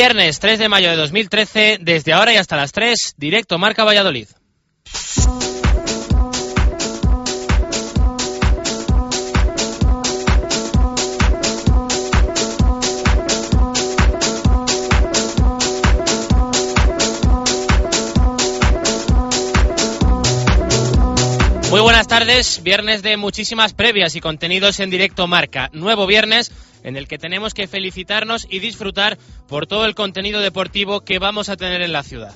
Viernes 3 de mayo de 2013, desde ahora y hasta las 3, directo Marca Valladolid. Muy buenas tardes, viernes de muchísimas previas y contenidos en directo Marca. Nuevo viernes en el que tenemos que felicitarnos y disfrutar por todo el contenido deportivo que vamos a tener en la ciudad.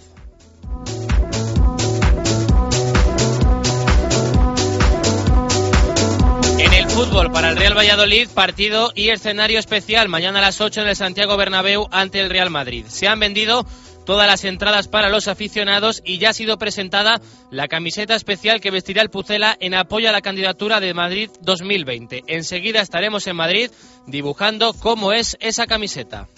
En el fútbol para el Real Valladolid, partido y escenario especial mañana a las 8 en el Santiago Bernabéu ante el Real Madrid. Se han vendido todas las entradas para los aficionados y ya ha sido presentada la camiseta especial que vestirá el Pucela en apoyo a la candidatura de Madrid 2020. Enseguida estaremos en Madrid dibujando cómo es esa camiseta.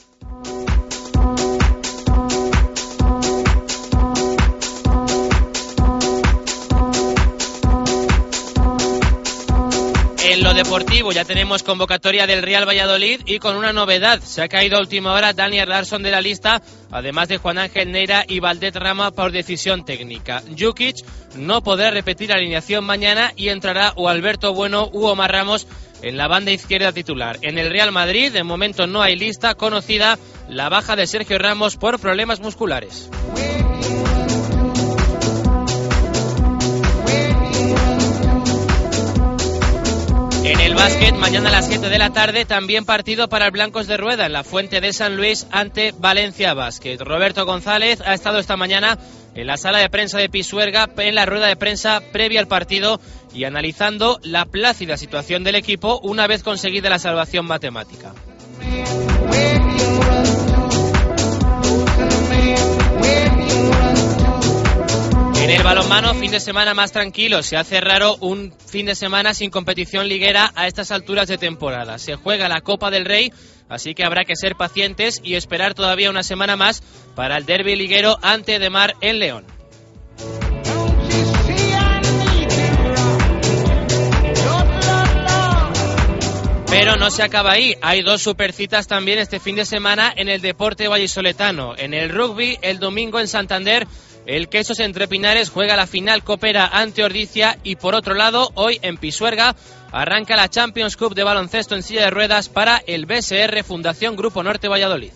En lo deportivo ya tenemos convocatoria del Real Valladolid y con una novedad. Se ha caído a última hora Daniel Larson de la lista, además de Juan Ángel Neira y Valdet Rama por decisión técnica. Jukic no podrá repetir alineación mañana y entrará o Alberto Bueno u Omar Ramos en la banda izquierda titular. En el Real Madrid, de momento no hay lista conocida la baja de Sergio Ramos por problemas musculares. En el básquet, mañana a las 7 de la tarde, también partido para el Blancos de Rueda en la Fuente de San Luis ante Valencia Básquet. Roberto González ha estado esta mañana en la sala de prensa de Pisuerga en la rueda de prensa previa al partido y analizando la plácida situación del equipo una vez conseguida la salvación matemática. En el balonmano, fin de semana más tranquilo. Se hace raro un fin de semana sin competición liguera a estas alturas de temporada. Se juega la Copa del Rey, así que habrá que ser pacientes y esperar todavía una semana más para el derby liguero ante de Mar en León. Pero no se acaba ahí. Hay dos supercitas también este fin de semana en el deporte vallisoletano. En el rugby, el domingo en Santander, el Quesos Entre Pinares juega la final Copera ante Ordicia y por otro lado, hoy en Pisuerga arranca la Champions Cup de baloncesto en silla de ruedas para el BSR Fundación Grupo Norte Valladolid.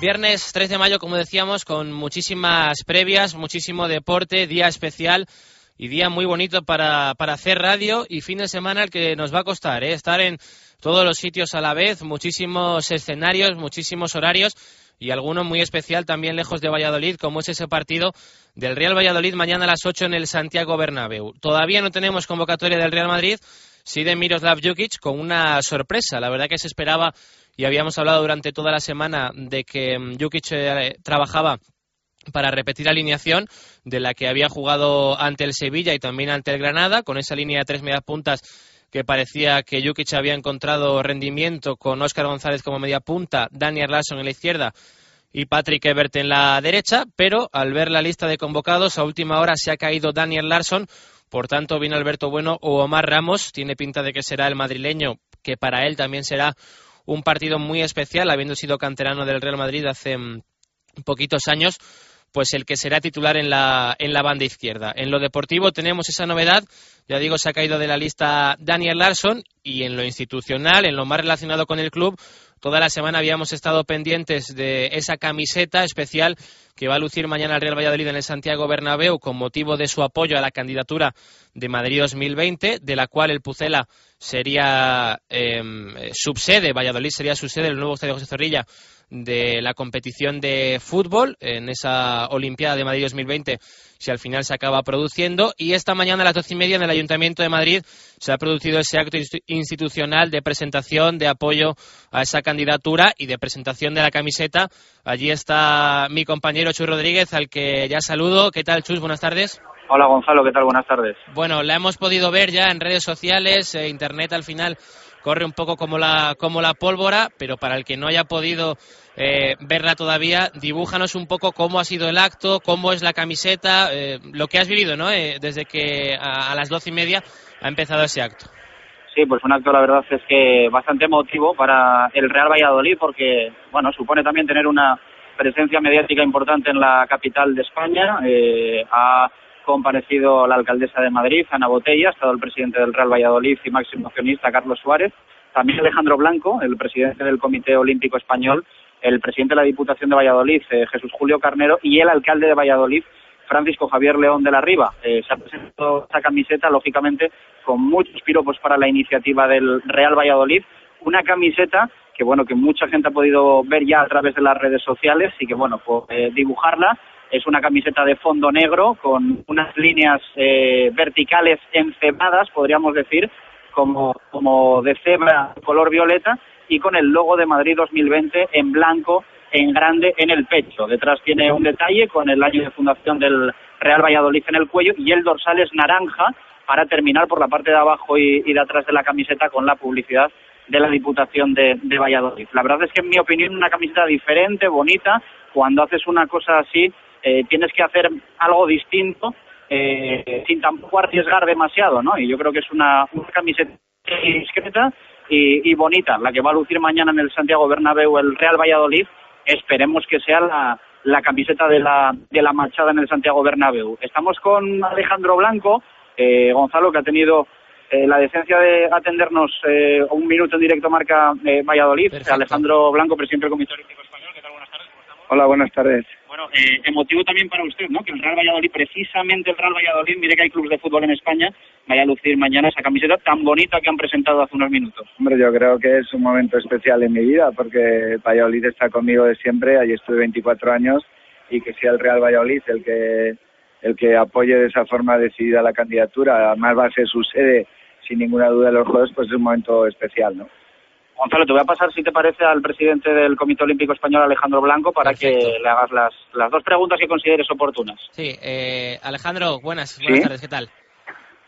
Viernes 3 de mayo, como decíamos, con muchísimas previas, muchísimo deporte, día especial y día muy bonito para, para hacer radio y fin de semana el que nos va a costar, ¿eh? estar en todos los sitios a la vez, muchísimos escenarios, muchísimos horarios y alguno muy especial también lejos de Valladolid, como es ese partido del Real Valladolid mañana a las 8 en el Santiago Bernabéu. Todavía no tenemos convocatoria del Real Madrid, sí de Miroslav Jukic con una sorpresa. La verdad que se esperaba y habíamos hablado durante toda la semana de que mm, Jukic eh, trabajaba para repetir alineación de la que había jugado ante el Sevilla y también ante el Granada, con esa línea de tres medias puntas que parecía que Jukic había encontrado rendimiento con Óscar González como media punta, Daniel Larson en la izquierda y Patrick Ebert en la derecha, pero al ver la lista de convocados a última hora se ha caído Daniel Larson, por tanto viene Alberto Bueno o Omar Ramos, tiene pinta de que será el madrileño, que para él también será un partido muy especial, habiendo sido canterano del Real Madrid hace mm, poquitos años, pues el que será titular en la, en la banda izquierda. En lo deportivo tenemos esa novedad, ya digo, se ha caído de la lista Daniel Larson y en lo institucional, en lo más relacionado con el club, toda la semana habíamos estado pendientes de esa camiseta especial que va a lucir mañana el Real Valladolid en el Santiago Bernabéu con motivo de su apoyo a la candidatura de Madrid 2020, de la cual el Pucela sería eh, subsede, Valladolid sería subsede del nuevo Estadio José Zorrilla de la competición de fútbol en esa Olimpiada de Madrid 2020 si al final se acaba produciendo. Y esta mañana a las doce y media en el Ayuntamiento de Madrid se ha producido ese acto institucional de presentación de apoyo a esa candidatura y de presentación de la camiseta. Allí está mi compañero Chus Rodríguez al que ya saludo. ¿qué tal Chus? buenas tardes Hola Gonzalo, ¿qué tal? Buenas tardes. Bueno, la hemos podido ver ya en redes sociales, eh, internet al final corre un poco como la, como la pólvora, pero para el que no haya podido eh, verla todavía, dibújanos un poco cómo ha sido el acto, cómo es la camiseta, eh, lo que has vivido, ¿no? desde que a, las doce y media ha empezado ese acto. Sí, pues un acto, la verdad es que bastante emotivo para el Real Valladolid, porque, bueno, supone también tener una presencia mediática importante en la capital de España. ha comparecido la alcaldesa de Madrid, Ana Botella, ha estado el presidente del Real Valladolid y máximo accionista Carlos Suárez, también Alejandro Blanco, el presidente del Comité Olímpico Español, el presidente de la Diputación de Valladolid, eh, Jesús Julio Carnero, y el alcalde de Valladolid, Francisco Javier León de la Riva. Eh, se ha presentado esta camiseta, lógicamente, con muchos piropos para la iniciativa del Real Valladolid. Una camiseta que, bueno, que mucha gente ha podido ver ya a través de las redes sociales y que, bueno, pues, eh, dibujarla es una camiseta de fondo negro con unas líneas eh, verticales encebadas, podríamos decir, como, como de cebra color violeta y con el logo de Madrid 2020 en blanco, en grande, en el pecho. Detrás tiene un detalle con el año de fundación del Real Valladolid en el cuello y el dorsal es naranja para terminar por la parte de abajo y, de atrás de la camiseta con la publicidad de la Diputación de, de Valladolid. La verdad es que, en mi opinión, una camiseta diferente, bonita. Cuando haces una cosa así, eh, tienes que hacer algo distinto eh, sin tampoco arriesgar demasiado, ¿no? Y yo creo que es una, camiseta discreta y, bonita, la que va a lucir mañana en el Santiago Bernabéu el Real Valladolid. Esperemos que sea la, la camiseta de la, de la machada en el Santiago Bernabéu. Estamos con Alejandro Blanco, eh, Gonzalo, que ha tenido la decencia de atendernos un minuto en directo marca Valladolid. Alejandro Blanco, presidente del Comité Olímpico Español. ¿Qué tal? Buenas tardes. Hola, buenas tardes. Bueno, eh, emotivo también para usted, ¿no? Que el Real Valladolid, precisamente el Real Valladolid, mire que hay clubes de fútbol en España, vaya a lucir mañana esa camiseta tan bonita que han presentado hace unos minutos. Hombre, yo creo que es un momento especial en mi vida, porque Valladolid está conmigo de siempre, allí estuve 24 años, y que sea el Real Valladolid el que el que apoye de esa forma decidida la candidatura, además va a ser su sede sin ninguna duda de los Juegos, pues es un momento especial, ¿no? Gonzalo, te voy a pasar, si te parece, al presidente del Comité Olímpico Español, Alejandro Blanco, para que le hagas las, las dos preguntas que consideres oportunas. Sí, eh, Alejandro, buenas, buenas tardes, ¿qué tal?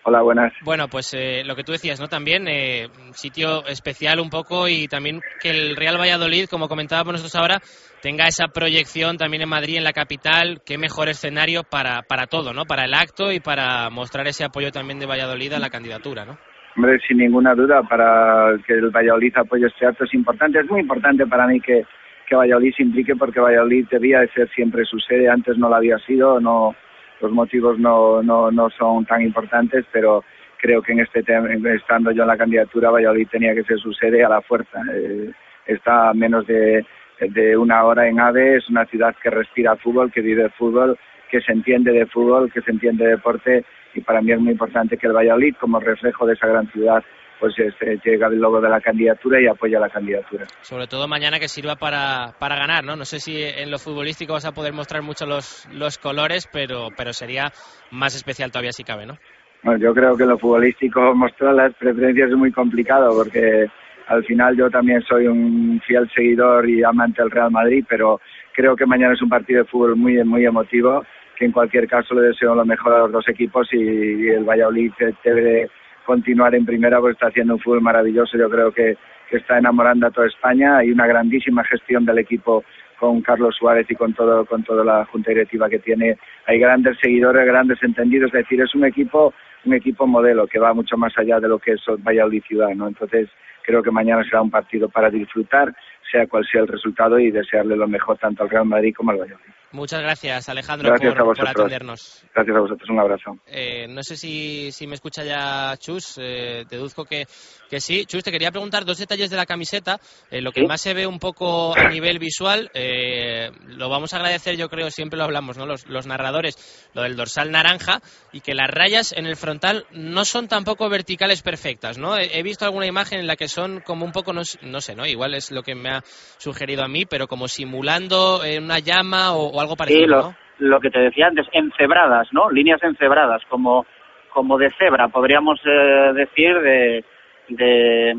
Hola, buenas. Bueno, pues eh, lo que tú decías, ¿no? También eh, sitio especial un poco y también que el Real Valladolid, como comentábamos nosotros ahora, tenga esa proyección también en Madrid, en la capital. Qué mejor escenario para, para todo, ¿no? Para el acto y para mostrar ese apoyo también de Valladolid a la candidatura, ¿no? Hombre, sin ninguna duda, para que el Valladolid apoye este acto es importante. Es muy importante para mí que, Valladolid se implique porque Valladolid debía de ser siempre su sede. Antes no lo había sido, no los motivos no, no, no son tan importantes, pero creo que en este tema, estando yo en la candidatura, Valladolid tenía que ser su sede a la fuerza. Eh, está a menos de de una hora en AVE, es una ciudad que respira fútbol, que vive fútbol, que se entiende de fútbol, que se entiende de deporte y para mí es muy importante que el Valladolid, como reflejo de esa gran ciudad, pues este, llega el logo de la candidatura y apoya la candidatura. Sobre todo mañana que sirva para, para ganar, ¿no? No sé si en lo futbolístico vas a poder mostrar mucho los, los colores, pero, pero sería más especial todavía si cabe, ¿no? Bueno, yo creo que en lo futbolístico mostrar las preferencias es muy complicado porque al final yo también soy un fiel seguidor y amante del Real Madrid, pero creo que mañana es un partido de fútbol muy, muy emotivo, que en cualquier caso le deseo lo mejor a los dos equipos y, el Valladolid debe continuar en primera porque está haciendo un fútbol maravilloso. Yo creo que, que está enamorando a toda España. Hay una grandísima gestión del equipo con Carlos Suárez y con todo con toda la junta directiva que tiene. Hay grandes seguidores, grandes entendidos. Es decir, es un equipo un equipo modelo que va mucho más allá de lo que es Valladolid ciudad, ¿no? Entonces creo que mañana será un partido para disfrutar, sea cual sea el resultado y desearle lo mejor tanto al Real Madrid como al Valladolid. Muchas gracias, Alejandro, por, atendernos. Gracias a vosotros, un abrazo. Eh, no sé si, si, me escucha ya Chus, eh, deduzco que, que sí. Chus, te quería preguntar dos detalles de la camiseta. Eh, lo que más se ve un poco a nivel visual, lo vamos a agradecer, yo creo, siempre lo hablamos, ¿no? Los, los, narradores, lo del dorsal naranja y que las rayas en el frontal no son tampoco verticales perfectas, ¿no? He, visto alguna imagen en la que son como un poco, no, no, sé, ¿no? Igual es lo que me ha sugerido a mí, pero como simulando una llama o algo parecido, lo, lo que te decía antes, encebradas, ¿no? Líneas encebradas, como, como de cebra, podríamos eh, decir, de, de,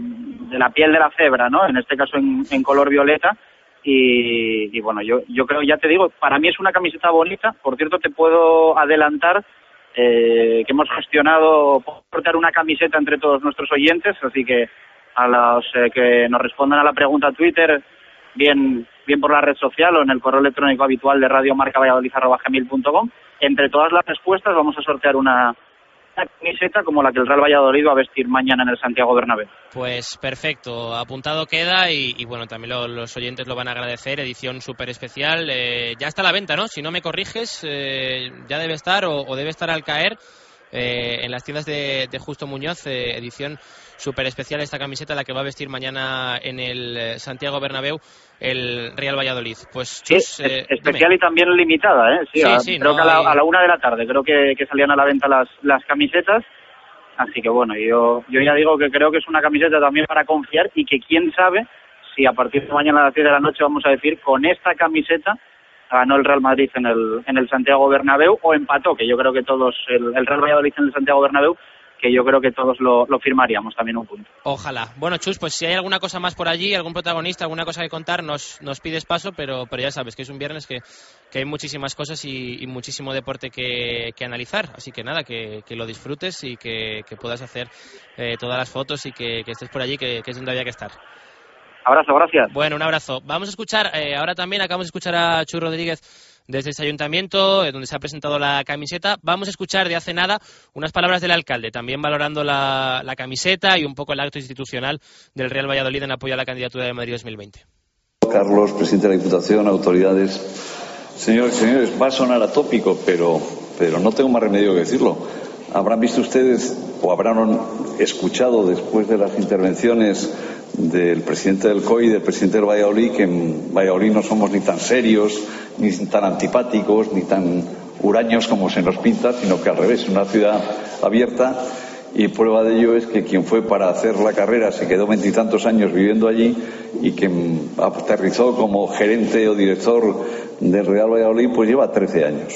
la piel de la cebra, ¿no? En este caso en, color violeta. Y, y, bueno, yo, yo creo, ya te digo, para mí es una camiseta bonita. Por cierto, te puedo adelantar eh, que hemos gestionado portar una camiseta entre todos nuestros oyentes, así que a los eh, que nos respondan a la pregunta Twitter, bien bien por la red social o en el correo electrónico habitual de radiomarcavalladolid.com. Entre todas las respuestas vamos a sortear una, camiseta como la que el Real Valladolid va a vestir mañana en el Santiago Bernabéu. Pues perfecto, apuntado queda y, bueno, también los oyentes lo van a agradecer, edición súper especial. Eh, ya está a la venta, ¿no? Si no me corriges, eh, ya debe estar o, debe estar al caer. Eh, en las tiendas de, Justo Muñoz, edición súper especial esta camiseta, la que va a vestir mañana en el Santiago Bernabéu el Real Valladolid. Pues eh, especial y también limitada, ¿eh? Sí, creo que a la, una de la tarde creo que, salían a la venta las, las camisetas. Así que bueno, yo, yo ya digo que creo que es una camiseta también para confiar y que quién sabe si a partir de mañana a las 10 de la noche vamos a decir con esta camiseta ganó el Real Madrid en el, en el Santiago Bernabéu o empató, que yo creo que todos, el, Real Valladolid en el Santiago Bernabéu que yo creo que todos lo, firmaríamos también un punto. Ojalá. Bueno, Chus, pues si hay alguna cosa más por allí, algún protagonista, alguna cosa que contar, nos, nos pides paso, pero, pero ya sabes que es un viernes que, hay muchísimas cosas y, muchísimo deporte que, analizar. Así que nada, que, lo disfrutes y que, puedas hacer eh, todas las fotos y que, estés por allí, que, es donde había que estar. Abrazo, gracias. Bueno, un abrazo. Vamos a escuchar, eh, ahora también acabamos de escuchar a Chus Rodríguez desde ese ayuntamiento, eh, donde se ha presentado la camiseta. Vamos a escuchar de hace nada unas palabras del alcalde, también valorando la, camiseta y un poco el acto institucional del Real Valladolid en apoyo a la candidatura de Madrid 2020. Carlos, presidente de la Diputación, autoridades. Señores y señores, va a sonar atópico, pero, pero no tengo más remedio que decirlo. Habrán visto ustedes o habrán escuchado después de las intervenciones del presidente del COI y del presidente del Valladolid que en Valladolid no somos ni tan serios, ni tan antipáticos, ni tan huraños como se nos pinta, sino que al revés, una ciudad abierta y prueba de ello es que quien fue para hacer la carrera se quedó veintitantos años viviendo allí y quien aterrizó como gerente o director del Real Valladolid pues lleva trece años.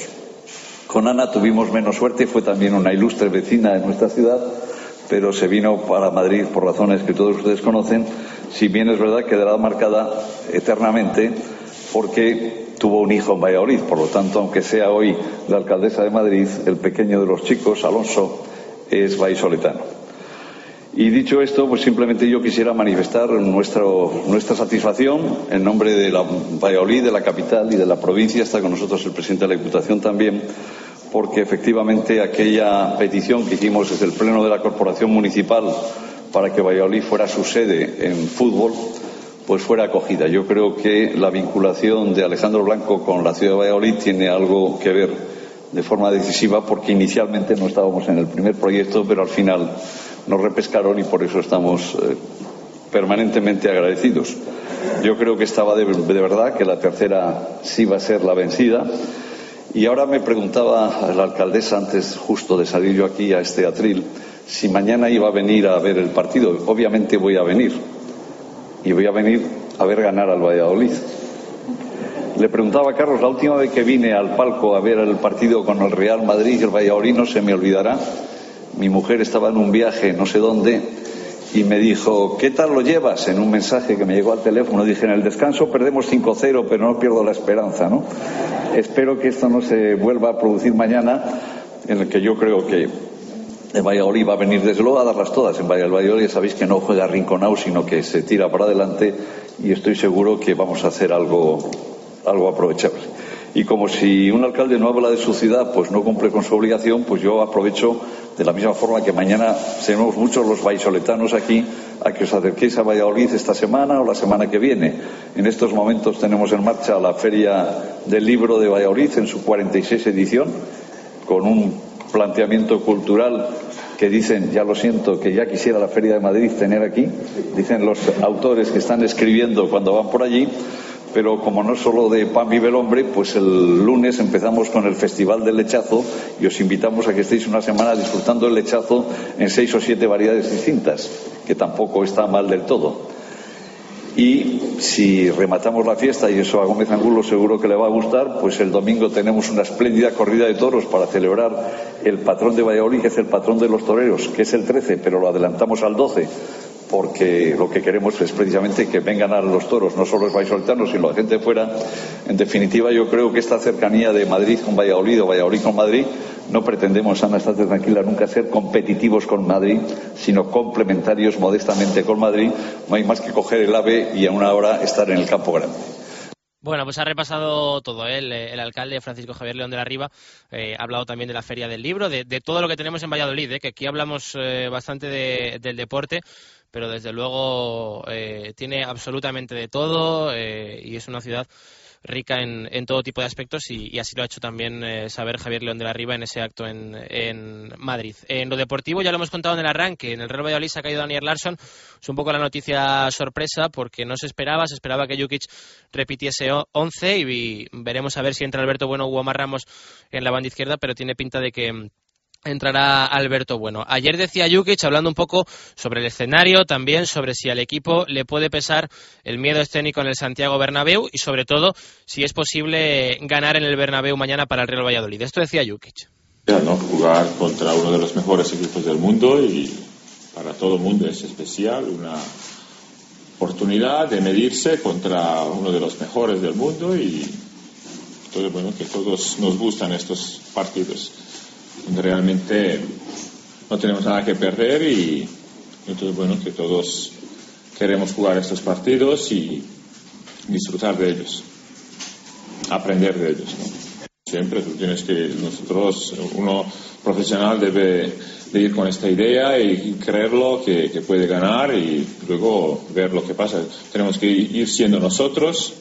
Con Ana tuvimos menos suerte, fue también una ilustre vecina de nuestra ciudad, pero se vino para Madrid por razones que todos ustedes conocen, si bien es verdad quedará marcada eternamente porque tuvo un hijo en Valladolid. Por lo tanto, aunque sea hoy la alcaldesa de Madrid, el pequeño de los chicos, Alonso, es vallisoletano. Y dicho esto, pues simplemente yo quisiera manifestar nuestra satisfacción en nombre de la Valladolid, de la capital y de la provincia. Está con nosotros el presidente de la Diputación también, porque efectivamente aquella petición que hicimos desde el Pleno de la Corporación Municipal para que Valladolid fuera su sede en fútbol, pues fuera acogida. Yo creo que la vinculación de Alejandro Blanco con la ciudad de Valladolid tiene algo que ver de forma decisiva porque inicialmente no estábamos en el primer proyecto, pero al final nos repescaron y por eso estamos eh, permanentemente agradecidos. Yo creo que estaba de, de verdad que la tercera sí va a ser la vencida. Y ahora me preguntaba la alcaldesa antes justo de salir yo aquí a este atril si mañana iba a venir a ver el partido. Obviamente voy a venir. Y voy a venir a ver ganar al Valladolid. Le preguntaba a Carlos, la última vez que vine al palco a ver el partido con el Real Madrid y el Valladolid no se me olvidará. Mi mujer estaba en un viaje, no sé dónde, y me dijo, ¿qué tal lo llevas? En un mensaje que me llegó al teléfono dije, en el descanso perdemos 5-0, pero no pierdo la esperanza, ¿no? Espero que esto no se vuelva a producir mañana, en el que yo creo que el Valladolid va a venir desde luego a darlas todas. En Valladolid sabéis que no juega rinconado, sino que se tira para adelante y estoy seguro que vamos a hacer algo, algo aprovechable. Y como si un alcalde no habla de su ciudad, pues no cumple con su obligación, pues yo aprovecho de la misma forma que mañana seremos muchos los vallisoletanos aquí a que os acerquéis a Valladolid esta semana o la semana que viene. En estos momentos tenemos en marcha la Feria del Libro de Valladolid en su 46 edición, con un planteamiento cultural que dicen, ya lo siento, que ya quisiera la Feria de Madrid tener aquí, dicen los autores que están escribiendo cuando van por allí, pero como no solo de pan vive el hombre, pues el lunes empezamos con el Festival del Lechazo y os invitamos a que estéis una semana disfrutando el lechazo en seis o siete variedades distintas, que tampoco está mal del todo. Y si rematamos la fiesta, y eso a Gómez Angulo seguro que le va a gustar, pues el domingo tenemos una espléndida corrida de toros para celebrar el patrón de Valladolid, que es el patrón de los toreros, que es el 13, pero lo adelantamos al 12 porque lo que queremos es precisamente que vengan a los toros, no solo los vallisoletanos, sino la gente de fuera. En definitiva, yo creo que esta cercanía de Madrid con Valladolid o Valladolid con Madrid, no pretendemos, Ana, tranquila, nunca ser competitivos con Madrid, sino complementarios modestamente con Madrid. No hay más que coger el ave y a una hora estar en el campo grande. Bueno, pues ha repasado todo ¿eh? el, el, alcalde Francisco Javier León de la Riva. Eh, ha hablado también de la Feria del Libro, de, de todo lo que tenemos en Valladolid, ¿eh? que aquí hablamos eh, bastante de, del deporte, pero desde luego eh, tiene absolutamente de todo eh, y es una ciudad rica en, todo tipo de aspectos y, y así lo ha hecho también eh, saber Javier León de la Riva en ese acto en, en, Madrid. En lo deportivo ya lo hemos contado en el arranque, en el Real Valladolid se ha caído Daniel Larsson, es un poco la noticia sorpresa porque no se esperaba, se esperaba que Jukic repitiese 11 y, veremos a ver si entra Alberto Bueno o Omar Ramos en la banda izquierda, pero tiene pinta de que entrará Alberto Bueno. Ayer decía Jukic, hablando un poco sobre el escenario, también sobre si al equipo le puede pesar el miedo escénico en el Santiago Bernabéu y sobre todo si es posible ganar en el Bernabéu mañana para el Real Valladolid. Esto decía Jukic. Jugar contra uno de los mejores equipos del mundo y para todo el mundo es especial, una oportunidad de medirse contra uno de los mejores del mundo y todo bueno que todos nos gustan estos partidos realmente no tenemos nada que perder y entonces bueno que todos queremos jugar estos partidos y disfrutar de ellos, aprender de ellos. ¿no? Siempre tú tienes que, nosotros, uno profesional debe de ir con esta idea y creerlo que, que puede ganar y luego ver lo que pasa. Tenemos que ir siendo nosotros,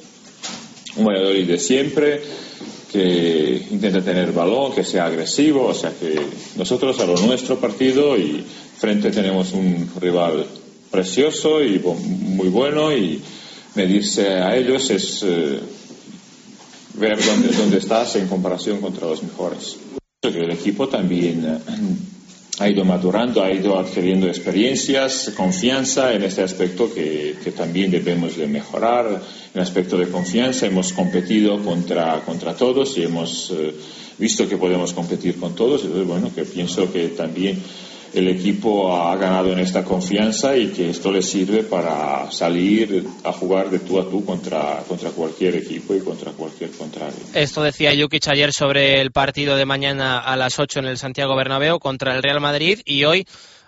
un Valladolid de siempre, que intenta tener balón, que sea agresivo, o sea que nosotros a lo nuestro partido y frente tenemos un rival precioso y muy bueno y medirse a ellos es eh, ver dónde, dónde estás en comparación contra los mejores. El equipo también eh, ha ido madurando, ha ido adquiriendo experiencias, confianza en este aspecto que, que también debemos de mejorar. El aspecto de confianza hemos competido contra, contra todos y hemos eh, visto que podemos competir con todos. Entonces, bueno, que pienso que también el equipo ha ganado en esta confianza y que esto le sirve para salir a jugar de tú a tú contra, contra cualquier equipo y contra cualquier contrario. Esto decía Jukic ayer sobre el partido de mañana a las 8 en el Santiago Bernabéu contra el Real Madrid y hoy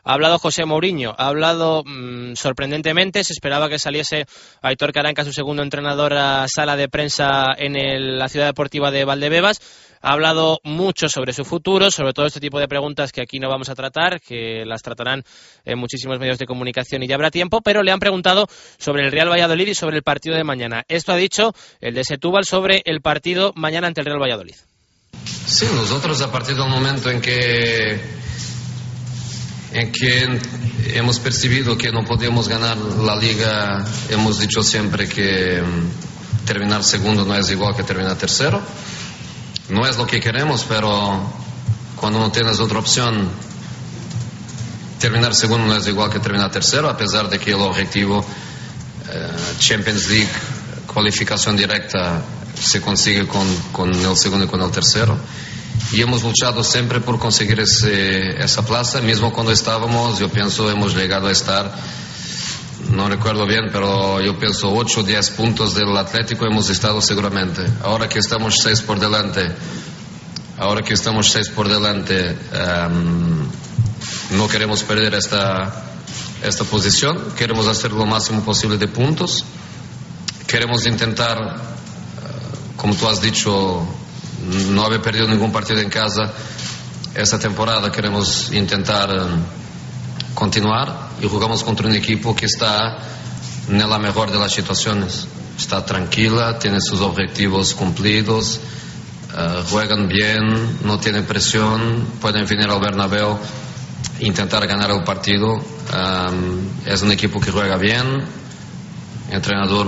ha hablado José Mourinho, ha hablado mmm, sorprendentemente, se esperaba que saliese Aitor Caranca, su segundo entrenador, a sala de prensa en la ciudad deportiva de Valdebebas. Ha hablado mucho sobre su futuro, sobre todo este tipo de preguntas que aquí no vamos a tratar, que las tratarán en muchísimos medios de comunicación y ya habrá tiempo, pero le han preguntado sobre el Real Valladolid y sobre el partido de mañana. Esto ha dicho el de Setúbal sobre el partido mañana ante el Real Valladolid. Sí, nosotros a partir del momento en que en que hemos percibido que no podíamos ganar la liga, hemos dicho siempre que mm, terminar segundo no es igual que terminar tercero. No es lo que queremos, pero cuando no tienes otra opción, terminar segundo no es igual que terminar tercero, a pesar de que el objetivo eh, Champions League, cualificación directa, se consigue con, con el segundo y con el tercero. Y hemos luchado siempre por conseguir ese, esa plaza, mismo cuando estábamos, yo pienso, hemos llegado a estar, no recuerdo bien, pero yo pienso 8 o 10 puntos del Atlético hemos estado seguramente. Ahora que estamos 6 por delante, ahora que estamos 6 por delante, um, no queremos perder esta, esta posición, queremos hacer lo máximo posible de puntos, queremos intentar, uh, como tú has dicho, no haber perdido ningún partido en casa esta temporada. Queremos intentar eh, continuar y jugamos contra un equipo que está en la mejor de las situaciones. Está tranquila tiene sus objetivos cumplidos uh, juegan bien no tienen presión pueden venir al Bernabéu intentar ganar el partido. Um, es un equipo que juega bien entrenador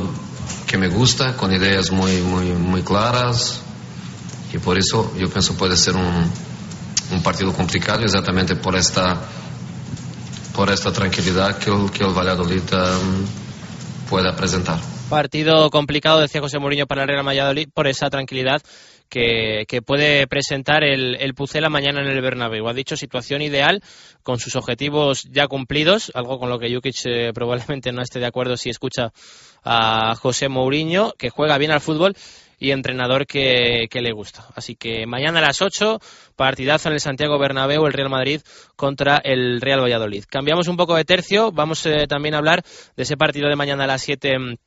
que me gusta con ideas muy muy muy claras. Y por eso yo pienso puede ser un, un partido complicado exactamente por esta por esta tranquilidad que el, que el Valladolid um, pueda presentar. Partido complicado, decía José Mourinho para el Real Valladolid, por esa tranquilidad que, que, puede presentar el, el Pucela mañana en el Bernabéu. Ha dicho situación ideal con sus objetivos ya cumplidos, algo con lo que Jukic eh, probablemente no esté de acuerdo si escucha a José Mourinho, que juega bien al fútbol y entrenador que, le gusta. Así que mañana a las 8, partidazo en el Santiago Bernabéu, el Real Madrid contra el Real Valladolid. Cambiamos un poco de tercio, vamos eh, también a hablar de ese partido de mañana a las 7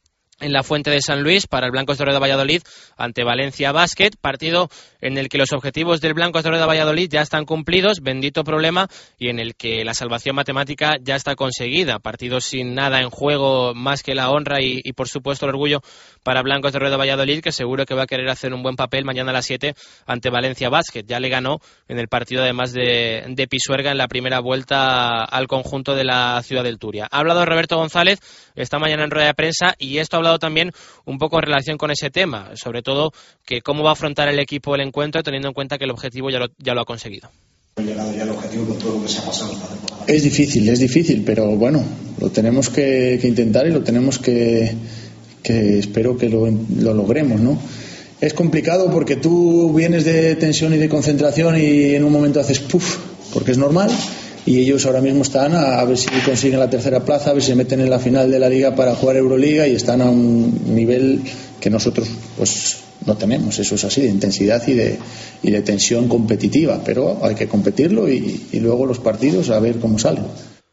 en la Fuente de San Luis para el Blancos de Valladolid ante Valencia Basket, partido en el que los objetivos del Blancos de Valladolid ya están cumplidos, bendito problema, y en el que la salvación matemática ya está conseguida, partido sin nada en juego más que la honra y, por supuesto el orgullo para Blancos de Valladolid, que seguro que va a querer hacer un buen papel mañana a las 7 ante Valencia Basket. Ya le ganó en el partido además de, de Pisuerga en la primera vuelta al conjunto de la ciudad del Turia. Ha hablado Roberto González esta mañana en rueda de prensa y esto ha hablado también un poco en relación con ese tema, sobre todo que cómo va a afrontar el equipo el encuentro teniendo en cuenta que el objetivo ya lo, ya lo ha conseguido. Es difícil, es difícil, pero bueno, lo tenemos que, intentar y lo tenemos que, que espero que lo, lo logremos, ¿no? Es complicado porque tú vienes de tensión y de concentración y en un momento haces puff, porque es normal y ellos ahora mismo están a, ver si consiguen la tercera plaza, a ver si se meten en la final de la liga para jugar Euroliga y están a un nivel que nosotros pues no tenemos, eso es así, de intensidad y de, y de tensión competitiva, pero hay que competirlo y, y luego los partidos a ver cómo salen.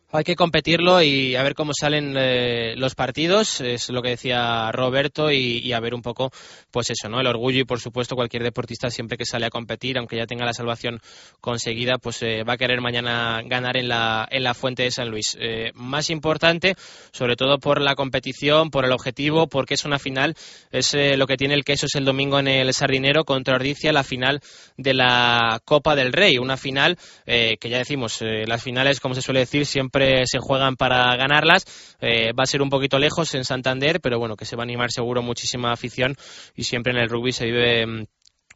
Hay que competirlo y a ver cómo salen eh, los partidos, es lo que decía Roberto, y, a ver un poco, pues eso, ¿no? El orgullo y, por supuesto, cualquier deportista siempre que sale a competir, aunque ya tenga la salvación conseguida, pues eh, va a querer mañana ganar en la, en la Fuente de San Luis. Eh, más importante, sobre todo por la competición, por el objetivo, porque es una final, es lo que tiene el queso es el domingo en el Sardinero contra Ordicia, la final de la Copa del Rey, una final que ya decimos, las finales, como se suele decir, siempre se juegan para ganarlas. Eh, va a ser un poquito lejos en Santander, pero bueno, que se va a animar seguro muchísima afición y siempre en el rugby se vive mm,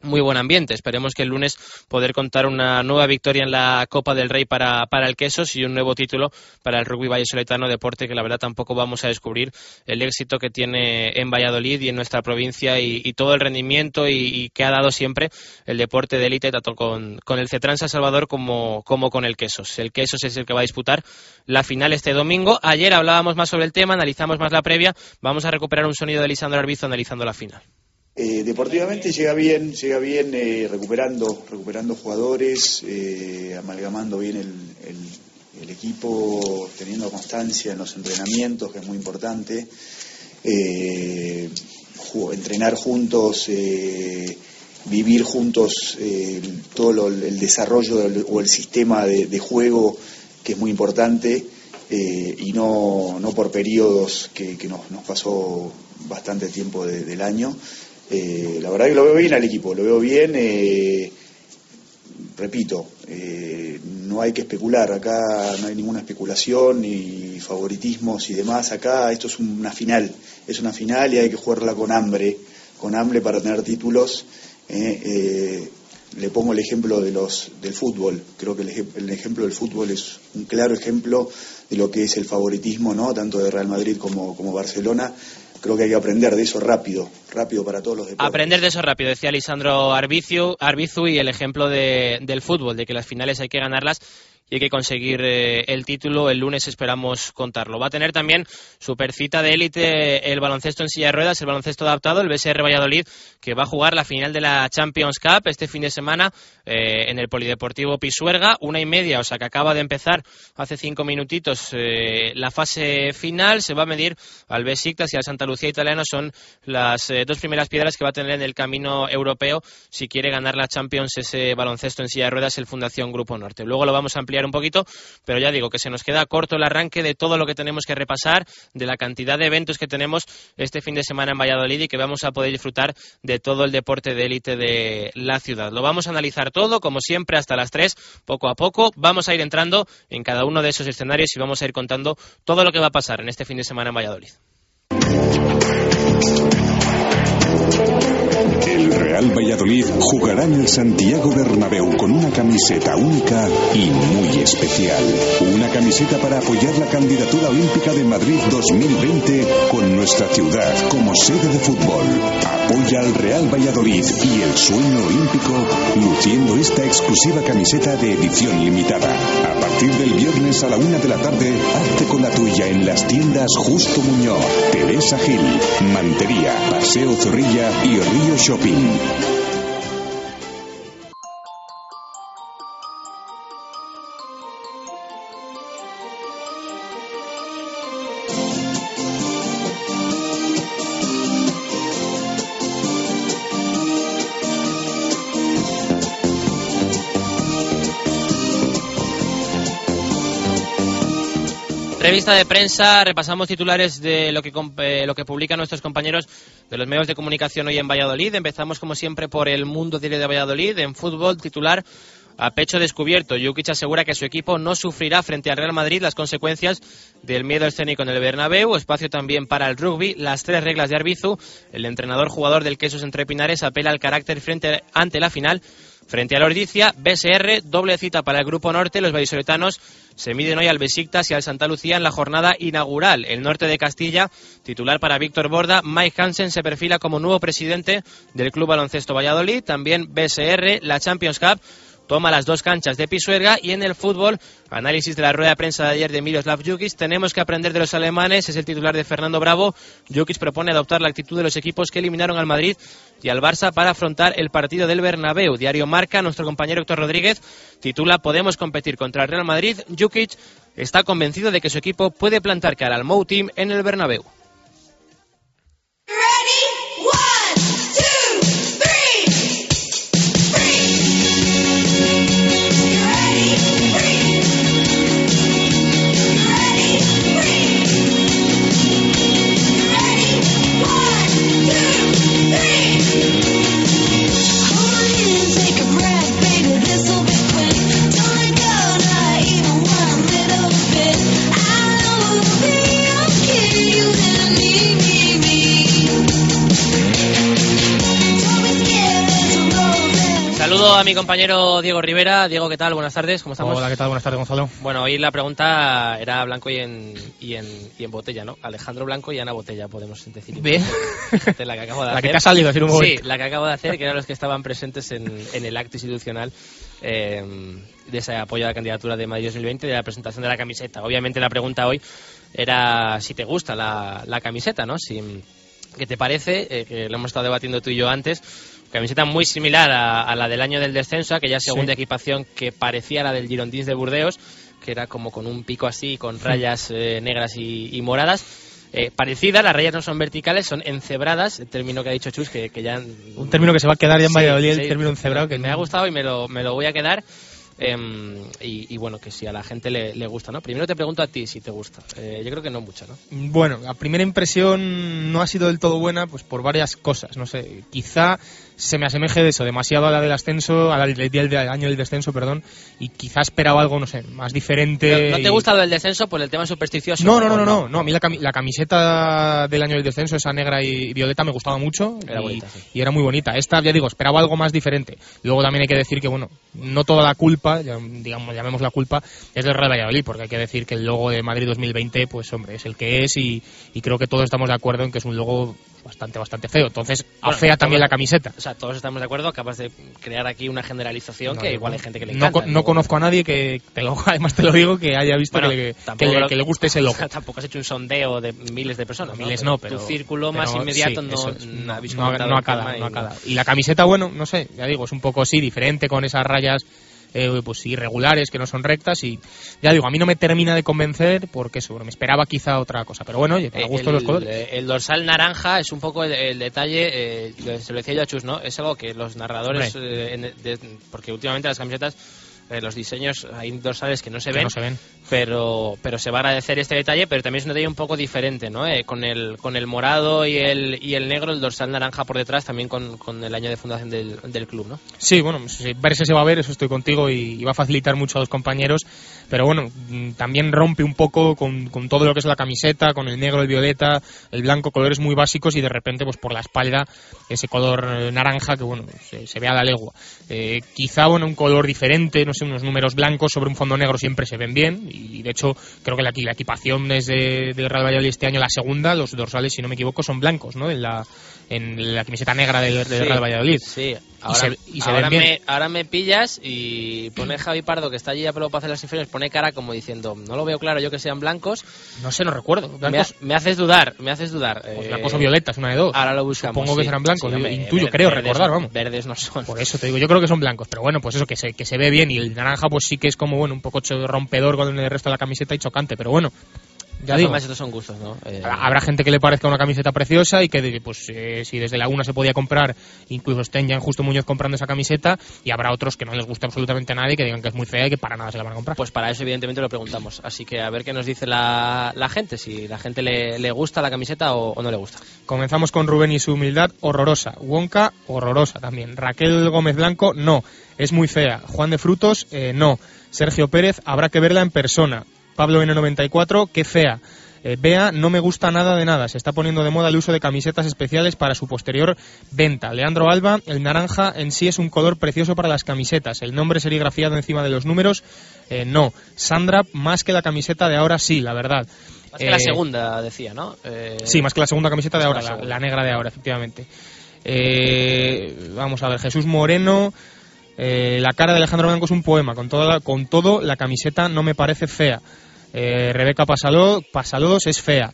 muy buen ambiente. Esperemos que el lunes poder contar una nueva victoria en la Copa del Rey para, para el Quesos y un nuevo título para el rugby vallesoletano, deporte que la verdad tampoco vamos a descubrir el éxito que tiene en Valladolid y en nuestra provincia y, todo el rendimiento y, que ha dado siempre el deporte de élite, tanto con, el Cetran San Salvador como, como con el Quesos. El Quesos es el que va a disputar la final este domingo. Ayer hablábamos más sobre el tema, analizamos más la previa. Vamos a recuperar un sonido de Lisandro Arbizo analizando la final. Eh, deportivamente llega bien, llega bien eh, recuperando, recuperando jugadores, eh, amalgamando bien el, equipo, teniendo constancia en los entrenamientos, que es muy importante. entrenar juntos, vivir juntos todo el desarrollo o el sistema de, juego, que es muy importante. y no, no por periodos que, nos, pasó bastante tiempo del año. Eh, la verdad que lo veo bien al equipo, lo veo bien, eh, repito, eh, no hay que especular, acá no hay ninguna especulación ni favoritismos y demás, acá esto es una final, es una final y hay que jugarla con hambre, con hambre para tener títulos. Le pongo el ejemplo de los, del fútbol, creo que el, ejemplo del fútbol es un claro ejemplo de lo que es el favoritismo, ¿no? tanto de Real Madrid como, como Barcelona, creo que hay que aprender de eso rápido, rápido para todos los deportes. Aprender de eso rápido, decía Lisandro Arbizu, Arbizu y el ejemplo de, del fútbol, de que las finales hay que ganarlas y hay que conseguir eh, el título. El lunes esperamos contarlo. Va a tener también supercita de élite el baloncesto en silla de ruedas, el baloncesto adaptado, el BSR Valladolid, que va a jugar la final de la Champions Cup este fin de semana eh, en el Polideportivo Pisuerga, una y media, o sea que acaba de empezar hace cinco minutitos eh, la fase final. Se va a medir al Besiktas y al Santa Lucía italiano. Son las dos primeras piedras que va a tener en el camino europeo si quiere ganar la Champions ese baloncesto en silla de ruedas el Fundación Grupo Norte. Luego lo vamos a ampliar un poquito, pero ya digo que se nos queda corto el arranque de todo lo que tenemos que repasar, de la cantidad de eventos que tenemos este fin de semana en Valladolid y que vamos a poder disfrutar de todo el deporte de élite de la ciudad. Lo vamos a analizar todo, como siempre, hasta las 3, poco a poco. Vamos a ir entrando en cada uno de esos escenarios y vamos a ir contando todo lo que va a pasar en este fin de semana en Valladolid. El Real Valladolid jugará en el Santiago Bernabéu con una camiseta única y muy especial. Una camiseta para apoyar la candidatura olímpica de Madrid 2020 con nuestra ciudad como sede de fútbol. Apoya al Real Valladolid y el sueño olímpico luciendo esta exclusiva camiseta de edición limitada. A partir del viernes a la una de la tarde, hazte con la tuya en las tiendas Justo Muñoz, Teresa Gil, Mantería, Paseo Zorrilla y Río Shopping. Be. Revista de prensa, repasamos titulares de lo que, eh, lo que publican nuestros compañeros de los medios de comunicación hoy en Valladolid. Empezamos como siempre por el Mundo Diario de Valladolid. En fútbol, titular a pecho descubierto. Jukic asegura que su equipo no sufrirá frente al Real Madrid las consecuencias del miedo escénico en el Bernabéu. Espacio también para el rugby. Las tres reglas de Arbizu. El entrenador jugador del Quesos Entre Pinares apela al carácter frente ante la final Frente a la Ordicia, BSR, doble cita para el Grupo Norte. Los vallisoletanos se miden hoy al Besiktas y al Santa Lucía en la jornada inaugural. El norte de Castilla, titular para Víctor Borda, Mike Hansen se perfila como nuevo presidente del Club Baloncesto Valladolid. También BSR, la Champions Cup toma las dos canchas de Pisuerga y en el fútbol, análisis de la rueda de prensa de ayer de Miroslav Jukic, tenemos que aprender de los alemanes, es el titular de Fernando Bravo. Jukic propone adoptar la actitud de los equipos que eliminaron al Madrid y al Barça para afrontar el partido del Bernabéu. Diario Marca, nuestro compañero Héctor Rodríguez titula Podemos competir contra el Real Madrid. Jukic está convencido de que su equipo puede plantar cara al Mou Team en el Bernabéu. Saludo a mi compañero Diego Rivera. Diego, ¿qué tal? Buenas tardes, ¿cómo estamos? Hola, ¿qué tal? Buenas tardes, Gonzalo. Bueno, hoy la pregunta era blanco y en, y en, y en botella, ¿no? Alejandro Blanco y Ana Botella, podemos decir. Bien. La que acabo de la hacer. que te ha salido, decir un Sí, la que acabo de hacer, que eran los que estaban presentes en, en el acto institucional eh, de ese apoyo a la candidatura de Madrid 2020 de la presentación de la camiseta. Obviamente la pregunta hoy era si te gusta la, la camiseta, ¿no? Si, ¿Qué te parece? Eh, que lo hemos estado debatiendo tú y yo antes Camiseta muy similar a, la del año del descenso, aquella segunda equipación que parecía la del Girondins de Burdeos, que era como con un pico así, con rayas eh, negras y, moradas. Eh, parecida, las rayas no son verticales, son encebradas, el término que ha dicho Chus, que, ya... Un término que se va a quedar ya en Valladolid, el término encebrado. Que me ha gustado y me lo, me lo voy a quedar. Em, y, bueno, que si a la gente le, gusta, ¿no? Primero te pregunto a ti si te gusta. Eh, yo creo que no mucho, ¿no? Bueno, la primera impresión no ha sido del todo buena, pues por varias cosas, no sé. Quizá se me asemeje de eso, demasiado a la del ascenso, a la del, del- año del descenso, perdón, y quizás esperaba algo, no sé, más diferente. ¿No te y- gusta lo del descenso por el tema supersticioso? No, no, no, ¿O no, no, no, a mí la, cami- la camiseta del año del descenso, esa negra y violeta, me gustaba mucho Era y, bonita, sí. y era muy bonita. Esta, ya digo, esperaba algo más diferente. Luego también hay que decir que, bueno, no toda la culpa, ya- digamos, llamemos la culpa, es del Real Valladolid, porque hay que decir que el logo de Madrid 2020, pues hombre, es el que es y, y creo que todos estamos de acuerdo en que es un logo bastante, bastante feo. Entonces, Bueno, afea también la camiseta. O sea, todos estamos de acuerdo, acabas de crear aquí una generalización No, que igual hay gente que le No, encanta. no conozco a nadie que, te lo- además te lo digo, que haya visto Bueno, que, le, que, le, lo- que le guste ese logo. Tampoco has hecho un sondeo de miles de personas. Miles no, pero Tu círculo pero más inmediato sí, no, es. no no, no a el cada, tema no a y cada. Y la camiseta, bueno, no sé, ya digo, es un poco sí diferente con esas rayas eh, pues irregulares que no son rectas y ya digo, a mí no me termina de convencer porque eso, me esperaba quizá otra cosa, pero bueno, oye, me Eh, los colores. eh, el dorsal naranja es un poco el, el detalle, eh, se lo decía yo a Chus, ¿no? Es algo que los narradores, eh, de- porque últimamente las camisetas, eh, los diseños, hay dorsales que no se Que ven, no se ven. pero pero se va a agradecer este detalle, pero también es un detalle un poco diferente, ¿no? Eh, con el con el morado y el y el negro, el dorsal naranja por detrás, también con, con el año de fundación del, del club, ¿no? Sí, bueno, verse se va a ver, eso estoy contigo y, y va a facilitar mucho a los compañeros, pero bueno, mm, también rompe un poco con, con todo lo que es la camiseta, con el negro, el violeta, el blanco, colores muy básicos y de repente pues por la espalda ese color eh, naranja que bueno, se, se ve a la legua. Eh, quizá bueno, un color diferente, no sé, unos números blancos sobre un fondo negro siempre se ven bien y de hecho creo que la, la equipación desde del Real Valladolid este año, la segunda, los dorsales si no me equivoco son blancos, ¿no? En la, en la camiseta negra del, Sí, Real Valladolid. Sí, Y ahora, se- y se ahora ven bien. me, ahora me pillas y pone Javi Pardo, que está allí a pelo para hacer las inferiores, pone cara como diciendo, no lo veo claro yo que sean blancos. No sé, no recuerdo. Me, ha- me haces dudar, me haces dudar. pues Eh, blancos o violetas, una de dos. Ahora lo buscamos. Supongo que serán blancos, Sí, intuyo, ver- creo verdes recordar, vamos. Verdes no son. Por eso te digo, yo creo que son blancos, pero bueno, pues eso, que se, que se ve bien y el naranja pues sí que es como, bueno, un poco rompedor con el resto de la camiseta y chocante, pero bueno, ya digo, formas, estos son gustos, ¿no? Eh, habrá gente que le parezca una camiseta preciosa y que pues eh, si desde la una se podía comprar, incluso estén ya en Justo Muñoz comprando esa camiseta y habrá otros que no les gusta absolutamente nada y que digan que es muy fea y que para nada se la van a comprar. Pues para eso, evidentemente, lo preguntamos. Así que a ver qué nos dice la, la gente, si la gente le, le gusta la camiseta o, o no le gusta. Comenzamos con Rubén y su humildad horrorosa. Wonka, horrorosa también. Raquel Gómez Blanco, no. Es muy fea. Juan de Frutos, eh, no. Sergio Pérez, habrá que verla en persona. Pablo N94, qué fea. Eh, Bea, no me gusta nada de nada. Se está poniendo de moda el uso de camisetas especiales para su posterior venta. Leandro Alba, el naranja en sí es un color precioso para las camisetas. El nombre serigrafiado encima de los números, eh, no. Sandra, más que la camiseta de ahora sí, la verdad. Más que la Eh, segunda, decía, ¿no? Eh, Sí, más que la segunda camiseta de ahora, la la, negra de ahora, efectivamente. Eh, vamos a ver, Jesús Moreno. Eh, la cara de Alejandro Blanco es un poema. Con, toda con todo, la camiseta no me parece fea. Eh, Rebeca Pasaló, Pasalodos es fea.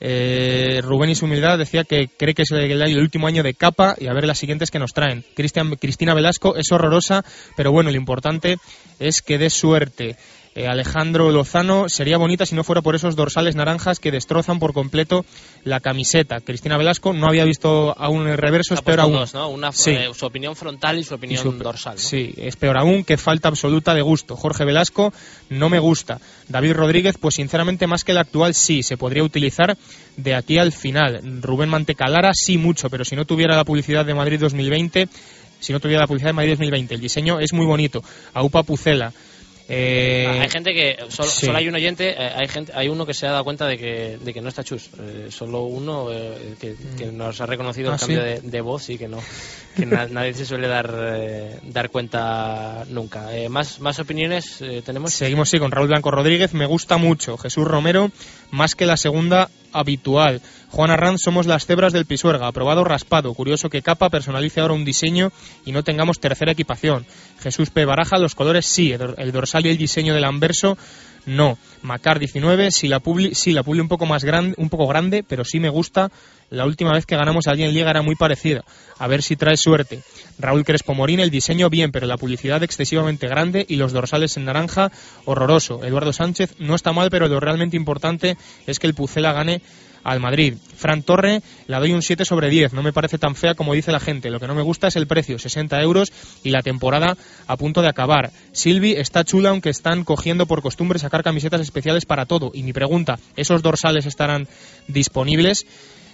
Eh, Rubén y su humildad decía que cree que es el, el último año de capa y a ver las siguientes que nos traen. Cristina Velasco es horrorosa, pero bueno, lo importante es que dé suerte. Eh, Alejandro Lozano sería bonita si no fuera por esos dorsales naranjas que destrozan por completo la camiseta. Cristina Velasco no había visto aún el reverso, es peor aún. dos, ¿no? Una, Sí. eh, su opinión frontal y su Y opinión su- dorsal. ¿no? Sí, es peor aún que falta absoluta de gusto. Jorge Velasco no me gusta. David Rodríguez, pues sinceramente más que el actual sí, se podría utilizar de aquí al final. Rubén Mantecalara sí mucho, pero si no tuviera la publicidad de Madrid 2020, si no tuviera la publicidad de Madrid 2020, el diseño es muy bonito. Aupa Pucela. Eh, Ah, hay gente que solo, sí. solo hay un oyente, eh, hay gente, hay uno que se ha dado cuenta de que, de que no está chus. Eh, solo uno eh, que, que nos ha reconocido Ah, el cambio ¿sí? de, de voz y que no, que na- nadie se suele dar eh, dar cuenta nunca. Eh, más más opiniones tenemos. Seguimos sí con Raúl Blanco Rodríguez, me gusta mucho. Jesús Romero, más que la segunda habitual. Juan Arranz, somos las cebras del Pisuerga, aprobado raspado. Curioso que Capa personalice ahora un diseño y no tengamos tercera equipación. Jesús P. Baraja, los colores sí, el dorsal el diseño del anverso no. Macar 19, si la publi, sí, la publi un poco más grande, un poco grande, pero sí me gusta. La última vez que ganamos allí en Liga era muy parecida. A ver si trae suerte. Raúl Crespo Morín, el diseño bien, pero la publicidad excesivamente grande y los dorsales en naranja, horroroso. Eduardo Sánchez no está mal, pero lo realmente importante es que el Pucela gane al Madrid. Fran Torre, la doy un 7 sobre 10. No me parece tan fea como dice la gente. Lo que no me gusta es el precio, 60 euros y la temporada a punto de acabar. Silvi está chula, aunque están cogiendo por costumbre sacar camisetas especiales para todo. Y mi pregunta, ¿esos dorsales estarán disponibles?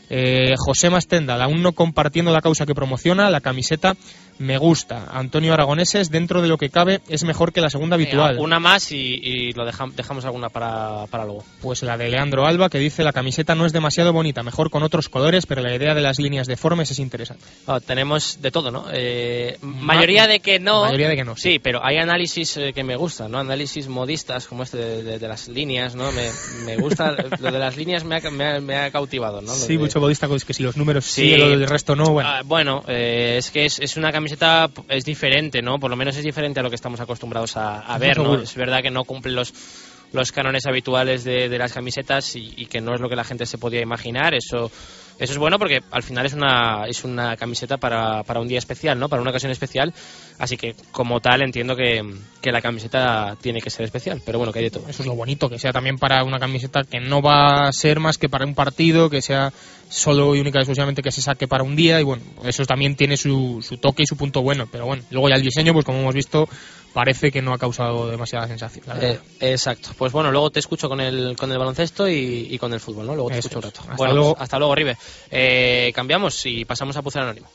Eh, José Mastendal, aún no compartiendo la causa que promociona, la camiseta me gusta. Antonio Aragoneses, dentro de lo que cabe, es mejor que la segunda habitual. Una más y, y lo dejam- dejamos alguna para, para luego. Pues la de Leandro Alba, que dice la camiseta no es demasiado bonita, mejor con otros colores, pero la idea de las líneas deformes es interesante. Ah, tenemos de todo, ¿no? Eh, mayoría de que no. Mayoría de que no, Sí, pero hay análisis eh, que me gustan, ¿no? Análisis modistas como este de, de- de las líneas, ¿no? Me, me gusta. lo de las líneas me ha, me ha- me ha cautivado, ¿no? Lo Sí, de- mucho modista, es que si los números sí, Sí. lo del resto no, bueno. Ah, bueno, eh, es que es, es una camiseta, es diferente, ¿no? Por lo menos es diferente a lo que estamos acostumbrados a, ver, ¿no? Es verdad que no cumple los, los cánones habituales de, de las camisetas y, y que no es lo que la gente se podía imaginar. Eso, eso es bueno porque al final es una, es una camiseta para, para un día especial, ¿no? Para una ocasión especial. Así que, como tal, entiendo que, que la camiseta tiene que ser especial. Pero bueno, que hay de todo. Eso es lo bonito, que sea también para una camiseta que no va a ser más que para un partido, que sea solo y única y exclusivamente que se saque para un día y bueno, eso también tiene su, su toque y su punto bueno, pero bueno, luego ya el diseño, pues como hemos visto, parece que no ha causado demasiada sensación. la. Eh, exacto. Pues bueno, luego te escucho con el, con el baloncesto y, y con el fútbol, ¿no? Luego te Eso escucho un rato. Hasta bueno, luego. pues hasta luego, Ribe. Eh, cambiamos y pasamos a Puzzle Anónimo.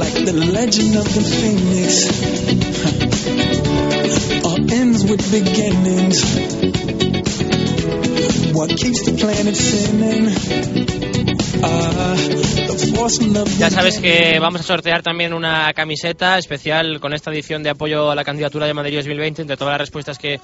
like the legend of the phoenix. All ends with beginnings. What keeps the planet spinning? Ya sabes que vamos a sortear también una camiseta especial con esta edición de apoyo a la candidatura de Madrid 2020 entre todas las respuestas que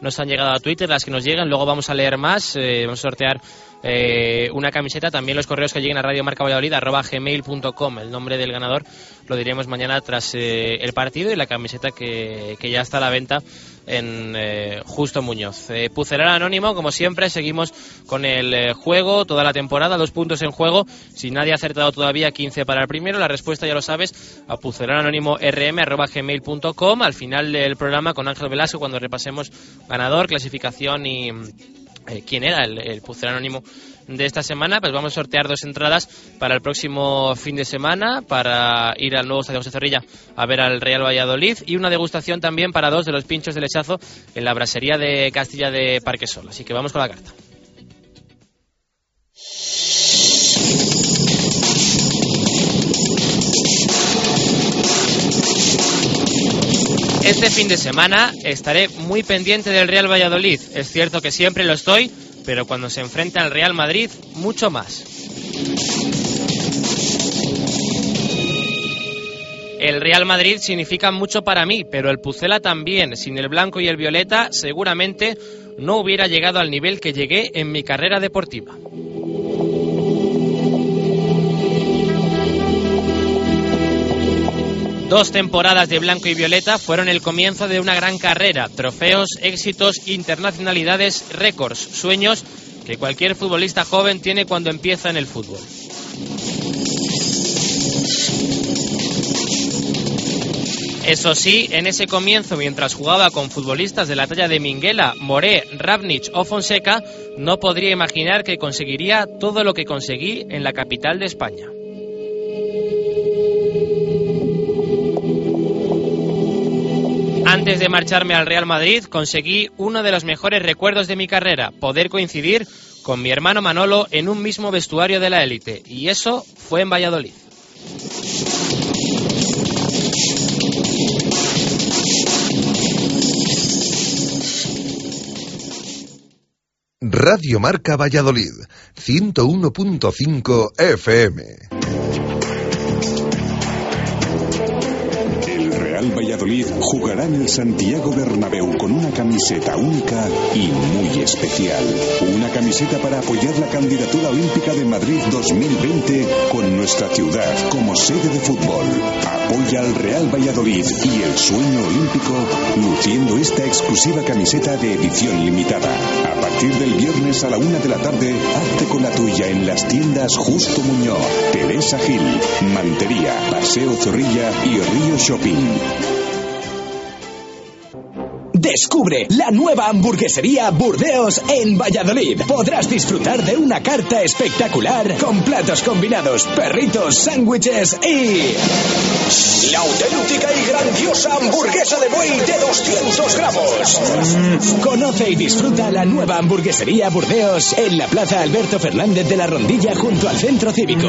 nos han llegado a Twitter, las que nos llegan. Luego vamos a leer más. eh, vamos a sortear eh, una camiseta. También los correos que lleguen a Radio Marca Valladolid, arroba gmail.com. El nombre del ganador lo diremos mañana tras eh, el partido y la camiseta que, que ya está a la venta en eh, Justo Muñoz. Eh, Pucelar Anónimo, como siempre, seguimos con el eh, juego toda la temporada, dos puntos en juego. Si nadie ha acertado todavía, 15 para el primero. La respuesta ya lo sabes, a pucelananónimo.rm.gmail.com. Al final del programa con Ángel Velasco, cuando repasemos ganador, clasificación y eh, quién era el, el anónimo de esta semana, pues vamos a sortear dos entradas para el próximo fin de semana para ir al nuevo Estadio José Zorrilla a ver al Real Valladolid y una degustación también para dos de los pinchos de lechazo en la brasería de Castilla de Parquesol. Así que vamos con la carta. Este fin de semana estaré muy pendiente del Real Valladolid. Es cierto que siempre lo estoy, pero cuando se enfrenta al Real Madrid, mucho más. El Real Madrid significa mucho para mí, pero el Pucela también. Sin el blanco y el violeta, seguramente no hubiera llegado al nivel que llegué en mi carrera deportiva. Dos temporadas de blanco y violeta fueron el comienzo de una gran carrera, trofeos, éxitos, internacionalidades, récords, sueños que cualquier futbolista joven tiene cuando empieza en el fútbol. Eso sí, en ese comienzo, mientras jugaba con futbolistas de la talla de Minguela, Moré, Ravnich o Fonseca, no podría imaginar que conseguiría todo lo que conseguí en la capital de España. Antes de marcharme al Real Madrid, conseguí uno de los mejores recuerdos de mi carrera, poder coincidir con mi hermano Manolo en un mismo vestuario de la élite, y eso fue en Valladolid. Radio Marca Valladolid, 101.5 FM. Real Valladolid jugará en el Santiago Bernabéu con una camiseta única y muy especial. Una camiseta para apoyar la candidatura olímpica de Madrid 2020 con nuestra ciudad como sede de fútbol. Apoya al Real Valladolid y el sueño olímpico luciendo esta exclusiva camiseta de edición limitada. A partir del viernes a la una de la tarde, hazte con la tuya en las tiendas Justo Muñoz, Teresa Gil, Mantería, Paseo Zorrilla y Río Shopping. Descubre la nueva hamburguesería Burdeos en Valladolid. Podrás disfrutar de una carta espectacular con platos combinados, perritos, sándwiches y... La auténtica y grandiosa hamburguesa de buey de 200 gramos. Conoce y disfruta la nueva hamburguesería Burdeos en la Plaza Alberto Fernández de la Rondilla junto al Centro Cívico.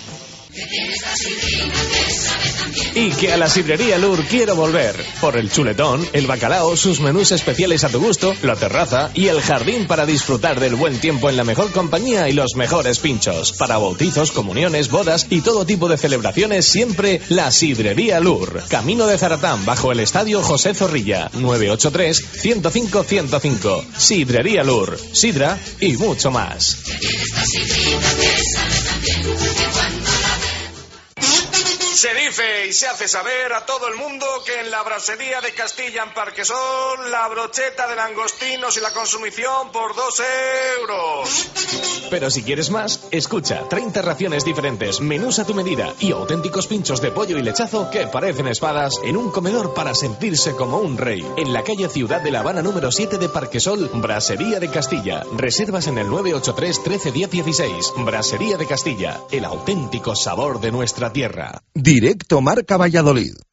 Y que a la sidrería Lur quiero volver. Por el chuletón, el bacalao, sus menús especiales a tu gusto, la terraza y el jardín para disfrutar del buen tiempo en la mejor compañía y los mejores pinchos. Para bautizos, comuniones, bodas y todo tipo de celebraciones, siempre la sidrería Lur. Camino de Zaratán, bajo el estadio José Zorrilla. 983-105-105. Sidrería Lur. Sidra y mucho más. Se dice y se hace saber a todo el mundo que en la brasería de Castilla en Parquesol la brocheta de langostinos y la consumición por dos euros. Pero si quieres más, escucha 30 raciones diferentes, menús a tu medida y auténticos pinchos de pollo y lechazo que parecen espadas en un comedor para sentirse como un rey. En la calle Ciudad de La Habana número 7 de Parquesol, Brasería de Castilla. Reservas en el 983 13 10 16. Brasería de Castilla, el auténtico sabor de nuestra tierra. Directo Marca Valladolid.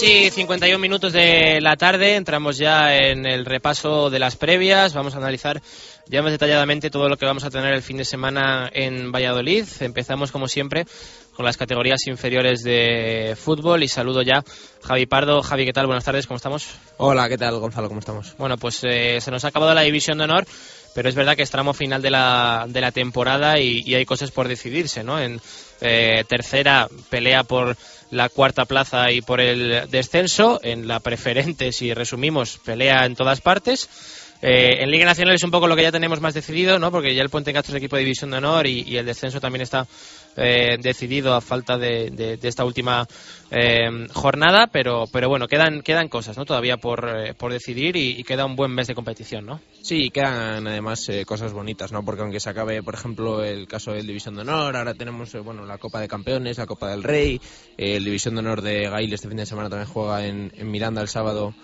Y 51 minutos de la tarde, entramos ya en el repaso de las previas, vamos a analizar ya más detalladamente todo lo que vamos a tener el fin de semana en Valladolid. Empezamos como siempre con las categorías inferiores de fútbol y saludo ya a Javi Pardo. Javi, ¿qué tal? Buenas tardes, ¿cómo estamos? Hola, ¿qué tal Gonzalo? ¿Cómo estamos? Bueno, pues eh, se nos ha acabado la división de honor, pero es verdad que es tramo final de la, de la temporada y, y hay cosas por decidirse, ¿no? En eh, tercera pelea por la cuarta plaza y por el descenso. En la preferente, si resumimos, pelea en todas partes. Eh, en Liga Nacional es un poco lo que ya tenemos más decidido, ¿no? Porque ya el Puente Castro es equipo de división de honor y, y el descenso también está eh, decidido a falta de, de- esta última eh, jornada, pero, pero bueno, quedan, quedan cosas, ¿no? Todavía por, eh, por decidir y, queda un buen mes de competición, ¿no? Sí, quedan además eh, cosas bonitas, ¿no? Porque aunque se acabe, por ejemplo, el caso del División de Honor, ahora tenemos, eh, bueno, la Copa de Campeones, la Copa del Rey, el División de Honor de Gail este fin de semana también juega en, Miranda el sábado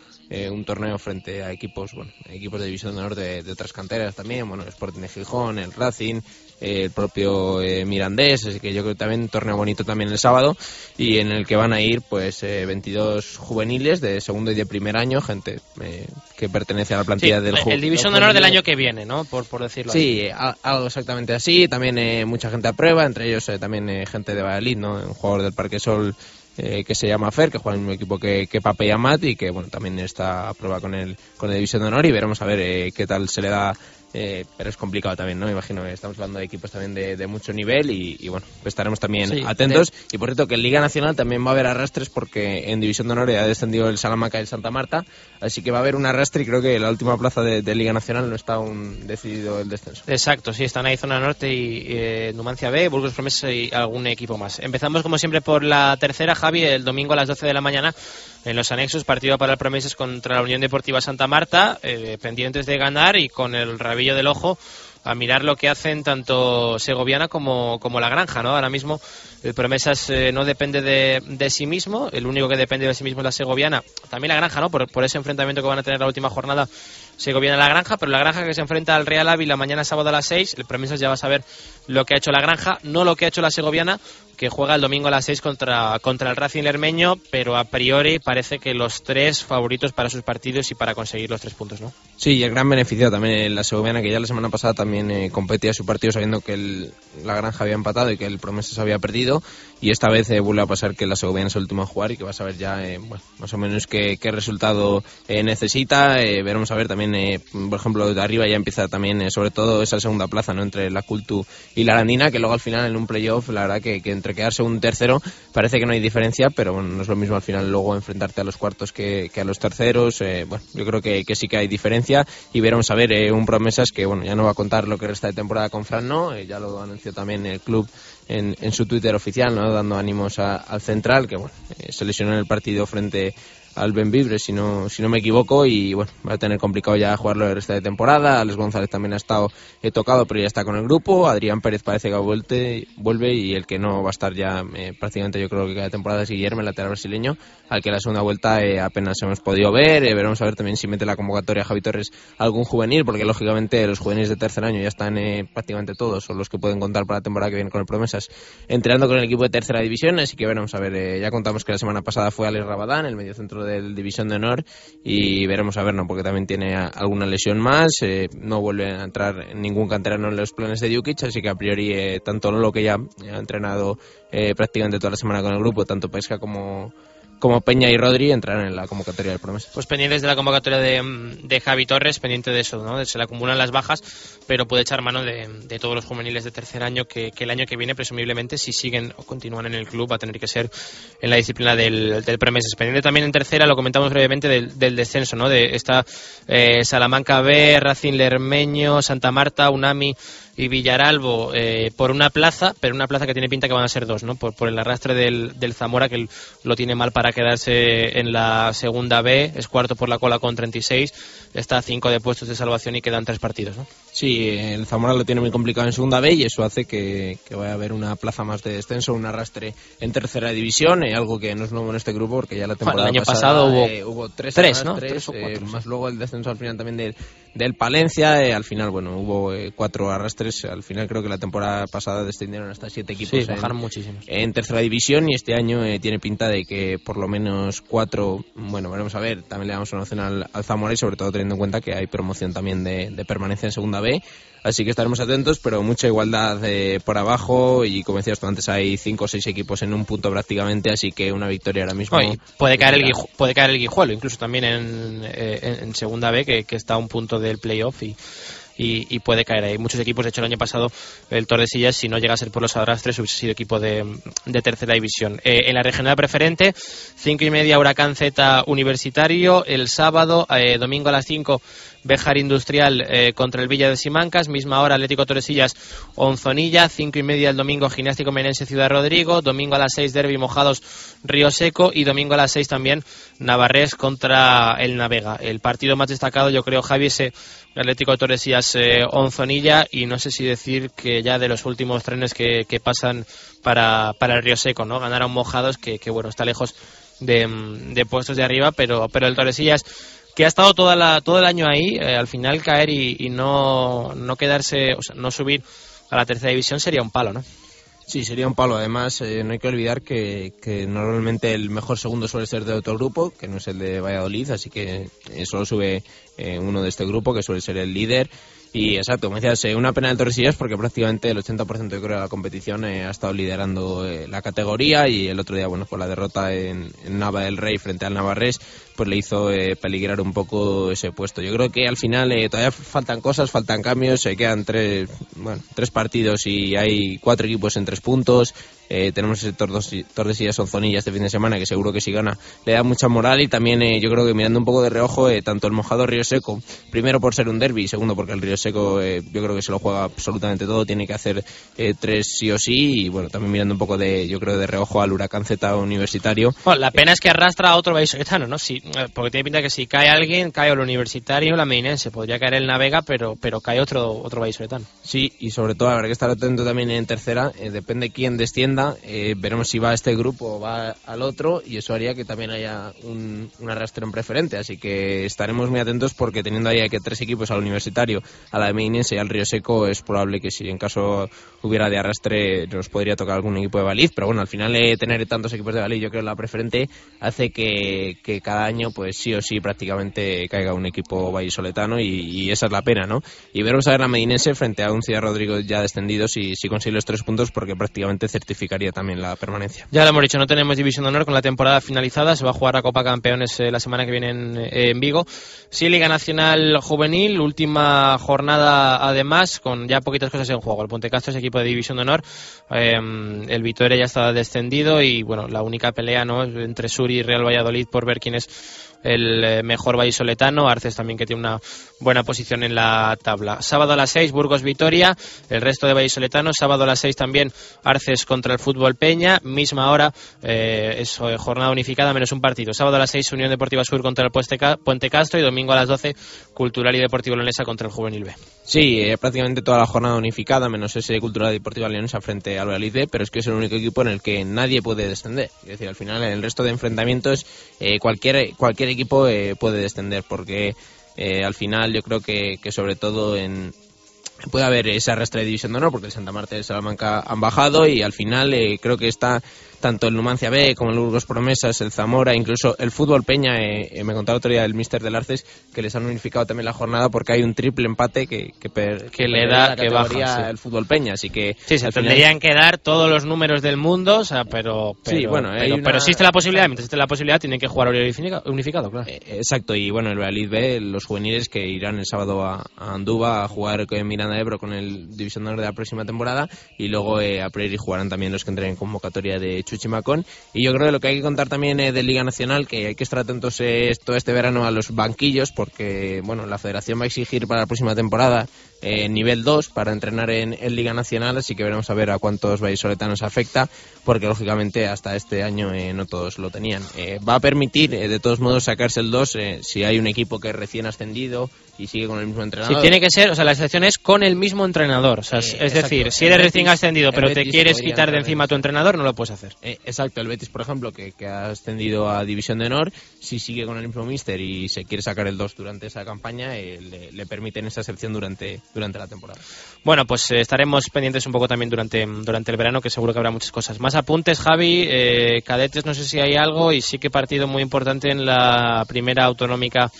un torneo frente a equipos, bueno, equipos de División de Honor de, de otras canteras también, bueno, el Sporting de Gijón, el Racing, el propio eh, Mirandés, así que yo creo que también un torneo bonito también el sábado y en el que van a ir pues eh, 22 juveniles de segundo y de primer año, gente eh, que pertenece a la plantilla Sí, del el división de honor del año que viene, ¿no? Por, por decirlo así. Sí, a- algo exactamente así. También eh, mucha gente a prueba, entre ellos eh, también eh, gente de Valladolid, ¿no? Un jugador del Parque Sol eh, que se llama Fer, que juega en un equipo que, que Pape y Amat y que bueno también está a prueba con el, con el División de Honor y veremos a ver eh, qué tal se le da. Eh, pero es complicado también, ¿no? Imagino que estamos hablando de equipos también de, de mucho nivel y, y, bueno, pues estaremos también Sí, atentos. Y por cierto, que en Liga Nacional también va a haber arrastres porque en División de Honor ya ha descendido el Salamanca y el Santa Marta, así que va a haber un arrastre y creo que la última plaza de, Liga Nacional no está aún decidido el descenso. Exacto, sí, están ahí Zona Norte y eh, Numancia B, Burgos Promesa y algún equipo más. Empezamos como siempre por la tercera, Javi, el domingo a las 12 de la mañana en los anexos, partido para el Promesas contra la Unión Deportiva Santa Marta, eh, pendientes de ganar y con el rabillo del ojo a mirar lo que hacen tanto Segoviana como, como La Granja, ¿no? Ahora mismo el Promesas eh, no depende de, de sí mismo, el único que depende de sí mismo es la Segoviana, también La Granja, ¿no? Por, por ese enfrentamiento que van a tener la última jornada Segoviana La Granja, pero La Granja que se enfrenta al Real Ávila mañana sábado a las 6, el Promesas ya va a saber lo que ha hecho La Granja, no lo que ha hecho la Segoviana, que juega el domingo a las 6 contra, contra el Racing Lermeño, pero a priori parece que los tres favoritos para sus partidos y para conseguir los tres puntos, ¿no? Sí, y el gran beneficiado también en la Segoviana, que ya la semana pasada también eh, competía su partido sabiendo que la Granja había empatado y que el Promesas había perdido. Y esta vez eh, vuelve a pasar que la Segoviana es el último a jugar y que vas a ver ya eh, bueno, más o menos qué, resultado eh, necesita. Veremos a ver también, por ejemplo, de arriba ya empieza también, sobre todo, esa segunda plaza ¿no? entre la Cultu y la Arandina, que luego al final en un playoff, la verdad que, entre quedarse un tercero parece que no hay diferencia, pero bueno, no es lo mismo al final luego enfrentarte a los cuartos que, a los terceros. Bueno, yo creo que, sí que hay diferencia y veremos a ver un promesas que bueno ya no va a contar lo que resta de temporada con Fran, ya lo anunció también el club en, en su Twitter oficial, no, dando ánimos a- al central que bueno eh, se lesionó en el partido frente al Benvibre, si no, si no me equivoco, y bueno, va a tener complicado ya jugarlo el resto de temporada. Alex González también ha estado eh, tocado, pero ya está con el grupo. Adrián Pérez parece que vuelve y el que no va a estar ya eh, prácticamente yo creo que cada temporada es Guillermo, el lateral brasileño, al que la segunda vuelta eh, apenas hemos podido ver. Eh, veremos a ver también si mete la convocatoria Javi Torres algún juvenil, porque lógicamente los juveniles de tercer año ya están eh, prácticamente todos, son los que pueden contar para la temporada que viene con el Promesas, entrenando con el equipo de tercera división, así que veremos a ver, eh, ya contamos que la semana pasada fue Alex Rabadán, el mediocentro del División de Honor, y veremos a ver, ¿no? porque también tiene alguna lesión más, eh, no vuelve a entrar en ningún canterano en los planes de Dukic, así que a priori eh, tanto Lolo que ya ha entrenado eh, prácticamente toda la semana con el grupo, tanto Pesca como como Peña y Rodri entrarán en la convocatoria del Promesas. Pues pendientes de la convocatoria de, de Javi Torres, pendiente de eso, ¿no? Se le acumulan las bajas, pero puede echar mano de, de todos los juveniles de tercer año que, que el año que viene, presumiblemente, si siguen o continúan en el club, va a tener que ser en la disciplina del, del Promesas. Pendiente también en tercera, lo comentamos brevemente, del, del descenso, ¿no? De esta eh, Salamanca B, Racing Lermeño, Santa Marta, Unami y Villaralbo eh, por una plaza, pero una plaza que tiene pinta que van a ser dos, ¿no? Por, por el arrastre del, del Zamora, que lo tiene mal para quedarse en la segunda B, es cuarto por la cola con 36, está a cinco de puestos de salvación y quedan tres partidos, ¿no? Sí, el Zamora lo tiene muy complicado en segunda B y eso hace que, que vaya a haber una plaza más de descenso, un arrastre en tercera división, eh, algo que no es nuevo en este grupo porque ya la temporada el año pasada, pasado hubo eh, hubo tres, tres, ¿no? Tres o eh, cuatro, sí. más luego el descenso al final también del, del Palencia, eh, al final, bueno, hubo eh, cuatro arrastres, al final creo que la temporada pasada descendieron hasta siete equipos Sí, en- bajaron muchísimos. en tercera división y este año eh, tiene pinta de que por lo menos cuatro, bueno, veremos a ver, también le damos una opción al, al Zamora y sobre todo teniendo en cuenta que hay promoción también de, de permanencia en segunda B, así que estaremos atentos, pero mucha igualdad eh, por abajo. Y como decías tú antes hay cinco o seis equipos en un punto prácticamente, así que una victoria ahora mismo. Puede caer el puede caer el Guijuelo incluso también en, eh, en- en segunda B que, que está a un punto del playoff y, y, y puede caer ahí. Muchos equipos de hecho el año pasado el Tordesillas si no llega a ser por los arrastres hubiese sido equipo de, de tercera división. Eh, en la regional preferente cinco y media Huracán Z Universitario el sábado eh, domingo a las 5 Bejar Industrial eh, contra el Villa de Simancas, misma hora Atlético Torresillas Onzonilla, cinco y media el domingo Gimnástico Menense Ciudad Rodrigo, domingo a las 6 Derby Mojados Río Seco y domingo a las 6 también Navarrés contra el Navega. El partido más destacado yo creo Javi ese Atlético Torresillas eh, Onzonilla y no sé si decir que ya de los últimos trenes que, que pasan para, para el Río Seco, ¿no? Ganaron Mojados que, que bueno, está lejos de, mm, de puestos de arriba, pero, pero el Torresillas que ha estado toda la, todo el año ahí, eh, al final caer y, no, no quedarse, o sea, no subir a la tercera división sería un palo, ¿no? Sí, sería un palo. Además, eh, no hay que olvidar que, que normalmente el mejor segundo suele ser de otro grupo, que no es el de Valladolid, así que eh, solo sube eh, uno de este grupo, que suele ser el líder. Y exacto, como decías, eh, una pena de Torresillas porque prácticamente el 80% yo creo de la competición eh, ha estado liderando eh, la categoría y el otro día, bueno, por la derrota en, en Nava del Rey frente al Navarrés, pues le hizo eh, peligrar un poco ese puesto. Yo creo que al final todavía faltan cosas, faltan cambios, se quedan tres, bueno, tres partidos y hay cuatro equipos en tres puntos. Eh, tenemos ese Tordesillas Onzonilla este fin de semana que seguro que si gana le da mucha moral y también eh, yo creo que mirando un poco de reojo eh, tanto el mojado Río Seco primero por ser un derby y segundo porque el Río Seco eh, yo creo que se lo juega absolutamente todo tiene que hacer eh, tres sí o sí y bueno también mirando un poco de yo creo de reojo al Huracán Z universitario Bueno, la pena es que arrastra a otro vallisoletano, ¿no? Si, eh, porque tiene pinta que si cae alguien, cae el universitario o la Meinense. Podría caer el Navega, pero, pero cae otro, otro vallisoletano. Sí, y sobre todo habrá que estar atento también en tercera. depende quién descienda. Eh, veremos si va a este grupo o va al otro. Y eso haría que también haya un, un arrastre en preferente. Así que estaremos muy atentos porque teniendo ahí que tres equipos al universitario, a la de Medinense y al Río Seco, es probable que si en caso hubiera de arrastre nos podría tocar algún equipo de Baliz, pero bueno, al final eh, tener tantos equipos de Baliz, yo creo que la preferente hace que, cada año pues sí o sí prácticamente caiga un equipo vallisoletano y, y esa es la pena, ¿no? Y veremos a ver la Medinense frente a un Ciudad Rodrigo ya descendido si, si consigue los tres puntos porque prácticamente certificaría también la permanencia. Ya lo hemos dicho, no tenemos división de honor con la temporada finalizada. Se va a jugar la Copa Campeones eh, la semana que viene en, eh, en Vigo. Sí, Liga Nacional Juvenil, última jornada además, con ya poquitas cosas en juego. El Ponte Castro es equipo de división de honor. Eh, el Vitoria ya está descendido y bueno, la única pelea ¿no? entre Sur y Real Valladolid por ver quién es el eh, mejor vallisoletano, Arces también que tiene una buena posición en la tabla. Sábado a las 6, Burgos Vitoria, el resto de vallisoletanos, sábado a las 6 también Arces contra el Fútbol Peña, misma hora, eh, es eh, jornada unificada menos un partido. Sábado a las 6, Unión Deportiva Sur contra el Puente Ca- Puente Castro y domingo a las 12, Cultural y Deportivo Leonesa contra el Juvenil B. Sí, eh, prácticamente toda la jornada unificada, menos ese Cultural Deportiva Leonesa frente al B, pero es que es el único equipo en el que nadie puede descender. Es decir, al final, en el resto de enfrentamientos, cualquier, cualquier equipo eh, puede descender, porque eh, al final yo creo que, que sobre todo en, puede haber ese arrastre de división de honor porque Santa Marta y Salamanca han bajado y al final eh, creo que está tanto el Numancia B como el Burgos Promesas, el Zamora, incluso el Fútbol Peña, eh, eh, me contaba otro día el Mister del Arces que les han unificado también la jornada porque hay un triple empate que, que, per- Que le da- la que baja, sí. el Fútbol Peña, así que Sí, se final- tendrían que dar todos los números del mundo, o sea, pero, pero, Sí, bueno, pero, una- pero existe la posibilidad, mientras existe la posibilidad tienen que jugar unificado, claro. Eh, Exacto, y bueno, el Valladolid B, los juveniles que irán el sábado a, a Andúba a jugar con Miranda Ebro con el División de Honor de la próxima temporada y luego eh, a Prairie jugarán también los que entren en convocatoria de Chuchimacón. Y yo creo que lo que hay que contar también eh, de Liga Nacional, que hay que estar atentos eh, todo este verano a los banquillos, porque bueno, la federación va a exigir para la próxima temporada eh, nivel 2 para entrenar en, Liga Nacional, así que veremos a ver a cuántos vallisoletanos afecta, porque lógicamente hasta este año eh, no todos lo tenían. Eh, va a permitir, eh, de todos modos, sacarse el 2 eh, si hay un equipo que recién ascendido y sigue con el mismo entrenador. Si tiene que ser, o sea, la excepción es con el mismo entrenador. O sea, es- es exacto. decir, si eres recién ascendido, pero te quieres quitar de encima a tu entrenador, no lo puedes hacer. Eh, exacto, el Betis, por ejemplo, que, que ha ascendido a División de Honor, si sigue con el mismo míster y se quiere sacar el 2 durante esa campaña, eh, le, le permiten esa excepción durante, durante la temporada. Bueno, pues eh, estaremos pendientes un poco también durante, durante el verano, que seguro que habrá muchas cosas. Más apuntes, Javi. eh, cadetes, no sé si hay algo, y sí que partido muy importante en la primera autonómica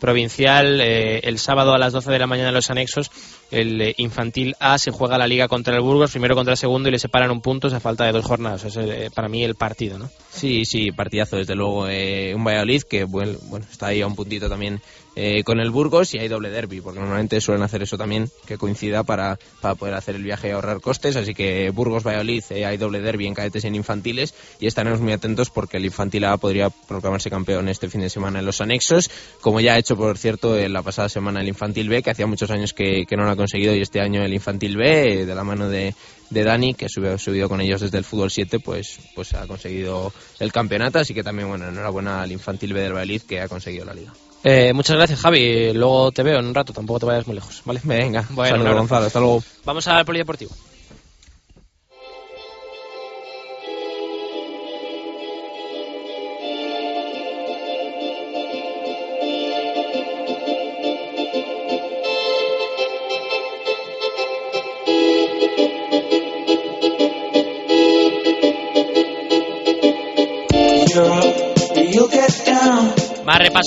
provincial. eh, el sábado a las 12 de la mañana en los anexos, el eh, infantil A se juega la liga contra el Burgos, primero contra el segundo, y le separan un punto a falta de dos jornadas. Es eh, para mí el partido, ¿no? Sí, sí, partidazo, desde luego. eh, un Valladolid que bueno, está ahí a un puntito también eh, con el Burgos y hay doble derby, porque normalmente suelen hacer eso también, que coincida para, para poder hacer el viaje y ahorrar costes. Así que Burgos-Valladolid eh, hay doble derby en cadetes y en infantiles y estaremos muy atentos porque el infantil A podría proclamarse campeón este fin de semana en los anexos, como ya ha hecho, por cierto, en la pasada semana el infantil B, que hacía muchos años que, que no lo ha conseguido y este año el infantil B, eh, de la mano de, de Dani, que ha subido con ellos desde el fútbol 7, pues, pues ha conseguido el campeonato. Así que también, bueno, enhorabuena al infantil B del Valladolid que ha conseguido la liga. Eh, muchas gracias, Javi. Luego te veo en un rato, tampoco te vayas muy lejos, ¿vale? Venga, Bueno, saludos. Gonzalo, hasta luego. Vamos al polideportivo.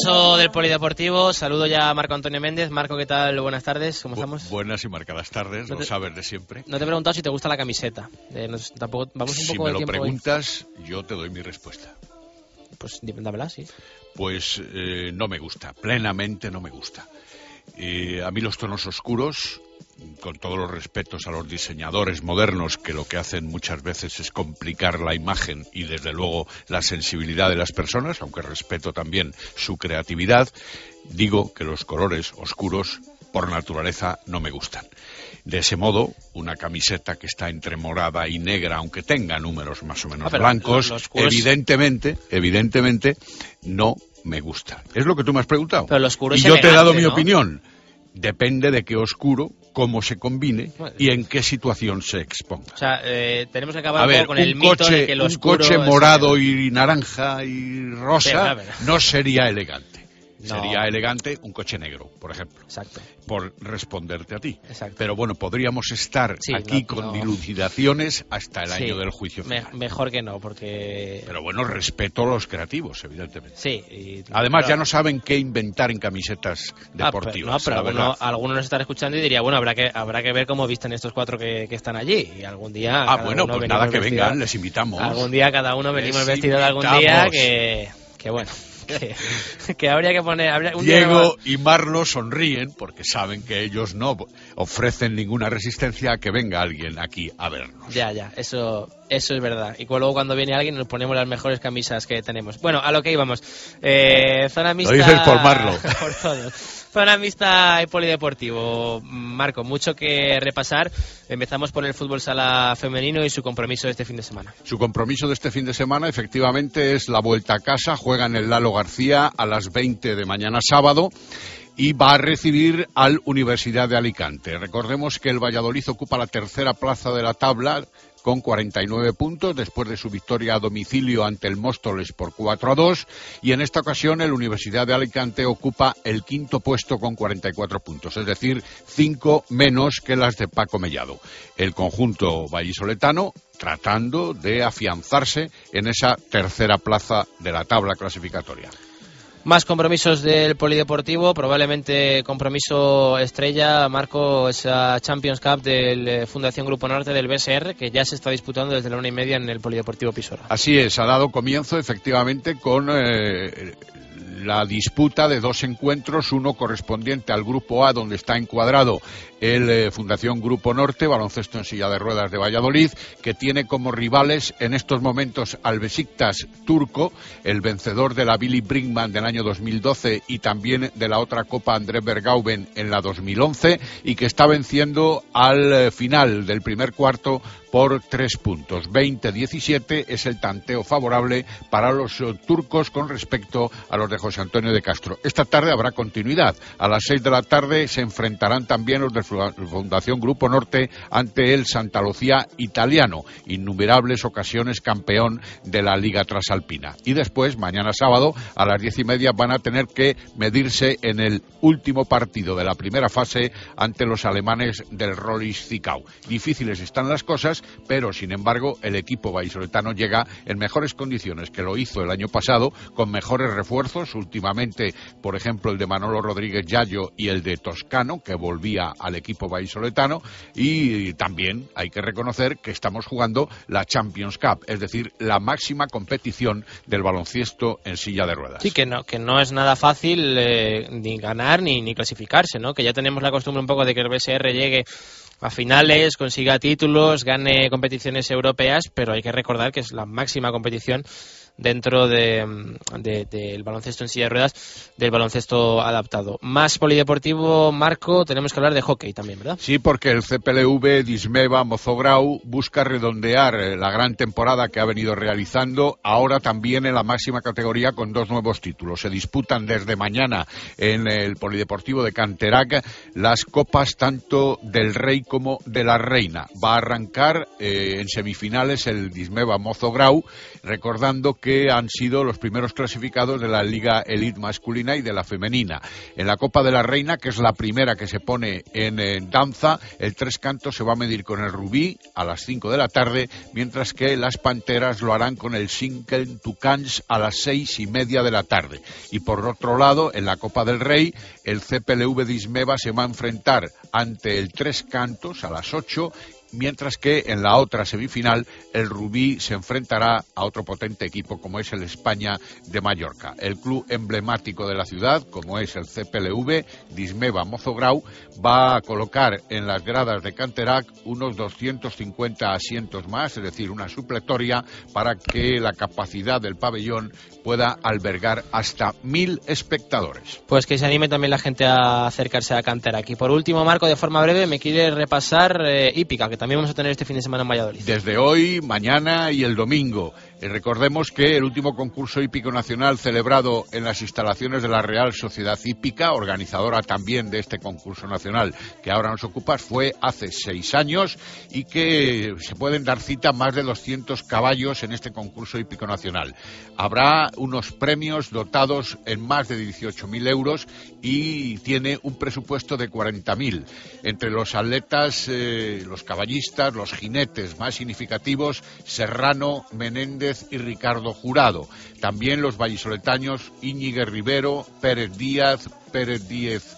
Repaso del polideportivo. Saludo ya a Marco Antonio Méndez. Marco, ¿qué tal? Buenas tardes, ¿cómo estamos? Buenas y marcadas tardes, No lo te- sabes de siempre. No te he preguntado si te gusta la camiseta. Eh, nos- tampoco, vamos un Si poco me de lo tiempo hoy. preguntas, yo te doy mi respuesta. Pues dámela, sí. Pues eh, no me gusta, plenamente no me gusta. Eh, a mí los tonos oscuros, con todos los respetos a los diseñadores modernos que lo que hacen muchas veces es complicar la imagen y desde luego la sensibilidad de las personas, aunque respeto también su creatividad, digo que los colores oscuros por naturaleza no me gustan. De ese modo, una camiseta que está entre morada y negra, aunque tenga números más o menos Ah, blancos, evidentemente, evidentemente, no me gusta. Es lo que tú me has preguntado. Pero lo oscuro y es yo te he dado mi ¿no? opinión. Depende de qué oscuro, cómo se combine y en qué situación se exponga. O sea, eh, tenemos que acabar ver, con el mito coche, de que lo un coche es- morado y naranja y rosa no sería elegante. No. Sería elegante un coche negro, por ejemplo. Exacto. Por responderte a ti. Exacto. Pero bueno, podríamos estar Sí, aquí no- con no. dilucidaciones hasta el Sí. año del juicio Me- final. mejor que no, porque... Pero bueno, respeto a los creativos, evidentemente. Sí. y- Además, pero- ya no saben qué inventar en camisetas Ah, pero- deportivas. no, pero la alguno, verdad. alguno nos está escuchando y diría, bueno, habrá que habrá que ver cómo visten estos cuatro que, que están allí. Y algún día. Ah, bueno, pues nada, que vestido- vengan, les invitamos. Algún día cada uno venimos vestidos de algún día que bueno, que, que habría que poner. habría- un Diego y Marlo sonríen porque saben que ellos no ofrecen ninguna resistencia a que venga alguien aquí a vernos. Ya, ya, eso, eso es verdad. Y luego cuando viene alguien nos ponemos las mejores camisas que tenemos. Bueno, a lo que íbamos. Eh, zona mixta... dices por Marlo. por todo. Zona mixta y polideportivo. Marco, mucho que repasar. Empezamos por el fútbol sala femenino y su compromiso de este fin de semana. Su compromiso de este fin de semana efectivamente es la vuelta a casa. Juega en el Lalo García a las 20 de mañana sábado y va a recibir al Universidad de Alicante. Recordemos que el Valladolid ocupa la tercera plaza de la tabla con 49 puntos después de su victoria a domicilio ante el Móstoles por 4 a 2 y en esta ocasión el Universidad de Alicante ocupa el quinto puesto con 44 puntos, es decir, 5 menos que las de Paco Mellado. El conjunto vallisoletano tratando de afianzarse en esa tercera plaza de la tabla clasificatoria. Más compromisos del polideportivo, probablemente compromiso estrella, Marco, esa Champions Cup del eh, Fundación Grupo Norte del BSR, que ya se está disputando desde la una y media en el polideportivo Pisora. Así es, ha dado comienzo efectivamente con eh, la disputa de dos encuentros, uno correspondiente al Grupo A, donde está encuadrado el eh, Fundación Grupo Norte, baloncesto en silla de ruedas de Valladolid, que tiene como rivales en estos momentos al Besiktas turco, el vencedor de la Billy Brinkman del año 2012 y también de la otra Copa André Bergauben en la 2011, y que está venciendo al eh, final del primer cuarto por tres puntos. 20-17 es el tanteo favorable para los eh, turcos con respecto a los de José Antonio de Castro. Esta tarde habrá continuidad. A las seis de la tarde se enfrentarán también los de Fu- Fundación Grupo Norte ante el Santa Lucía italiano, innumerables ocasiones campeón de la Liga Trasalpina. Y después, mañana sábado, a las diez y media van a tener que medirse en el último partido de la primera fase ante los alemanes del Rollis Zicau. Difíciles están las cosas, pero sin embargo el equipo vallisoletano llega en mejores condiciones que lo hizo el año pasado, con mejores refuerzos, últimamente, por ejemplo, el de Manolo Rodríguez Yayo y el de Toscano, que volvía al equipo vallisoletano, y también hay que reconocer que estamos jugando la Champions Cup, es decir, la máxima competición del baloncesto en silla de ruedas. Sí, que no, que no es nada fácil eh, ni ganar ni, ni clasificarse, ¿no? Que ya tenemos la costumbre un poco de que el BSR llegue a finales, consiga títulos, gane competiciones europeas, pero hay que recordar que es la máxima competición dentro de, mm, de- del baloncesto en silla de ruedas, del baloncesto adaptado. Más polideportivo, Marco, tenemos que hablar de hockey también, ¿verdad? Sí, porque el CPLV Dismeva Mozograu busca redondear eh, la gran temporada que ha venido realizando, ahora también en la máxima categoría con dos nuevos títulos. Se disputan desde mañana en el Polideportivo de Canterac las copas tanto del Rey como de la Reina. Va a arrancar eh, en semifinales el Dismeva Mozograu, recordando que han sido los primeros clasificados de la Liga Elite masculina y de la femenina. En la Copa de la Reina, que es la primera que se pone en, danza, el tres cantos se va a medir con el Rubí a las 5 de la tarde, mientras que las Panteras lo harán con el Sinken Tucans a las seis y media de la tarde. Y por otro lado, en la Copa del Rey, el CPLV de Ismeva se va a enfrentar ante el Tres Cantos a las 8 mientras que en la otra semifinal el Rubí se enfrentará a otro potente equipo como es el España de Mallorca. El club emblemático de la ciudad, como es el CPLV, Dismeva Mozograu, va a colocar en las gradas de Canterac unos 250 asientos más, es decir, una supletoria para que la capacidad del pabellón pueda albergar hasta mil espectadores. Pues que se anime también la gente a acercarse a Canterac. Y por último, Marco, de forma breve, me quiere repasar eh, Hípica, que que también vamos a tener este fin de semana en Valladolid. Desde hoy, mañana y el domingo. Eh, recordemos que el último concurso hípico nacional celebrado en las instalaciones de la Real Sociedad Hípica, organizadora también de este concurso nacional que ahora nos ocupa, fue hace seis años y que se pueden dar cita más de 200 caballos en este concurso hípico nacional. Habrá unos premios dotados en más de 18.000 euros y tiene un presupuesto de 40.000. Entre los atletas, eh, los caballistas, los jinetes más significativos, Serrano, Menéndez, y Ricardo Jurado. También los vallisoletaños Íñigue Rivero, Pérez Díaz, Pérez Díez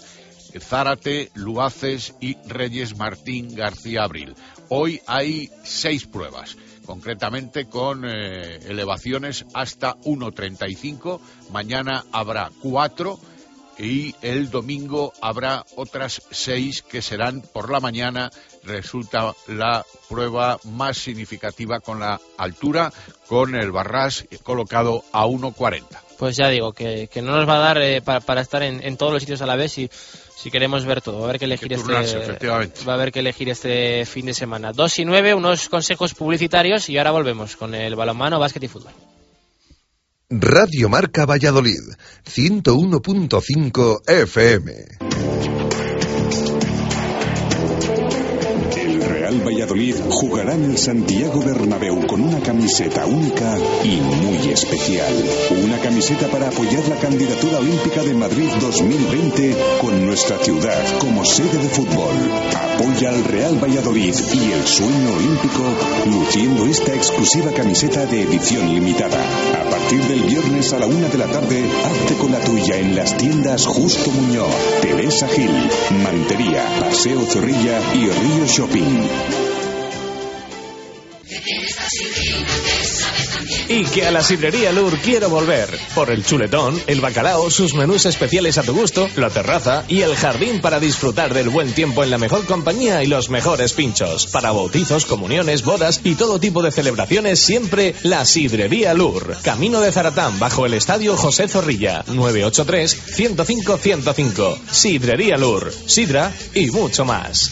Zárate, Luaces y Reyes Martín García Abril. Hoy hay seis pruebas, concretamente con eh, elevaciones hasta 1.35. Mañana habrá cuatro y el domingo habrá otras seis que serán por la mañana. Resulta la prueba más significativa con la altura, con el barras colocado a 1.40. Pues ya digo, que, no nos va a dar eh, para, estar en, todos los sitios a la vez y si queremos ver todo. Va a haber que elegir este va a haber que elegir este fin de semana. 2 y 9, unos consejos publicitarios y ahora volvemos con el balonmano, básquet y fútbol. Radio Marca Valladolid, 101.5 FM. Real Valladolid jugará en el Santiago Bernabéu con una camiseta única y muy especial. Una camiseta para apoyar la candidatura olímpica de Madrid 2020 con nuestra ciudad como sede de fútbol. Apoya al Real Valladolid y el sueño olímpico luciendo esta exclusiva camiseta de edición limitada. A partir del viernes a la una de la tarde, hazte con la tuya en las tiendas Justo Muñoz, Teresa Gil, Mantería, Paseo Zorrilla y Río Shopping. Y que a la sidrería Lur quiero volver. Por el chuletón, el bacalao, sus menús especiales a tu gusto, la terraza y el jardín para disfrutar del buen tiempo en la mejor compañía y los mejores pinchos. Para bautizos, comuniones, bodas y todo tipo de celebraciones, siempre la sidrería Lur. Camino de Zaratán, bajo el estadio José Zorrilla. 983-105-105. Sidrería Lur. Sidra y mucho más.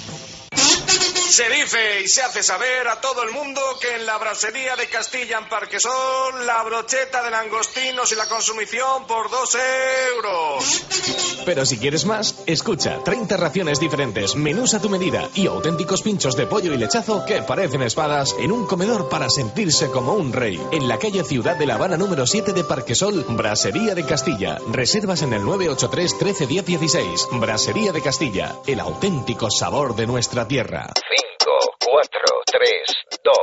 Se dice y se hace saber a todo el mundo que en la brasería de Castilla en Parquesol la brocheta de langostinos y la consumición por dos euros. Pero si quieres más, escucha 30 raciones diferentes, menús a tu medida y auténticos pinchos de pollo y lechazo que parecen espadas en un comedor para sentirse como un rey. En la calle Ciudad de La Habana número 7 de Parquesol, Brasería de Castilla. Reservas en el 983 13 10 16. Brasería de Castilla, el auténtico sabor de nuestra tierra. 4, 3, 2,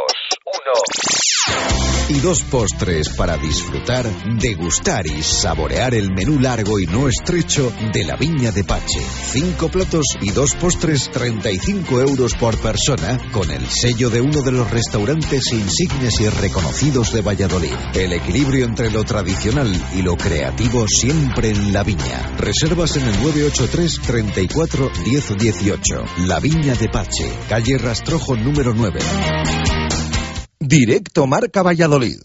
1 y dos postres para disfrutar, degustar y saborear el menú largo y no estrecho de la Viña de Pache. Cinco platos y dos postres, 35 euros por persona, con el sello de uno de los restaurantes insignes y reconocidos de Valladolid. El equilibrio entre lo tradicional y lo creativo siempre en la Viña. Reservas en el 983 34 1018. La Viña de Pache, calle Rastrojo número 9. Directo Marca Valladolid.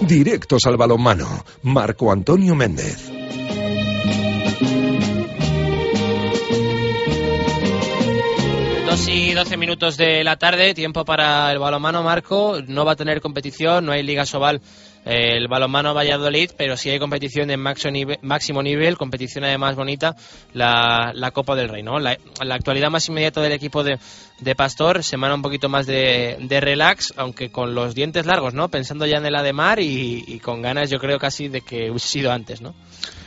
Directos al balonmano. Marco Antonio Méndez. Dos y doce minutos de la tarde, tiempo para el balonmano Marco. No va a tener competición, no hay Liga Sobal el balonmano Valladolid, pero sí hay competición de máximo nivel, competición además bonita, la, Copa del Rey. ¿no? La, actualidad más inmediata del equipo de, Pastor, semana un poquito más de, relax, aunque con los dientes largos, ¿no? pensando ya en el Ademar y, y con ganas yo creo casi de que hubiese sido antes. ¿no?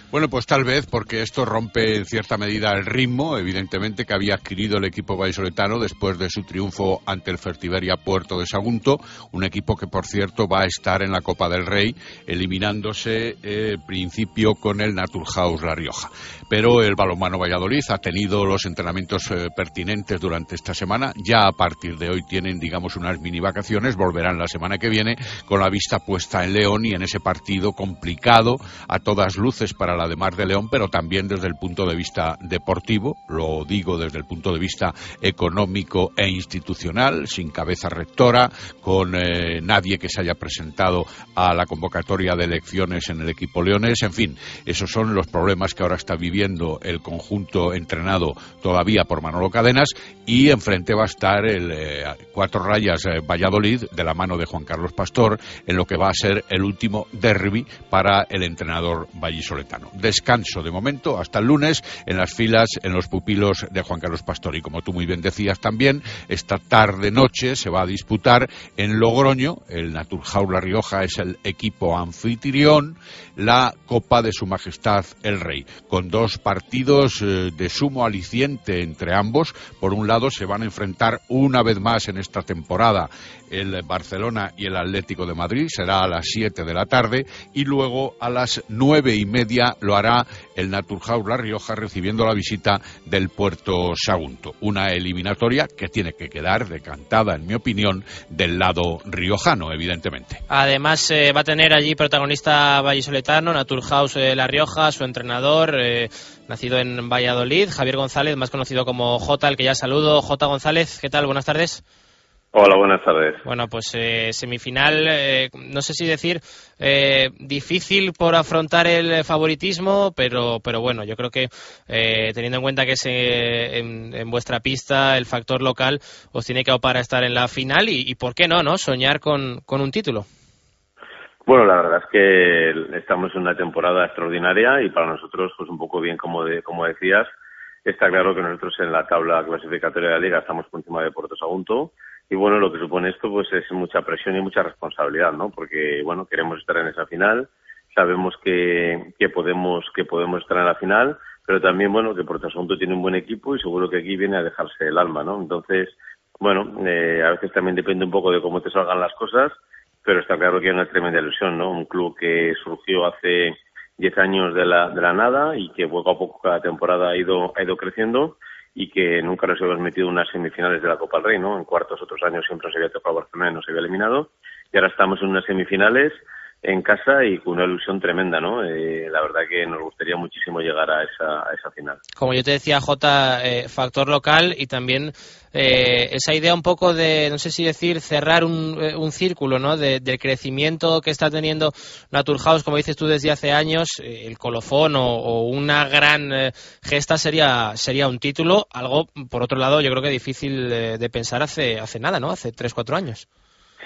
Bueno, pues tal vez porque esto rompe en cierta medida el ritmo, evidentemente, que había adquirido el equipo vallisoletano después de su triunfo ante el Fertiberia Puerto de Sagunto, un equipo que, por cierto, va a estar en la Copa del Rey, eliminándose eh, principio con el Naturhaus La Rioja. Pero el balonmano Valladolid ha tenido los entrenamientos eh, pertinentes durante esta semana, ya a partir de hoy tienen, digamos, unas mini vacaciones, volverán la semana que viene con la vista puesta en León y en ese partido complicado a todas luces para la de Mar de León, pero también desde el punto de vista deportivo, lo digo desde el punto de vista económico e institucional, sin cabeza rectora, con eh, nadie que se haya presentado a la convocatoria de elecciones en el equipo Leones, en fin, esos son los problemas que ahora está viviendo el conjunto entrenado todavía por Manolo Cadenas y enfrente va a estar el eh, Cuatro Rayas eh, Valladolid de la mano de Juan Carlos Pastor en lo que va a ser el último derby para el entrenador vallisoletano. Descanso de momento hasta el lunes en las filas, en los pupilos de Juan Carlos Pastor. Y como tú muy bien decías también, esta tarde-noche se va a disputar en Logroño, el Naturhaus La Rioja es el equipo anfitrión, la Copa de Su Majestad el Rey, con dos partidos eh, de sumo aliciente entre ambos. Por un lado, se van a enfrentar una vez más en esta temporada el Barcelona y el Atlético de Madrid, será a las 7 de la tarde, y luego a las nueve y media lo hará el Naturhaus La Rioja recibiendo la visita del Puerto Sagunto. Una eliminatoria que tiene que quedar decantada, en mi opinión, del lado riojano, evidentemente. Además, eh, va a tener allí protagonista vallisoletano, Naturhaus eh, La Rioja, su entrenador. Eh, nacido en Valladolid, Javier González, más conocido como J, el que ya saludo. J. González, ¿qué tal? Buenas tardes. Hola, buenas tardes. Bueno, pues eh, semifinal, eh, no sé si decir eh, difícil por afrontar el favoritismo, pero, pero bueno, yo creo que teniendo en cuenta que es en, vuestra pista el factor local os tiene que opar a estar en la final y, por qué no, ¿no? Soñar con, con un título. Bueno, la verdad es que estamos en una temporada extraordinaria y para nosotros, pues un poco bien como, de, como decías, está claro que nosotros en la tabla clasificatoria de la liga estamos por encima de Puerto Sagunto y bueno, lo que supone esto pues es mucha presión y mucha responsabilidad, ¿no? Porque bueno, queremos estar en esa final, sabemos que, que podemos que podemos estar en la final, pero también bueno que Asunto tiene un buen equipo y seguro que aquí viene a dejarse el alma, ¿no? Entonces, bueno, eh, a veces también depende un poco de cómo te salgan las cosas, pero está claro que hay una tremenda ilusión, ¿no? Un club que surgió hace 10 años de la, de la nada y que poco a poco cada temporada ha ido ha ido creciendo y que nunca nos hemos metido en unas semifinales de la Copa del Rey, ¿no? En cuartos otros años siempre nos había tocado Barcelona y nos había eliminado. Y ahora estamos en unas semifinales en casa y con una ilusión tremenda, ¿no? Eh, la verdad que nos gustaría muchísimo llegar a esa, final. Como yo te decía, J, eh, factor local y también eh, esa idea un poco de, no sé si decir, cerrar un, un círculo, ¿no? De, del crecimiento que está teniendo Naturhaus, como dices tú, desde hace años, el colofón o, una gran gesta sería, sería un título, algo, por otro lado, yo creo que difícil de pensar hace, hace nada, ¿no? Hace tres, cuatro años.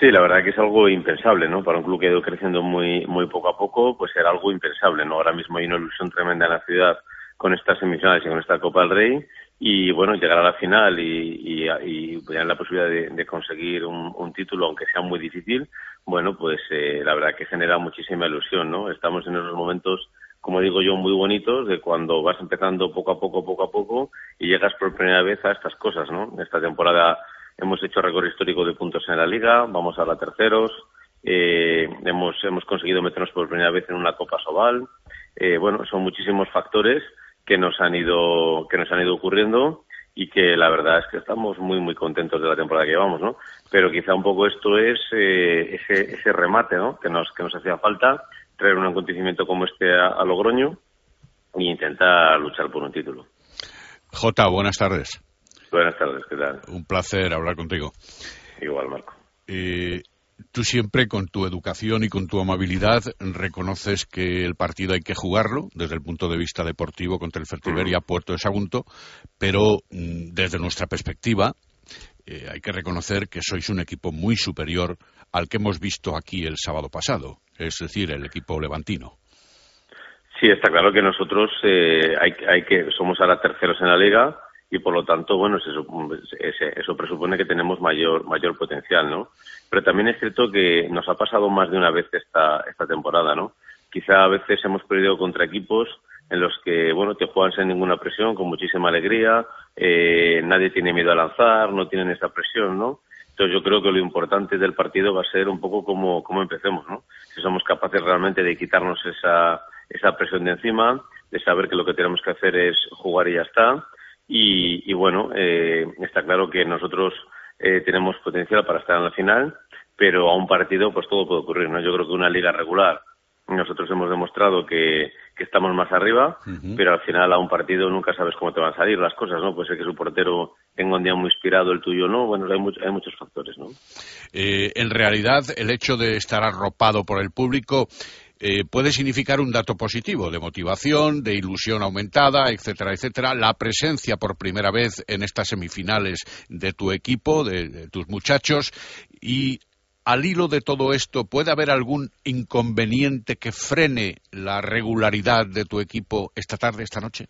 Sí, la verdad que es algo impensable, ¿no? Para un club que ha ido creciendo muy, muy poco a poco, pues era algo impensable, ¿no? Ahora mismo hay una ilusión tremenda en la ciudad con estas semifinales y con esta Copa del Rey y bueno, llegar a la final y, y, tener la posibilidad de, conseguir un, título, aunque sea muy difícil, bueno, pues eh, la verdad que genera muchísima ilusión, ¿no? Estamos en esos momentos, como digo yo, muy bonitos de cuando vas empezando poco a poco, poco a poco y llegas por primera vez a estas cosas, ¿no? Esta temporada hemos hecho récord histórico de puntos en la liga, vamos a la terceros, eh, hemos, hemos conseguido meternos por primera vez en una Copa Sobal. Eh, bueno, son muchísimos factores que nos han ido que nos han ido ocurriendo y que la verdad es que estamos muy muy contentos de la temporada que llevamos, ¿no? Pero quizá un poco esto es eh, ese, ese remate, ¿no? Que nos que nos hacía falta traer un acontecimiento como este a, Logroño e intentar luchar por un título. J, buenas tardes. Buenas tardes, ¿qué tal? Un placer hablar contigo. Igual, Marco. Eh, tú siempre con tu educación y con tu amabilidad reconoces que el partido hay que jugarlo desde el punto de vista deportivo contra el Fertiberia Puerto de Sagunto, pero mm, desde nuestra perspectiva eh, hay que reconocer que sois un equipo muy superior al que hemos visto aquí el sábado pasado, es decir, el equipo levantino. Sí, está claro que nosotros eh, hay, hay que somos ahora terceros en la liga y por lo tanto, bueno, eso, eso presupone que tenemos mayor, mayor potencial, ¿no? Pero también es cierto que nos ha pasado más de una vez esta, esta temporada, ¿no? Quizá a veces hemos perdido contra equipos en los que, bueno, te juegan sin ninguna presión, con muchísima alegría, eh, nadie tiene miedo a lanzar, no tienen esa presión, ¿no? Entonces yo creo que lo importante del partido va a ser un poco como, como empecemos, ¿no? Si somos capaces realmente de quitarnos esa, esa presión de encima, de saber que lo que tenemos que hacer es jugar y ya está. Y, y bueno, eh, está claro que nosotros eh, tenemos potencial para estar en la final, pero a un partido pues todo puede ocurrir, ¿no? Yo creo que una liga regular nosotros hemos demostrado que, que estamos más arriba, pero al final a un partido nunca sabes cómo te van a salir las cosas, ¿no? Puede ser que su portero tenga un día muy inspirado, el tuyo no. Bueno, hay, hay muchos factores, ¿no? Eh, en realidad, el hecho de estar arropado por el público eh, puede significar un dato positivo de motivación, de ilusión aumentada, etcétera, etcétera. La presencia por primera vez en estas semifinales de tu equipo, de, tus muchachos, y al hilo de todo esto, ¿puede haber algún inconveniente que frene la regularidad de tu equipo esta tarde, esta noche?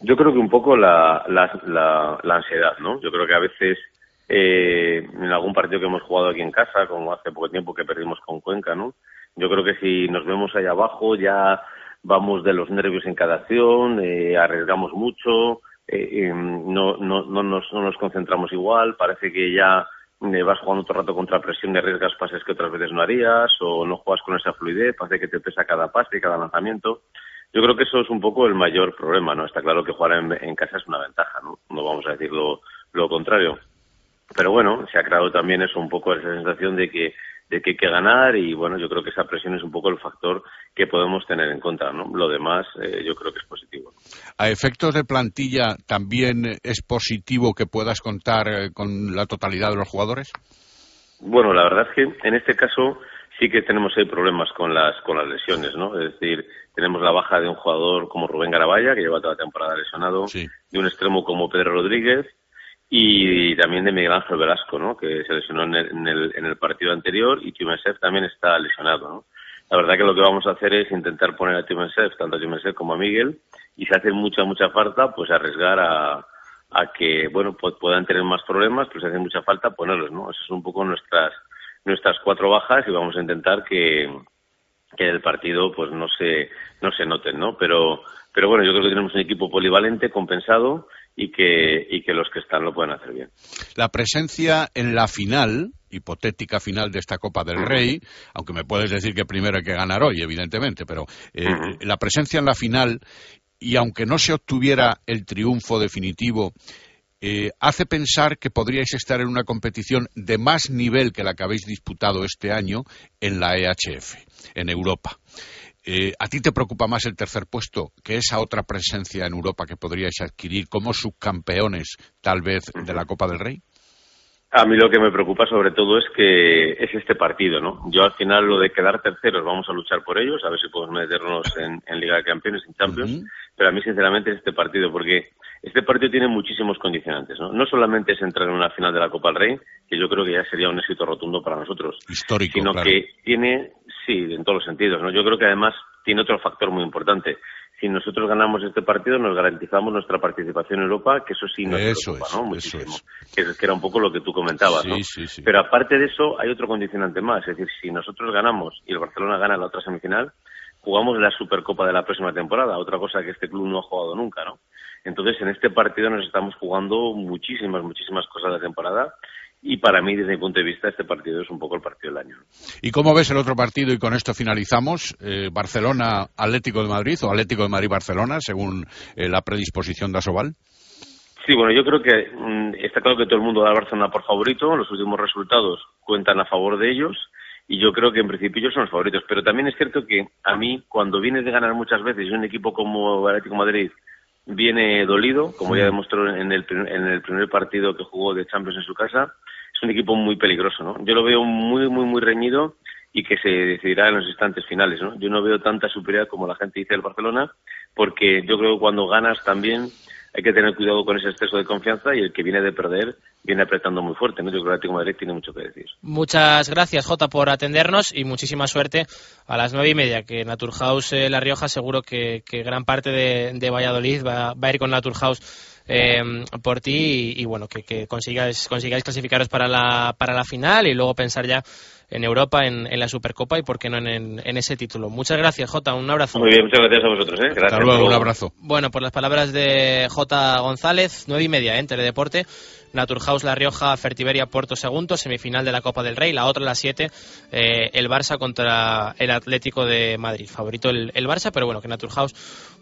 Yo creo que un poco la, la, la, la ansiedad, ¿no? Yo creo que a veces eh, en algún partido que hemos jugado aquí en casa, como hace poco tiempo que perdimos con Cuenca, ¿no? Yo creo que si nos vemos ahí abajo ya vamos de los nervios en cada acción, eh, arriesgamos mucho, eh, eh, no, no, no, nos, no nos concentramos igual, parece que ya eh, vas jugando el rato contra presión y arriesgas pases que otras veces no harías o no juegas con esa fluidez, parece que te pesa cada pase, cada lanzamiento. Yo creo que eso es un poco el mayor problema, ¿no? Está claro que jugar en, casa es una ventaja, ¿no? No vamos a decir lo, lo contrario. Pero bueno, se ha creado también eso un poco esa sensación de que de que hay que ganar y bueno, yo creo que esa presión es un poco el factor que podemos tener en cuenta, ¿no? Lo demás eh, yo creo que es positivo. A efectos de plantilla, ¿también es positivo que puedas contar eh, con la totalidad de los jugadores? Bueno, la verdad es que en este caso sí que tenemos problemas con las con las lesiones, ¿no? Es decir, tenemos la baja de un jugador como Rubén Garabaya, que lleva toda la temporada lesionado, Sí. de un extremo como Pedro Rodríguez y también de Miguel Ángel Velasco, ¿no? Que se lesionó en el, en el, en el partido anterior y Timensev también está lesionado, ¿no? La verdad que lo que vamos a hacer es intentar poner a Timensev, tanto a Timensev como a Miguel, y si hace mucha, mucha falta, pues arriesgar a, a que, bueno, puedan tener más problemas, pues si hace mucha falta, ponerlos, ¿no? Esas son un poco nuestras, nuestras cuatro bajas y vamos a intentar que, que el partido pues no se, no se noten, ¿no? Pero, pero bueno, yo creo que tenemos un equipo polivalente, compensado, y que, y que los que están lo pueden hacer bien. La presencia en la final, hipotética final de esta Copa del Rey, aunque me puedes decir que primero hay que ganar hoy, evidentemente, pero eh, la presencia en la final, y aunque no se obtuviera el triunfo definitivo, eh, hace pensar que podríais estar en una competición de más nivel que la que habéis disputado este año en la EHF, en Europa. Eh, ¿A ti te preocupa más el tercer puesto que esa otra presencia en Europa que podríais adquirir como subcampeones, tal vez, de la Copa del Rey? A mí lo que me preocupa sobre todo es que es este partido, ¿no? Yo al final lo de quedar terceros vamos a luchar por ellos, a ver si podemos meternos en, en Liga de Campeones, en Champions, pero a mí sinceramente es este partido porque este partido tiene muchísimos condicionantes, ¿no? No solamente es entrar en una final de la Copa del Rey, que yo creo que ya sería un éxito rotundo para nosotros, Histórico, sino claro. que tiene, sí, en todos los sentidos, ¿no? Yo creo que además tiene otro factor muy importante. Si nosotros ganamos este partido, nos garantizamos nuestra participación en Europa, que eso sí nos Eso preocupa, es, ¿no? eso Muchísimo. Que, es- que era un poco lo que tú comentabas, ¿no? Sí, sí, sí. Pero aparte de eso, hay otro condicionante más. Es decir, si nosotros ganamos y el Barcelona gana la otra semifinal, jugamos la Supercopa de la próxima temporada, otra cosa que este club no ha jugado nunca, ¿no? Entonces, en este partido nos estamos jugando muchísimas, muchísimas cosas de la temporada y para mí, desde mi punto de vista, este partido es un poco el partido del año. ¿Y cómo ves el otro partido? Y con esto finalizamos. Eh, Barcelona-Atlético de Madrid o Atlético de Madrid-Barcelona, según eh, la predisposición de Asobal. Sí, bueno, yo creo que mm, está claro que todo el mundo da al Barcelona por favorito. Los últimos resultados cuentan a favor de ellos. Y yo creo que en principio ellos son los favoritos. Pero también es cierto que a mí, cuando vienes de ganar muchas veces y un equipo como Atlético de Madrid viene dolido, como ya demostró en el, en el primer partido que jugó de Champions en su casa, es un equipo muy peligroso, ¿no? Yo lo veo muy, muy, muy reñido y que se decidirá en los instantes finales, ¿no? Yo no veo tanta superioridad como la gente dice del Barcelona, porque yo creo que cuando ganas también hay que tener cuidado con ese exceso de confianza y el que viene de perder viene apretando muy fuerte, ¿no? Yo creo que el Atlético de Madrid tiene mucho que decir. Muchas gracias, Jota, por atendernos y muchísima suerte a las nueve y media, que Naturhaus eh, La Rioja seguro que, que gran parte de, de Valladolid va, va a ir con Naturhaus eh, por ti y, y bueno, que, que consigáis, consigáis clasificaros para la, para la final y luego pensar ya en Europa, en, en la Supercopa y por qué no en, en, ese título. Muchas gracias, Jota, un abrazo. Muy bien, muchas gracias a vosotros. ¿eh? Gracias. Hasta luego, un abrazo. Bueno, por las palabras de J. González, nueve y media ¿eh? en Teledeporte. Naturhaus La Rioja, Fertiberia Puerto Segundo, semifinal de la Copa del Rey. La otra, a las 7, eh, el Barça contra el Atlético de Madrid. Favorito el, Barça, pero bueno, que Naturhaus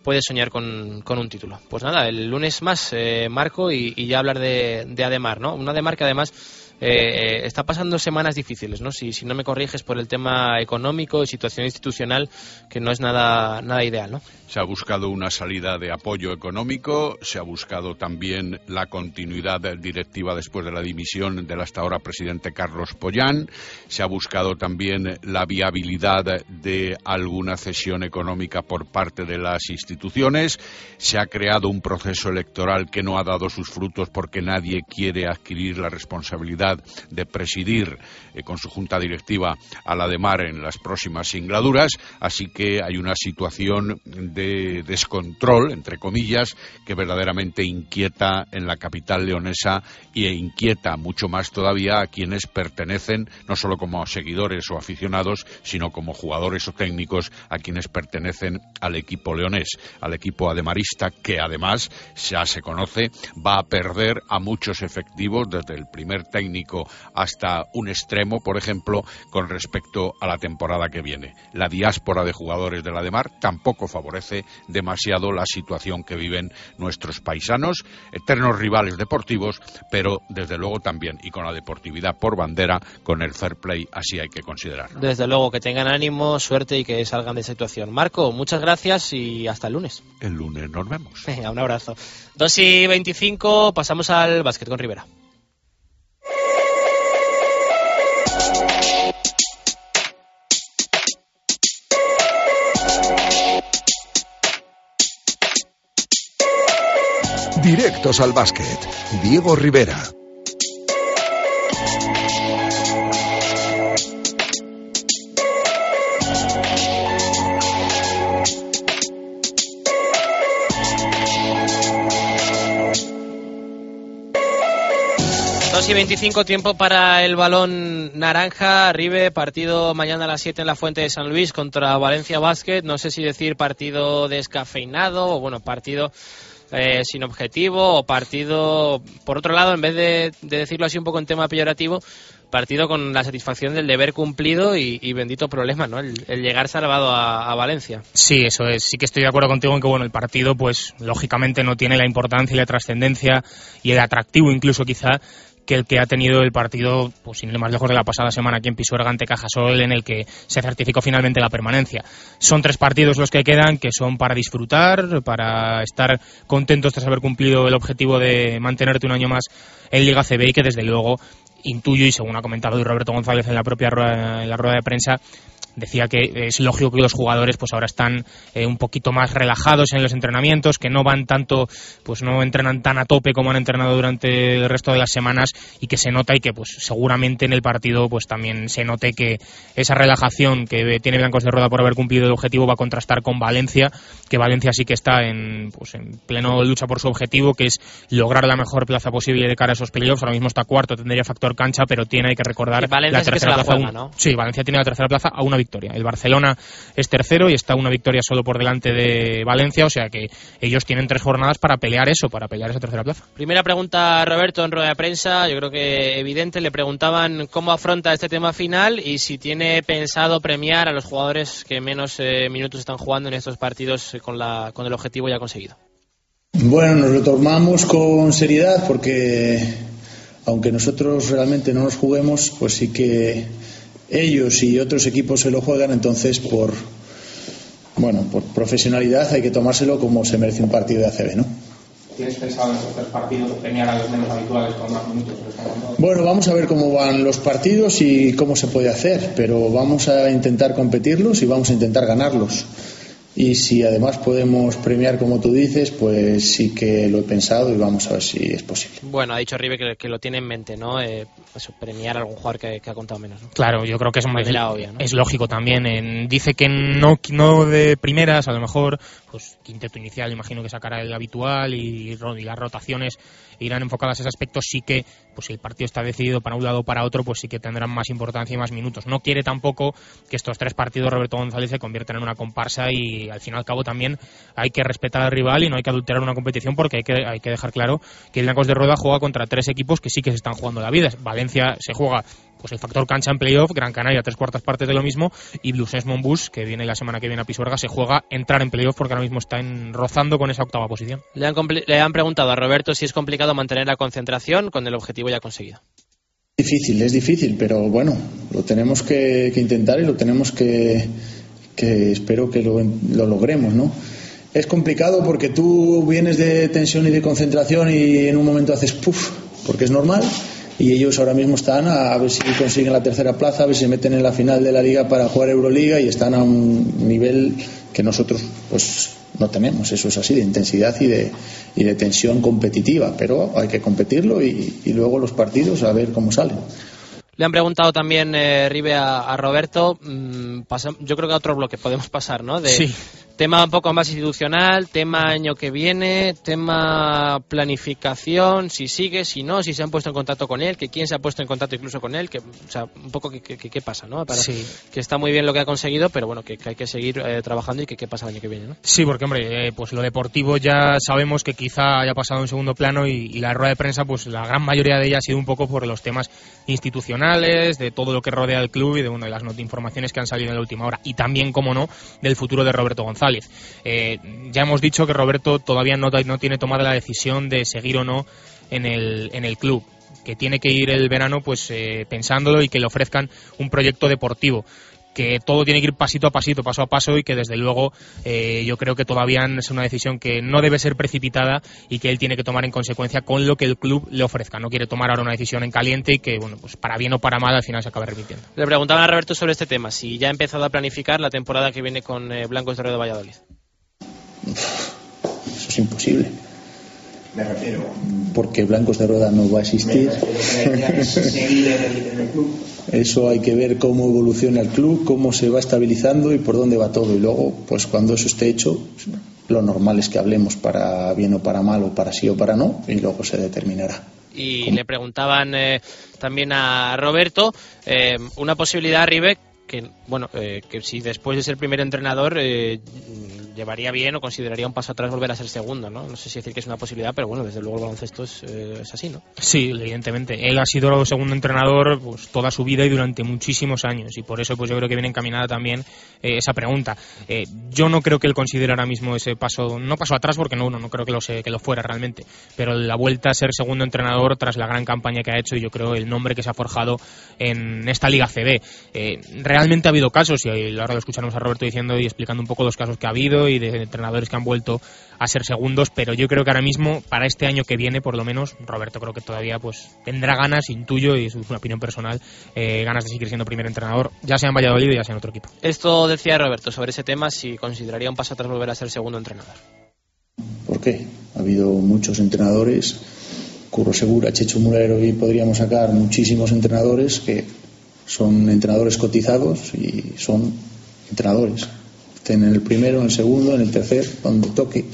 puede soñar con, con, un título. Pues nada, el lunes más, eh, Marco, y, y, ya hablar de, de Ademar, ¿no? Un Ademar que además eh, está pasando semanas difíciles, ¿no? Si, no me corriges por el tema económico y situación institucional, que no es nada, nada ideal, ¿no? Se ha buscado una salida de apoyo económico, se ha buscado también la continuidad directiva después de la dimisión del hasta ahora presidente Carlos Pollán, se ha buscado también la viabilidad de alguna cesión económica por parte de las instituciones, se ha creado un proceso electoral que no ha dado sus frutos porque nadie quiere adquirir la responsabilidad de presidir eh, con su junta directiva a la de Mar en las próximas singladuras, así que hay una situación de descontrol, entre comillas, que verdaderamente inquieta en la capital leonesa e inquieta mucho más todavía a quienes pertenecen, no solo como seguidores o aficionados, sino como jugadores o técnicos a quienes pertenecen al equipo leonés, al equipo ademarista, que además ya se conoce va a perder a muchos efectivos desde el primer técnico hasta un extremo, por ejemplo, con respecto a la temporada que viene. La diáspora de jugadores de la de Mar tampoco favorece demasiado la situación que viven nuestros paisanos, eternos rivales deportivos, pero desde luego también, y con la deportividad por bandera, con el fair play, así hay que considerarlo. Desde luego, que tengan ánimo, suerte y que salgan de esa situación. Marco, muchas gracias y hasta el lunes. El lunes nos vemos. Un abrazo. 2 y 25, pasamos al básquet con Rivera. Directos al básquet. Diego Rivera. Y 25 tiempo para el balón naranja. Ribe, partido mañana a las 7 en la Fuente de San Luis contra Valencia Basket. No sé si decir partido descafeinado o bueno, partido eh, sin objetivo o partido, por otro lado, en vez de, de, decirlo así un poco en tema peyorativo, partido con la satisfacción del deber cumplido y, y bendito problema, ¿no? El, el llegar salvado a, a, Valencia. Sí, eso es. Sí que estoy de acuerdo contigo en que, bueno, el partido, pues, lógicamente no tiene la importancia y la trascendencia y el atractivo incluso quizá que el que ha tenido el partido, pues sin ir más lejos de la pasada semana aquí en Pisuerga ante Cajasol, en el que se certificó finalmente la permanencia. Son tres partidos los que quedan, que son para disfrutar, para estar contentos tras haber cumplido el objetivo de mantenerte un año más en Liga CB y que desde luego intuyo y según ha comentado Roberto González en la propia rueda, en la rueda de prensa, decía que es lógico que los jugadores pues ahora están eh, un poquito más relajados en los entrenamientos, que no van tanto, pues no entrenan tan a tope como han entrenado durante el resto de las semanas y que se nota y que pues seguramente en el partido pues también se note que esa relajación que tiene Blancos de Roda por haber cumplido el objetivo va a contrastar con Valencia, que Valencia sí que está en, pues, en pleno lucha por su objetivo, que es lograr la mejor plaza posible de cara a esos playoffs. Ahora mismo está cuarto, tendría factor cancha, pero tiene hay que recordar la tercera la plaza. Juega, ¿no? Sí, Valencia tiene la tercera plaza a una victoria. El Barcelona es tercero y está una victoria solo por delante de Valencia, o sea que ellos tienen tres jornadas para pelear eso, para pelear esa tercera plaza. Primera pregunta, Roberto, en rueda de prensa, yo creo que evidente, le preguntaban cómo afronta este tema final y si tiene pensado premiar a los jugadores que menos eh, minutos están jugando en estos partidos con, la, con el objetivo ya conseguido. Bueno, nos lo tomamos con seriedad porque aunque nosotros realmente no nos juguemos, pues sí que ellos y otros equipos se lo juegan, entonces por bueno, por profesionalidad hay que tomárselo como se merece un partido de ACB, ¿no? ¿Tienes pensado en estos tres partidos premiar a los menos habituales con más minutos? Bueno, vamos a ver cómo van los partidos y cómo se puede hacer, pero vamos a intentar competirlos y vamos a intentar ganarlos. Y si además podemos premiar como tú dices, pues sí que lo he pensado y vamos a ver si es posible. Bueno, ha dicho Ribe que, que lo tiene en mente, ¿no? Eh, eso, premiar a algún jugador que, que ha contado menos. ¿no? Claro, yo creo que es, De es, la obvia, ¿no? es lógico también. En- dice que no, no de primeras, a lo mejor, pues quinteto inicial, imagino que sacará el habitual y, ro- y las rotaciones irán enfocadas a ese aspecto. Sí que, pues si el partido está decidido para un lado o para otro, pues sí que tendrán más importancia y más minutos. No quiere tampoco que estos tres partidos Roberto González se conviertan en una comparsa y al fin y al cabo también hay que respetar al rival y no hay que adulterar una competición porque hay que, hay que dejar claro que el Blancos de Rueda juega contra tres equipos que sí que se están jugando la vida. Valencia se juega pues el factor cancha en playoff, Gran Canaria tres cuartas partes de lo mismo y Blues Monbus, que viene la semana que viene a Pisuerga, se juega entrar en playoff porque ahora mismo está en, rozando con esa octava posición. Le han, le han preguntado a Roberto si es complicado mantener la concentración con el objetivo ya conseguido. Difícil, es difícil, pero bueno, lo tenemos que, que intentar y lo tenemos que, que espero que lo, lo logremos, ¿no? Es complicado porque tú vienes de tensión y de concentración y en un momento haces puff, porque es normal, y ellos ahora mismo están a, a ver si consiguen la tercera plaza, a ver si se meten en la final de la liga para jugar Euroliga y están a un nivel que nosotros pues no tenemos, eso es así, de intensidad y de, y de tensión competitiva, pero hay que competirlo y, y luego los partidos a ver cómo salen. Le han preguntado también eh, Ribe a, a Roberto, mm, pasa- yo creo que a otro bloque podemos pasar, ¿no? De Sí. Tema un poco más institucional, tema año que viene, tema planificación, si sigue, si no, si se han puesto en contacto con él, que quién se ha puesto en contacto incluso con él, que, o sea, un poco qué, qué- qué- qué pasa, ¿no? Para- Sí. Que está muy bien lo que ha conseguido, pero bueno, que, que hay que seguir eh, trabajando y que qué pasa el año que viene, ¿no? Sí, porque hombre, eh, pues lo deportivo ya sabemos que quizá haya pasado en segundo plano y, y la rueda de prensa, pues la gran mayoría de ella ha sido un poco por los temas institucionales, de todo lo que rodea el club y de, bueno, de las informaciones que han salido en la última hora y también, como no, del futuro de Roberto González. Eh, ya hemos dicho que Roberto todavía no, tiene tomada la decisión de seguir o no en el, en el club que tiene que ir el verano pues eh, pensándolo y que le ofrezcan un proyecto deportivo que todo tiene que ir pasito a pasito, paso a paso y que desde luego eh, yo creo que todavía es una decisión que no debe ser precipitada y que él tiene que tomar en consecuencia con lo que el club le ofrezca. No quiere tomar ahora una decisión en caliente y que, bueno, pues para bien o para mal al final se acabe repitiendo. Le preguntaban a Roberto sobre este tema, si ya ha empezado a planificar la temporada que viene con eh, Blancos de Río de Valladolid. Eso es imposible, Me refiero. porque Blancos de Rueda no va a existir. en el club. Eso hay que ver cómo evoluciona el club, cómo se va estabilizando y por dónde va todo. Y luego, pues cuando eso esté hecho, lo normal es que hablemos para bien o para mal o para sí o para no y luego se determinará. Y le preguntaban eh, también a Roberto eh, una posibilidad, Ribe, que bueno, eh, que si después de ser primer entrenador eh, llevaría bien o consideraría un paso atrás volver a ser segundo, ¿no? No sé si decir que es una posibilidad, pero bueno, desde luego el baloncesto es, eh, así, ¿no? Sí, evidentemente. Él ha sido segundo entrenador pues, toda su vida y durante muchísimos años. Y por eso pues yo creo que viene encaminada también eh, esa pregunta. Yo no creo que él considere ahora mismo ese paso, no paso atrás porque no, no, no creo que lo, que lo fuera realmente. Pero la vuelta a ser segundo entrenador tras la gran campaña que ha hecho y yo creo el nombre que se ha forjado en esta Liga CB. Realmente ha habido casos, y ahora lo escucharemos a Roberto diciendo y explicando un poco los casos que ha habido y de entrenadores que han vuelto a ser segundos, pero yo creo que ahora mismo, para este año que viene, por lo menos, Roberto creo que todavía pues tendrá ganas, intuyo, y es una opinión personal, eh, ganas de seguir siendo primer entrenador, ya sea en Valladolid o ya sea en otro equipo. Esto decía Roberto sobre ese tema, si consideraría un paso atrás volver a ser segundo entrenador. ¿Por qué? Ha habido muchos entrenadores, Curro Segura, Checho Murero y podríamos sacar muchísimos entrenadores que son entrenadores cotizados y son entrenadores. Estén en el primero, en el segundo, en el tercer, donde toque.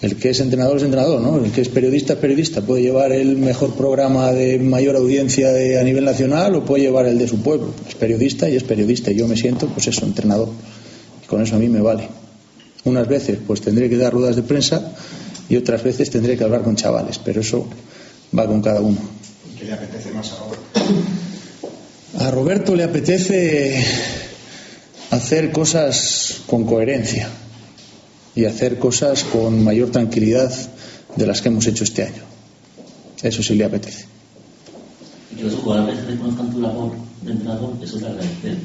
El que es entrenador es entrenador, ¿no? El que es periodista es periodista. Puede llevar el mejor programa de mayor audiencia de- a nivel nacional o puede llevar el de su pueblo. Es periodista y es periodista. Y yo me siento, pues eso, entrenador. Y con eso a mí me vale. Unas veces pues tendré que dar ruedas de prensa y otras veces tendré que hablar con chavales, pero eso va con cada uno. ¿Qué le apetece más ahora? A Roberto le apetece hacer cosas con coherencia y hacer cosas con mayor tranquilidad de las que hemos hecho este año. Eso sí le apetece. Y que los jugadores reconozcan tu labor de entrenador, eso es de agradecer.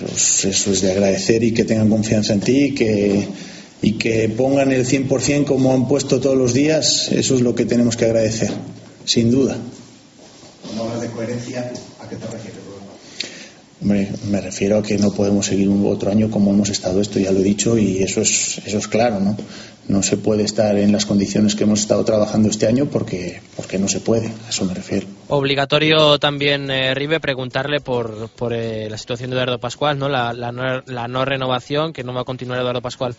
Pues eso es de agradecer y que tengan confianza en ti y que, y que pongan el 100% como han puesto todos los días. Eso es lo que tenemos que agradecer, sin duda. Cuando hablas de coherencia, ¿a qué te refieres? Hombre, me refiero a que no podemos seguir un otro año como hemos estado esto, ya lo he dicho, y eso es, eso es claro, ¿no? No se puede estar en las condiciones que hemos estado trabajando este año porque, porque no se puede, a eso me refiero. Obligatorio también, eh, Ribe, preguntarle por, por eh, la situación de Eduardo Pascual, ¿no? La, la, no, la no renovación, que no va a continuar Eduardo Pascual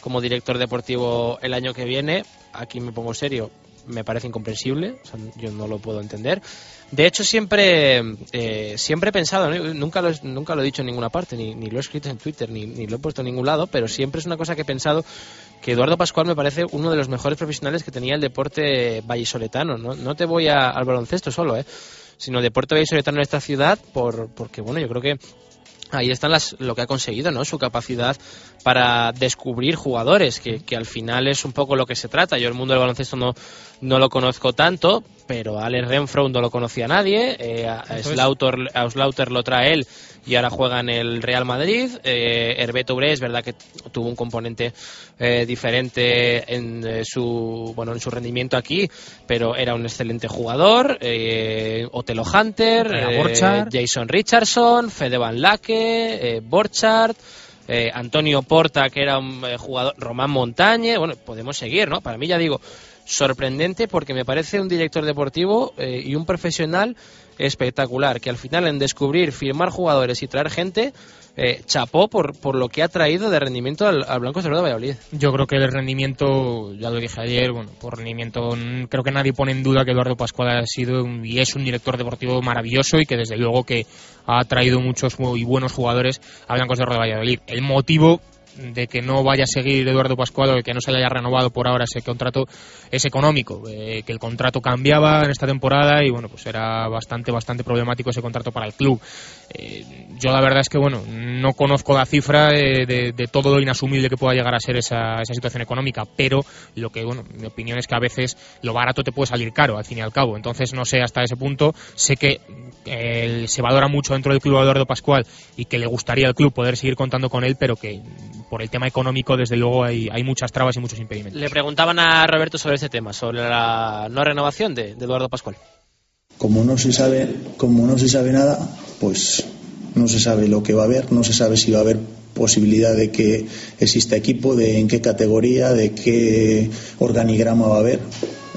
como director deportivo el año que viene. Aquí me pongo serio, me parece incomprensible, o sea, yo no lo puedo entender. De hecho, siempre, eh, siempre he pensado, ¿no? nunca, lo, nunca lo he dicho en ninguna parte, ni, ni lo he escrito en Twitter, ni, ni, lo he puesto en ningún lado, pero siempre es una cosa que he pensado que Eduardo Pascual me parece uno de los mejores profesionales que tenía el deporte vallisoletano. No, no te voy a, al baloncesto solo, ¿eh? sino el deporte vallisoletano en esta ciudad, por, porque bueno, yo creo que ahí están las, lo que ha conseguido, ¿no? Su capacidad para descubrir jugadores, que, que, al final es un poco lo que se trata. Yo el mundo del baloncesto no, no lo conozco tanto, pero a Alex Renfro no lo conocía nadie. Eh, a, Slaughter, a Slaughter lo trae él y ahora juega en el Real Madrid. Eh, Herbeto es verdad que tuvo un componente eh, diferente en eh, su bueno en su rendimiento aquí, pero era un excelente jugador. Eh, Otelo Hunter, Jason Richardson, Fede Van Lake, Borchardt. Eh, Antonio Porta, que era un eh, jugador, Román Montañe, bueno, podemos seguir, ¿no? Para mí, ya digo, sorprendente porque me parece un director deportivo eh, y un profesional espectacular, que al final en descubrir, firmar jugadores y traer gente, eh, chapó por, por lo que ha traído de rendimiento al, al Blanco de Valladolid. Yo creo que el rendimiento, ya lo dije ayer, bueno, por rendimiento creo que nadie pone en duda que Eduardo Pascual ha sido un, y es un director deportivo maravilloso y que desde luego que ha traído muchos muy buenos jugadores a Blancos de Valladolid. El motivo de que no vaya a seguir Eduardo Pascual o de que no se le haya renovado por ahora ese contrato es económico, eh, que el contrato cambiaba en esta temporada y bueno, pues era bastante, bastante problemático ese contrato para el club. Eh, yo la verdad es que bueno, no conozco la cifra eh, de, de, todo lo inasumible que pueda llegar a ser esa, esa, situación económica, pero lo que, bueno, mi opinión es que a veces lo barato te puede salir caro, al fin y al cabo. Entonces no sé hasta ese punto, sé que se valora mucho dentro del club Eduardo Pascual y que le gustaría al club poder seguir contando con él, pero que por el tema económico, desde luego, hay, hay muchas trabas y muchos impedimentos. Le preguntaban a Roberto sobre este tema, sobre la no renovación de, de Eduardo Pascual. Como no se sabe, como no se sabe nada, pues no se sabe lo que va a haber, no se sabe si va a haber posibilidad de que exista equipo, de en qué categoría, de qué organigrama va a haber.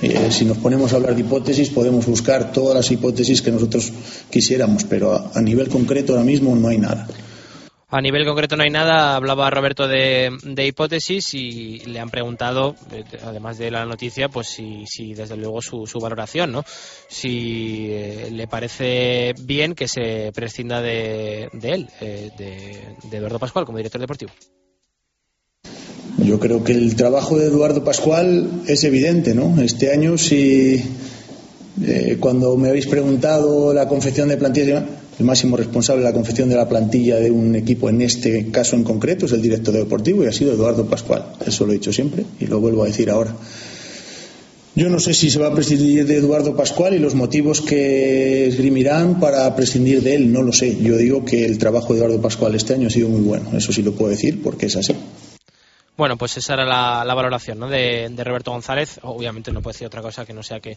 Eh, si nos ponemos a hablar de hipótesis, podemos buscar todas las hipótesis que nosotros quisiéramos, pero a, a nivel concreto ahora mismo no hay nada. A nivel concreto no hay nada. Hablaba Roberto de, hipótesis y le han preguntado, además de la noticia, pues si, si desde luego su, valoración, ¿no? Si eh, le parece bien que se prescinda de, de él, eh, de, Eduardo Pascual como director deportivo. Yo creo que el trabajo de Eduardo Pascual es evidente, ¿no? Este año, si eh, cuando me habéis preguntado la confección de plantillas, el máximo responsable de la confección de la plantilla de un equipo, en este caso en concreto, es el director deportivo y ha sido Eduardo Pascual. Eso lo he dicho siempre y lo vuelvo a decir ahora. Yo no sé si se va a prescindir de Eduardo Pascual y los motivos que esgrimirán para prescindir de él, no lo sé. Yo digo que el trabajo de Eduardo Pascual este año ha sido muy bueno, eso sí lo puedo decir porque es así. Bueno, pues esa era la, valoración ¿no? de, Roberto González. Obviamente no puede decir otra cosa que no sea que,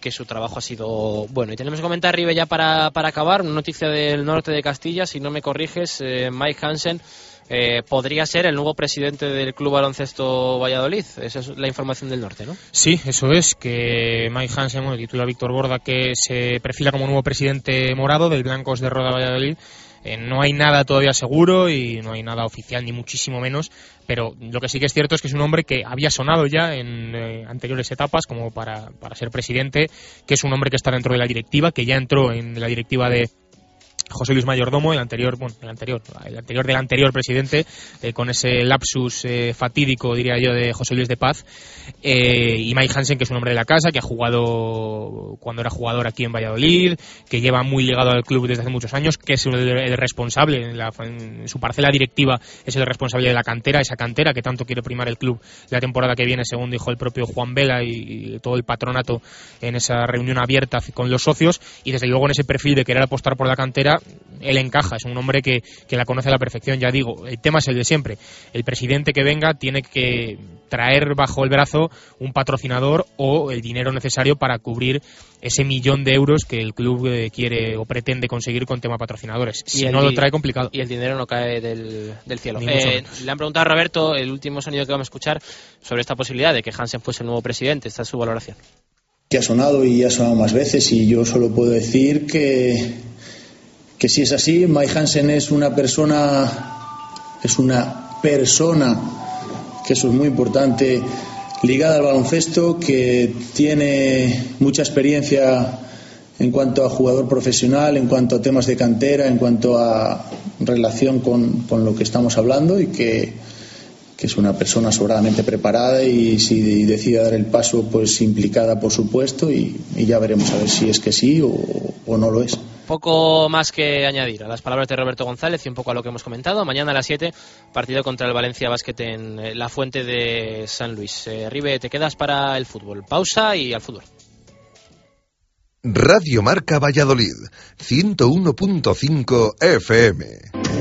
que su trabajo ha sido bueno. Y tenemos que comentar, Ribe, ya para, para acabar, una noticia del norte de Castilla, si no me corriges, eh, Mike Hansen eh, podría ser el nuevo presidente del Club Baloncesto Valladolid. Esa es la información del norte, ¿no? Sí, eso es, que Mike Hansen, bueno, titula Víctor Borda, que se perfila como nuevo presidente morado del Blancos de Roda Valladolid. Eh, no hay nada todavía seguro y no hay nada oficial, ni muchísimo menos, pero lo que sí que es cierto es que es un hombre que había sonado ya en eh, anteriores etapas como para, para ser presidente, que es un hombre que está dentro de la directiva, que ya entró en la directiva de, José Luis Mayordomo, el anterior, bueno, el anterior, el anterior del anterior presidente, eh, con ese lapsus eh, fatídico, diría yo, de José Luis de Paz, eh, y Mike Hansen, que es un hombre de la casa, que ha jugado cuando era jugador aquí en Valladolid, que lleva muy ligado al club desde hace muchos años, que es el, responsable, en, la, su parcela directiva es el responsable de la cantera, esa cantera que tanto quiere primar el club la temporada que viene, según dijo el propio Juan Vela y todo el patronato en esa reunión abierta con los socios, y desde luego en ese perfil de querer apostar por la cantera él encaja, es un hombre que, que, la conoce a la perfección, ya digo, el tema es el de siempre. El presidente que venga tiene que traer bajo el brazo un patrocinador o el dinero necesario para cubrir ese millón de euros que el club eh, quiere o pretende conseguir con tema patrocinadores. Si no lo trae complicado. Y el dinero no cae del, del cielo. Eh, le han preguntado a Roberto el último sonido que vamos a escuchar sobre esta posibilidad de que Hansen fuese el nuevo presidente. Esta es su valoración. Que ha sonado y ha sonado más veces y yo solo puedo decir que, que si es así, Mike Hansen es una persona, es una persona, que eso es muy importante, ligada al baloncesto, que tiene mucha experiencia en cuanto a jugador profesional, en cuanto a temas de cantera, en cuanto a relación con, con lo que estamos hablando y que, que, es una persona sobradamente preparada y si decide dar el paso, pues implicada, por supuesto, y, y ya veremos a ver si es que sí o, o no lo es. Poco más que añadir a las palabras de Roberto González y un poco a lo que hemos comentado. Mañana a las 7, partido contra el Valencia Basket en eh, la Fuente de San Luis. Eh, te quedas para el fútbol. Pausa y al fútbol. Radio Marca Valladolid, 101.5 FM.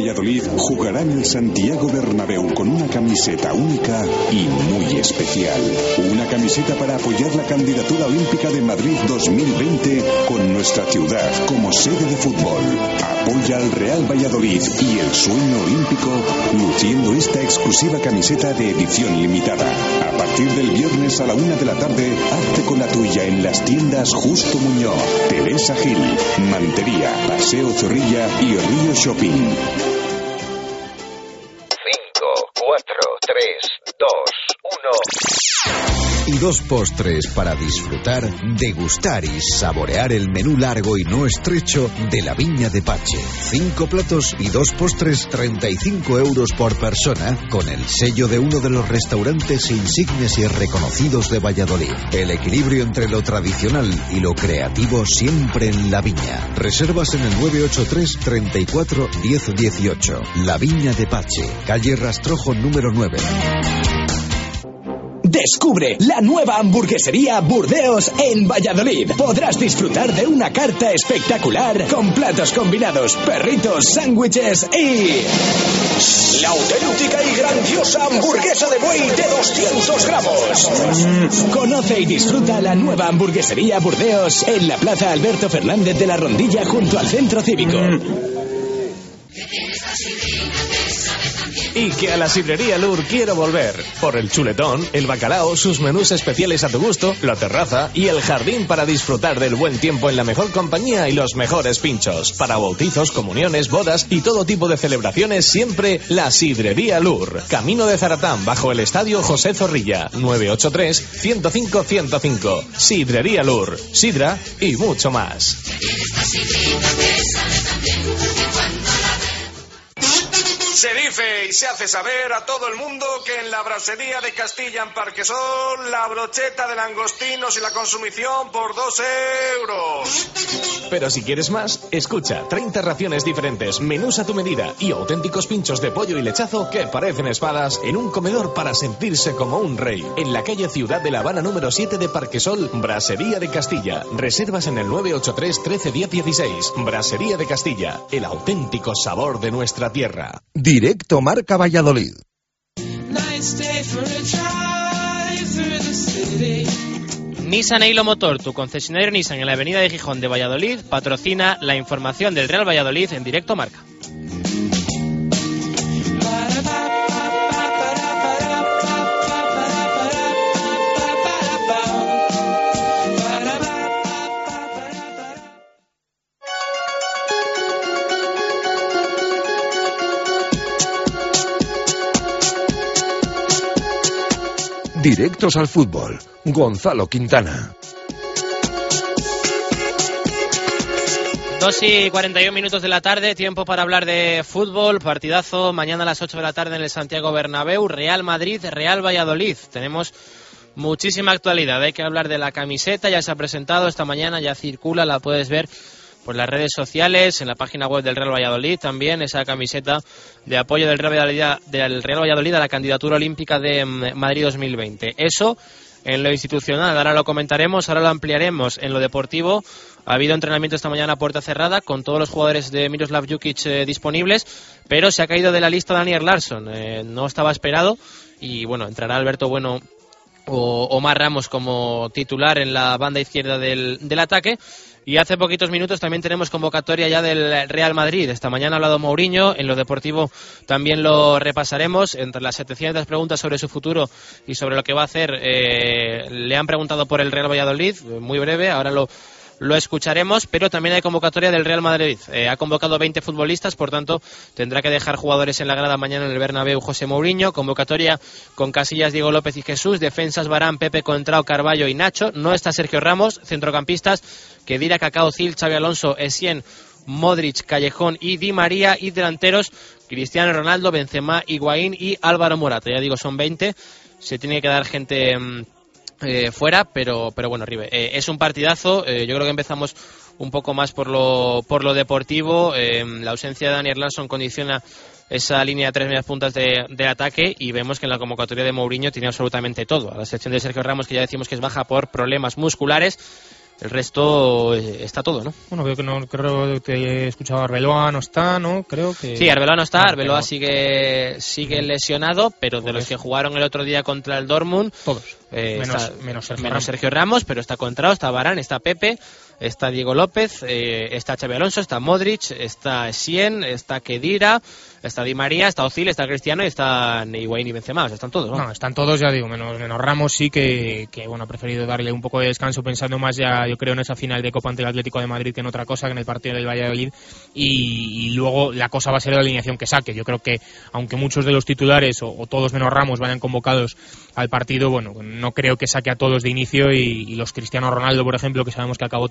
Valladolid jugará en el Santiago Bernabéu con una camiseta única y muy especial. Una camiseta para apoyar la candidatura olímpica de Madrid 2020 con nuestra ciudad como sede de fútbol. Apoya al Real Valladolid y el sueño olímpico luciendo esta exclusiva camiseta de edición limitada. A partir del viernes a la una de la tarde, hazte con la tuya en las tiendas Justo Muñoz, Teresa Gil, Mantería, Paseo Zorrilla y Río Shopping. 3, 2, 1. Y dos postres para disfrutar, degustar y saborear el menú largo y no estrecho de la Viña de Pache. Cinco platos y dos postres, 35 euros por persona, con el sello de uno de los restaurantes insignes y reconocidos de Valladolid. El equilibrio entre lo tradicional y lo creativo siempre en la viña. Reservas en el 983 34 10 18. La Viña de Pache, calle Rastrojo número 9. Descubre la nueva hamburguesería Burdeos en Valladolid. Podrás disfrutar de una carta espectacular con platos combinados, perritos, sándwiches y... La auténtica y grandiosa hamburguesa de buey de 200 gramos. Conoce y disfruta la nueva hamburguesería Burdeos en la Plaza Alberto Fernández de la Rondilla junto al Centro Cívico. Y que a la sidrería Lur quiero volver. Por el chuletón, el bacalao, sus menús especiales a tu gusto, la terraza y el jardín para disfrutar del buen tiempo en la mejor compañía y los mejores pinchos. Para bautizos, comuniones, bodas y todo tipo de celebraciones, siempre la sidrería Lur. Camino de Zaratán, bajo el estadio José Zorrilla. 983-105-105. Sidrería Lur. Sidra y mucho más. Se dice y se hace saber a todo el mundo que en la brasería de Castilla en Parquesol la brocheta de langostinos y la consumición por dos euros. Pero si quieres más, escucha 30 raciones diferentes, menús a tu medida y auténticos pinchos de pollo y lechazo que parecen espadas en un comedor para sentirse como un rey. En la calle Ciudad de La Habana número 7 de Parquesol, Brasería de Castilla. Reservas en el 983 13 10 16. Brasería de Castilla, el auténtico sabor de nuestra tierra. Directo Marca Valladolid. Nissan Eilo Motor, tu concesionario Nissan en la avenida de Gijón de Valladolid, patrocina la información del Real Valladolid en directo marca. Directos al fútbol. Gonzalo Quintana. 2 y 41 minutos de la tarde, tiempo para hablar de fútbol, partidazo mañana a las 8 de la tarde en el Santiago Bernabéu, Real Madrid, Real Valladolid. Tenemos muchísima actualidad, hay que hablar de la camiseta, ya se ha presentado esta mañana, ya circula, la puedes ver por las redes sociales, en la página web del Real Valladolid también, esa camiseta de apoyo del Real Valladolid, del Real Valladolid a la candidatura olímpica de mm, Madrid 2020. Eso en lo institucional. Ahora lo comentaremos, ahora lo ampliaremos. En lo deportivo ha habido entrenamiento esta mañana a puerta cerrada con todos los jugadores de Miroslav Jukic eh, disponibles, pero se ha caído de la lista Daniel Larsson. Eh, no estaba esperado y bueno, entrará Alberto Bueno o Omar Ramos como titular en la banda izquierda del, del ataque. Y hace poquitos minutos también tenemos convocatoria ya del Real Madrid. Esta mañana ha hablado Mourinho, en lo deportivo también lo repasaremos. Entre las 700 preguntas sobre su futuro y sobre lo que va a hacer, eh, le han preguntado por el Real Valladolid, muy breve, ahora lo, lo escucharemos, pero también hay convocatoria del Real Madrid. Eh, ha convocado 20 futbolistas, por tanto, tendrá que dejar jugadores en la grada mañana en el Bernabéu José Mourinho. Convocatoria con Casillas, Diego López y Jesús. Defensas Barán, Pepe Contrao, Carballo y Nacho. No está Sergio Ramos. Centrocampistas, Kedira, Cacao, Cil, Xavi Alonso, Essien, Modric, Callejón y Di María. Y delanteros, Cristiano Ronaldo, Benzema, Higuaín y Álvaro Morata. Ya digo, son 20. Se tiene que dar gente... Mm, eh, fuera, pero, pero bueno, Ribe, eh, es un partidazo. Eh, yo creo que empezamos un poco más por lo, por lo deportivo. la ausencia de Daniel Larsson condiciona esa línea de tres medias puntas de, de, ataque y vemos que en la convocatoria de Mourinho tiene absolutamente todo. A la sección de Sergio Ramos, que ya decimos que es baja por problemas musculares, el resto eh, está todo, ¿no? Bueno, creo que no creo que he escuchado Arbeloa no está, ¿no? Creo que Sí, Arbeloa no está, Arbeloa sigue sigue lesionado, pero de los que jugaron el otro día contra el Dortmund, todos, eh, menos, está, menos, Sergio, menos Ramos. Sergio Ramos, pero está Contrao, está Barán, está Pepe, está Diego López, eh, está Xavi Alonso, está Modric, está Sien, está Kedira, está Di María, está Ozil, está Cristiano y está Higuaín y Benzema, están todos, ¿no? Están todos, ya digo, menos, menos Ramos sí que, que, bueno, ha preferido darle un poco de descanso pensando más ya, yo creo, en esa final de Copa ante el Atlético de Madrid que en otra cosa, que en el partido del Valladolid y, y luego la cosa va a ser la alineación que saque. Yo creo que aunque muchos de los titulares o, todos menos Ramos vayan convocados al partido, bueno, no creo que saque a todos de inicio y, y los Cristiano Ronaldo, por ejemplo, que sabemos que acabó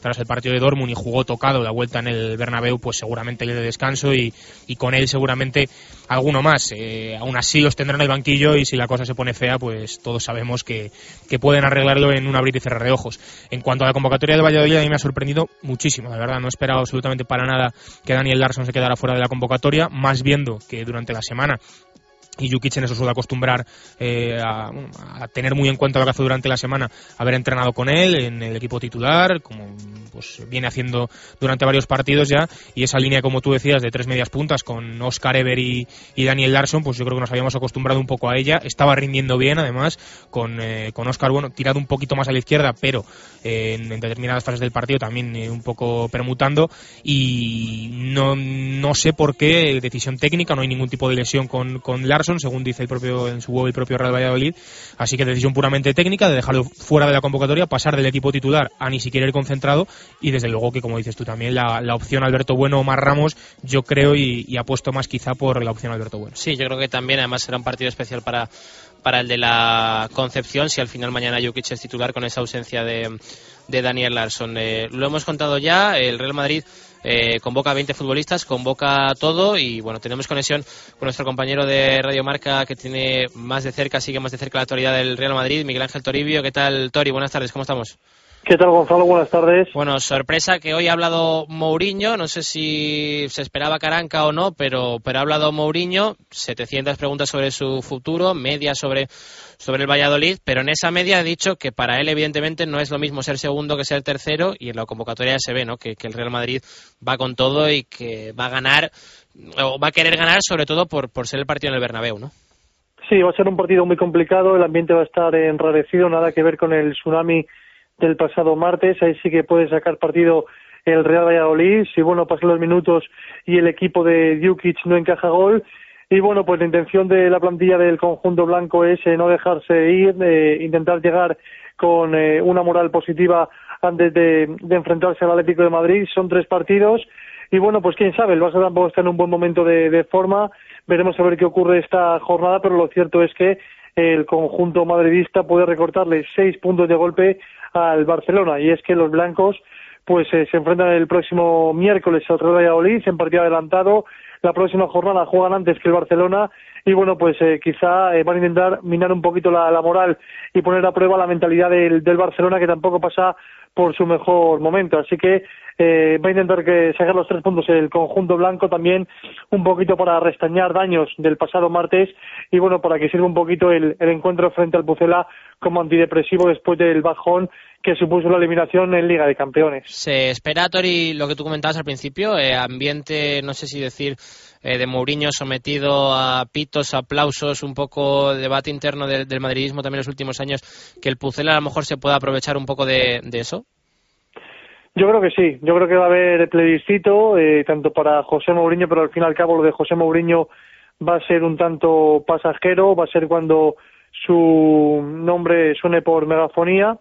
tras el partido de Dortmund y jugó tocado la vuelta en el Bernabéu, pues seguramente le dé descanso y, y con él seguramente alguno más. Eh, aún así los tendrán en el banquillo y si la cosa se pone fea, pues todos sabemos que, que, pueden arreglarlo en un abrir y cerrar de ojos. En cuanto a la convocatoria de Valladolid, a mí me ha sorprendido muchísimo, de verdad. No he esperado absolutamente para nada que Daniel Larsson se quedara fuera de la convocatoria, más viendo que durante la semana y Jukic en eso suele acostumbrar eh, a, tener muy en cuenta lo que hace durante la semana, haber entrenado con él en el equipo titular, como pues viene haciendo durante varios partidos ya, y esa línea, como tú decías, de tres medias puntas con Oscar Ever y, Daniel Larsson, pues yo creo que nos habíamos acostumbrado un poco a ella, estaba rindiendo bien además, con, eh, con Oscar, bueno, tirado un poquito más a la izquierda, pero eh, en, en, determinadas fases del partido también eh, un poco permutando, y no, no sé por qué, decisión técnica, no hay ningún tipo de lesión con, con Según dice el propio en su web el propio Real Valladolid. Así que decisión puramente técnica de dejarlo fuera de la convocatoria, pasar del equipo titular a ni siquiera ir concentrado y desde luego que, como dices tú también, la, la opción Alberto Bueno o más Ramos, yo creo y, apuesto más quizá por la opción Alberto Bueno. Sí, yo creo que también además será un partido especial para para el de la Concepción, si al final mañana Jukic es titular con esa ausencia de, de Daniel Larsson. Eh, lo hemos contado ya, el Real Madrid eh, convoca a 20 futbolistas, convoca todo y bueno, tenemos conexión con nuestro compañero de Radio Marca que tiene más de cerca, sigue más de cerca la actualidad del Real Madrid, Miguel Ángel Toribio. ¿Qué tal, Tori? Buenas tardes, ¿cómo estamos? ¿Qué tal, Gonzalo? Buenas tardes. Bueno, sorpresa que hoy ha hablado Mourinho, no sé si se esperaba Caranca o no, pero, pero ha hablado Mourinho, 700 preguntas sobre su futuro, media sobre, sobre el Valladolid, pero en esa media ha dicho que para él evidentemente no es lo mismo ser segundo que ser tercero y en la convocatoria se ve ¿no? que, el Real Madrid va con todo y que va a ganar, o va a querer ganar sobre todo por, ser el partido en el Bernabéu, ¿no? Sí, va a ser un partido muy complicado, el ambiente va a estar enrarecido, nada que ver con el tsunami del pasado martes, ahí sí que puede sacar partido el Real Valladolid, si bueno, pasan los minutos y el equipo de Jukic no encaja gol, y bueno, pues la intención de la plantilla del conjunto blanco es eh, no dejarse ir, eh, intentar llegar con eh, una moral positiva antes de, de, enfrentarse al Atlético de Madrid, son tres partidos, y bueno, pues quién sabe, el Barça tampoco está en un buen momento de, de forma, veremos a ver qué ocurre esta jornada, pero lo cierto es que el conjunto madridista puede recortarle seis puntos de golpe al Barcelona. Y es que los blancos pues eh, se enfrentan el próximo miércoles al Real Valladolid en partido adelantado la próxima jornada juegan antes que el Barcelona y bueno pues eh, quizá eh, van a intentar minar un poquito la, la, moral y poner a prueba la mentalidad del, del Barcelona que tampoco pasa por su mejor momento. Así que eh, va a intentar que sacar los tres puntos el conjunto blanco también un poquito para restañar daños del pasado martes y bueno para que sirva un poquito el, encuentro frente al Pucela como antidepresivo después del bajón que supuso la eliminación en Liga de Campeones. Se espera, Tori, lo que tú comentabas al principio, eh, ambiente, no sé si decir, eh, de Mourinho sometido a pitos, aplausos, un poco debate interno del madridismo también en los últimos años, que el Pucela a lo mejor se pueda aprovechar un poco de eso. Yo creo que sí, yo creo que va a haber plebiscito, eh, tanto para José Mourinho, pero al fin y al cabo lo de José Mourinho va a ser un tanto pasajero, va a ser cuando su nombre suene por megafonía.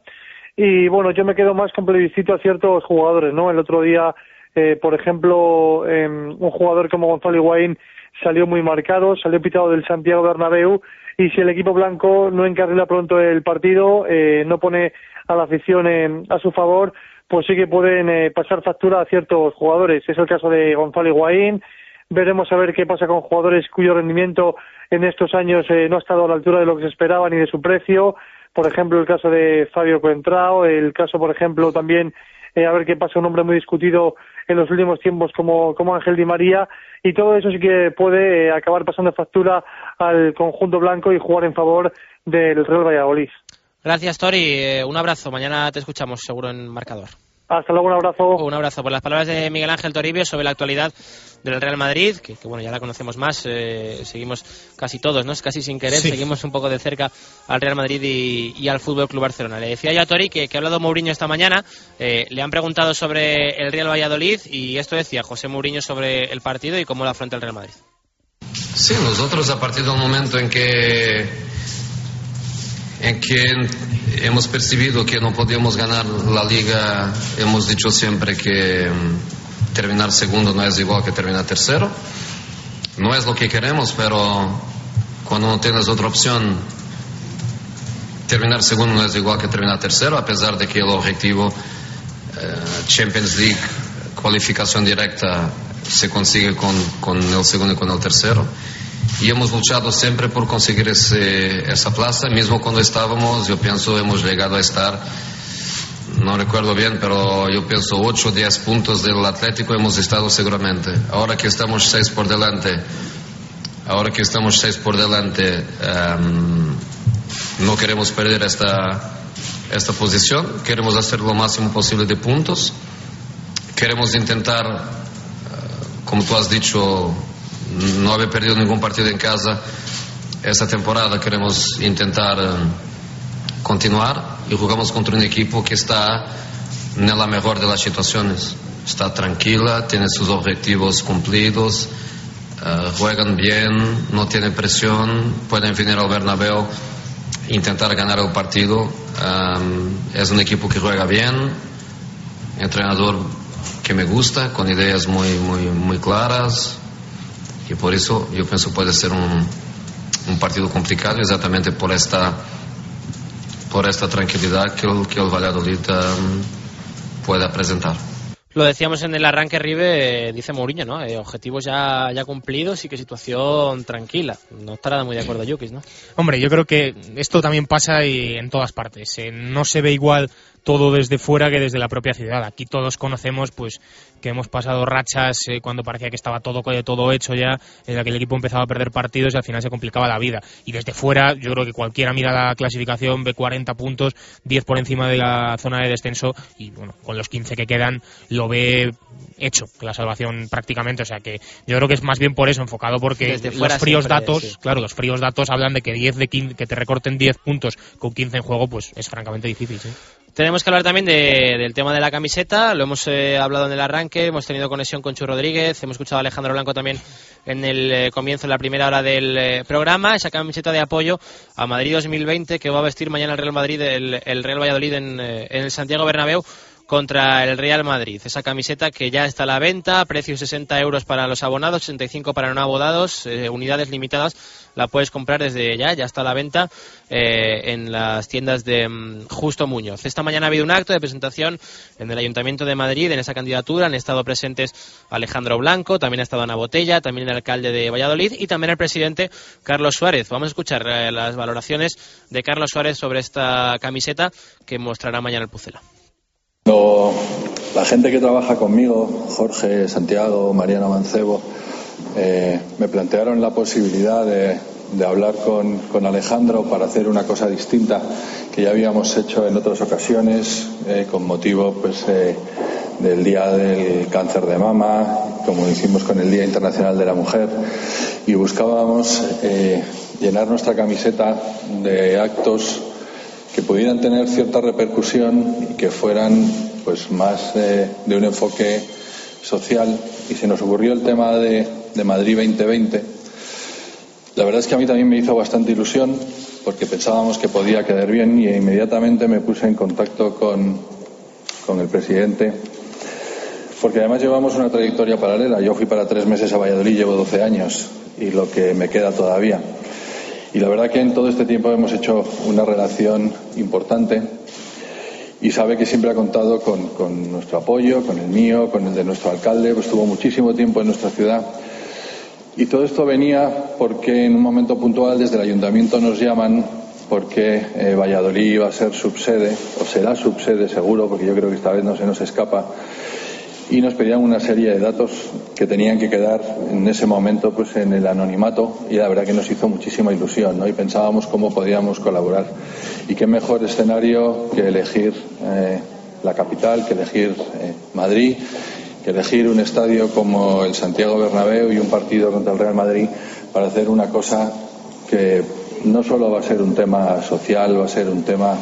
Y bueno, yo me quedo más con plebiscito a ciertos jugadores, ¿no? El otro día, eh, por ejemplo, em, un jugador como Gonzalo Higuaín salió muy marcado, salió pitado del Santiago Bernabéu y si el equipo blanco no encarrila pronto el partido, eh, no pone a la afición a su favor, pues sí que pueden eh, pasar factura a ciertos jugadores. Es el caso de Gonzalo Higuaín. Veremos a ver qué pasa con jugadores cuyo rendimiento en estos años eh, no ha estado a la altura de lo que se esperaba ni de su precio. Por ejemplo, el caso de Fabio Coentrao, el caso, por ejemplo, también eh, a ver qué pasa un hombre muy discutido en los últimos tiempos como, como Ángel Di María. Y todo eso sí que puede acabar pasando factura al conjunto blanco y jugar en favor del Real Valladolid. Gracias, Tori. Eh, un abrazo. Mañana te escuchamos seguro en marcador. Hasta luego, un abrazo. Un abrazo. Por las palabras de Miguel Ángel Toribio sobre la actualidad del Real Madrid, que, bueno, ya la conocemos más, eh, seguimos casi todos, ¿no? Casi sin querer, seguimos un poco de cerca al Real Madrid y, al Fútbol Club Barcelona. Le decía yo a Tori que, que ha hablado Mourinho esta mañana, eh, le han preguntado sobre el Real Valladolid y esto decía José Mourinho sobre el partido y cómo lo afronta el Real Madrid. Sí, nosotros a partir del momento en que en que hemos percibido que no podíamos ganar la liga, hemos dicho siempre que mm, terminar segundo no es igual que terminar tercero. No es lo que queremos, pero cuando no tienes otra opción, terminar segundo no es igual que terminar tercero, a pesar de que el objetivo eh, Champions League, cualificación directa, se consigue con, con el segundo y con el tercero y hemos luchado siempre por conseguir ese, esa plaza, mismo cuando estábamos, yo pienso, hemos llegado a estar, no recuerdo bien, pero yo pienso 8 o 10 puntos del Atlético hemos estado seguramente. Ahora que estamos 6 por delante, ahora que estamos 6 por delante, um, no queremos perder esta, esta posición, queremos hacer lo máximo posible de puntos, queremos intentar, uh, como tú has dicho, no haber perdido ningún partido en casa esta temporada. Queremos intentar eh, continuar y jugamos contra un equipo que está en la mejor de las situaciones. Está tranquila, tiene sus objetivos cumplidos, eh, juegan bien, no tiene presión, pueden venir al Bernabéu intentar ganar el partido. Eh, es un equipo que juega bien, entrenador que me gusta, con ideas muy, muy, muy claras, y por eso yo pienso puede ser un, un partido complicado exactamente por esta por esta tranquilidad que el, que el Valladolid um, pueda presentar. Lo decíamos en el arranque, Ribe, eh, dice Mourinho, ¿no? Eh, objetivos ya, ya cumplidos y que situación tranquila. No estará muy de acuerdo Yukis, ¿no? Hombre, yo creo que esto también pasa y en todas partes. Eh, no se ve igual todo desde fuera que desde la propia ciudad. Aquí todos conocemos pues que hemos pasado rachas eh, cuando parecía que estaba todo todo hecho ya, en la que el equipo empezaba a perder partidos y al final se complicaba la vida. Y desde fuera, yo creo que cualquiera mira la clasificación, ve 40 puntos, 10 por encima de la zona de descenso y bueno, con los 15 que quedan lo ve hecho la salvación prácticamente, o sea que yo creo que es más bien por eso enfocado porque los fríos datos, claro, los fríos datos hablan de que 10 de que te recorten 10 puntos con 15 en juego, pues es francamente difícil, ¿sí? Tenemos que hablar también del tema de la camiseta, lo hemos eh, hablado en el arranque, hemos tenido conexión con Chu Rodríguez, hemos escuchado a Alejandro Blanco también en el eh, comienzo, en la primera hora del eh, programa, esa camiseta de apoyo a Madrid 2020 que va a vestir mañana el Real Madrid, el, Real Valladolid en, en el Santiago Bernabéu contra el Real Madrid. Esa camiseta que ya está a la venta, precio 60 euros para los abonados, 65 para no abonados, eh, unidades limitadas, la puedes comprar desde ya, ya está a la venta eh, en las tiendas de mm, Justo Muñoz. Esta mañana ha habido un acto de presentación en el Ayuntamiento de Madrid en esa candidatura. Han estado presentes Alejandro Blanco, también ha estado Ana Botella, también el alcalde de Valladolid y también el presidente Carlos Suárez. Vamos a escuchar eh, las valoraciones de Carlos Suárez sobre esta camiseta que mostrará mañana el Pucela Cuando la gente que trabaja conmigo, Jorge, Santiago, Mariana Mancebo, eh, me plantearon la posibilidad de, hablar con, con, Alejandro para hacer una cosa distinta que ya habíamos hecho en otras ocasiones eh, con motivo pues, eh, del Día del Cáncer de Mama, como hicimos con el Día Internacional de la Mujer, y buscábamos llenar nuestra camiseta de actos que pudieran tener cierta repercusión y que fueran pues más de un enfoque social y se nos ocurrió el tema de, de Madrid 2020 la verdad es que a mí también me hizo bastante ilusión porque pensábamos que podía quedar bien y inmediatamente me puse en contacto con, con el presidente porque además llevamos una trayectoria paralela. Yo fui para tres meses a Valladolid, llevo 12 años y lo que me queda todavía. Y la verdad que en todo este tiempo hemos hecho una relación importante y sabe que siempre ha contado con, con nuestro apoyo, con el mío, con el de nuestro alcalde, pues estuvo muchísimo tiempo en nuestra ciudad. Y todo esto venía porque en un momento puntual desde el ayuntamiento nos llaman porque eh, Valladolid iba a ser subsede, o será subsede seguro, porque yo creo que esta vez no se nos escapa, y nos pedían una serie de datos que tenían que quedar en ese momento pues en el anonimato y la verdad que nos hizo muchísima ilusión ¿no? y pensábamos cómo podíamos colaborar y qué mejor escenario que elegir eh, la capital que elegir eh, Madrid elegir un estadio como el Santiago Bernabéu y un partido contra el Real Madrid para hacer una cosa que no solo va a ser un tema social, va a ser un tema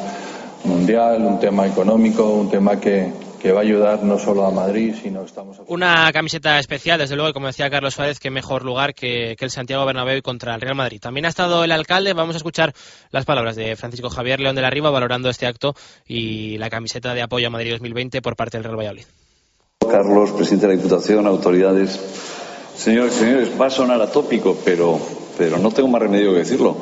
mundial, un tema económico, un tema que, que va a ayudar no solo a Madrid, sino estamos... Una camiseta especial, desde luego, y como decía Carlos Suárez, qué mejor lugar que, que, el Santiago Bernabéu contra el Real Madrid. También ha estado el alcalde, vamos a escuchar las palabras de Francisco Javier León de la Riva valorando este acto y la camiseta de apoyo a Madrid 2020 por parte del Real Valladolid. Carlos, presidente de la Diputación, autoridades. Señores y señores, va a sonar atópico, pero, pero no tengo más remedio que decirlo.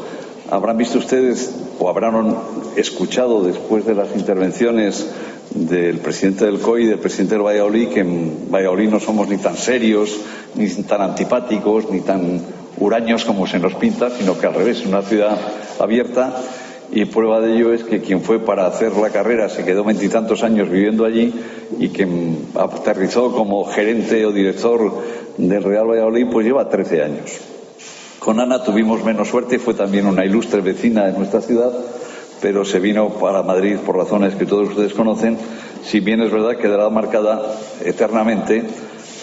Habrán visto ustedes o habrán escuchado después de las intervenciones del presidente del COI y del presidente del Valladolid que en Valladolid no somos ni tan serios, ni tan antipáticos, ni tan huraños como se nos pinta, sino que al revés, una ciudad abierta y prueba de ello es que quien fue para hacer la carrera se quedó veintitantos años viviendo allí y quien aterrizó como gerente o director del Real Valladolid pues lleva 13 años. Con Ana tuvimos menos suerte, fue también una ilustre vecina de nuestra ciudad, pero se vino para Madrid por razones que todos ustedes conocen, si bien es verdad quedará marcada eternamente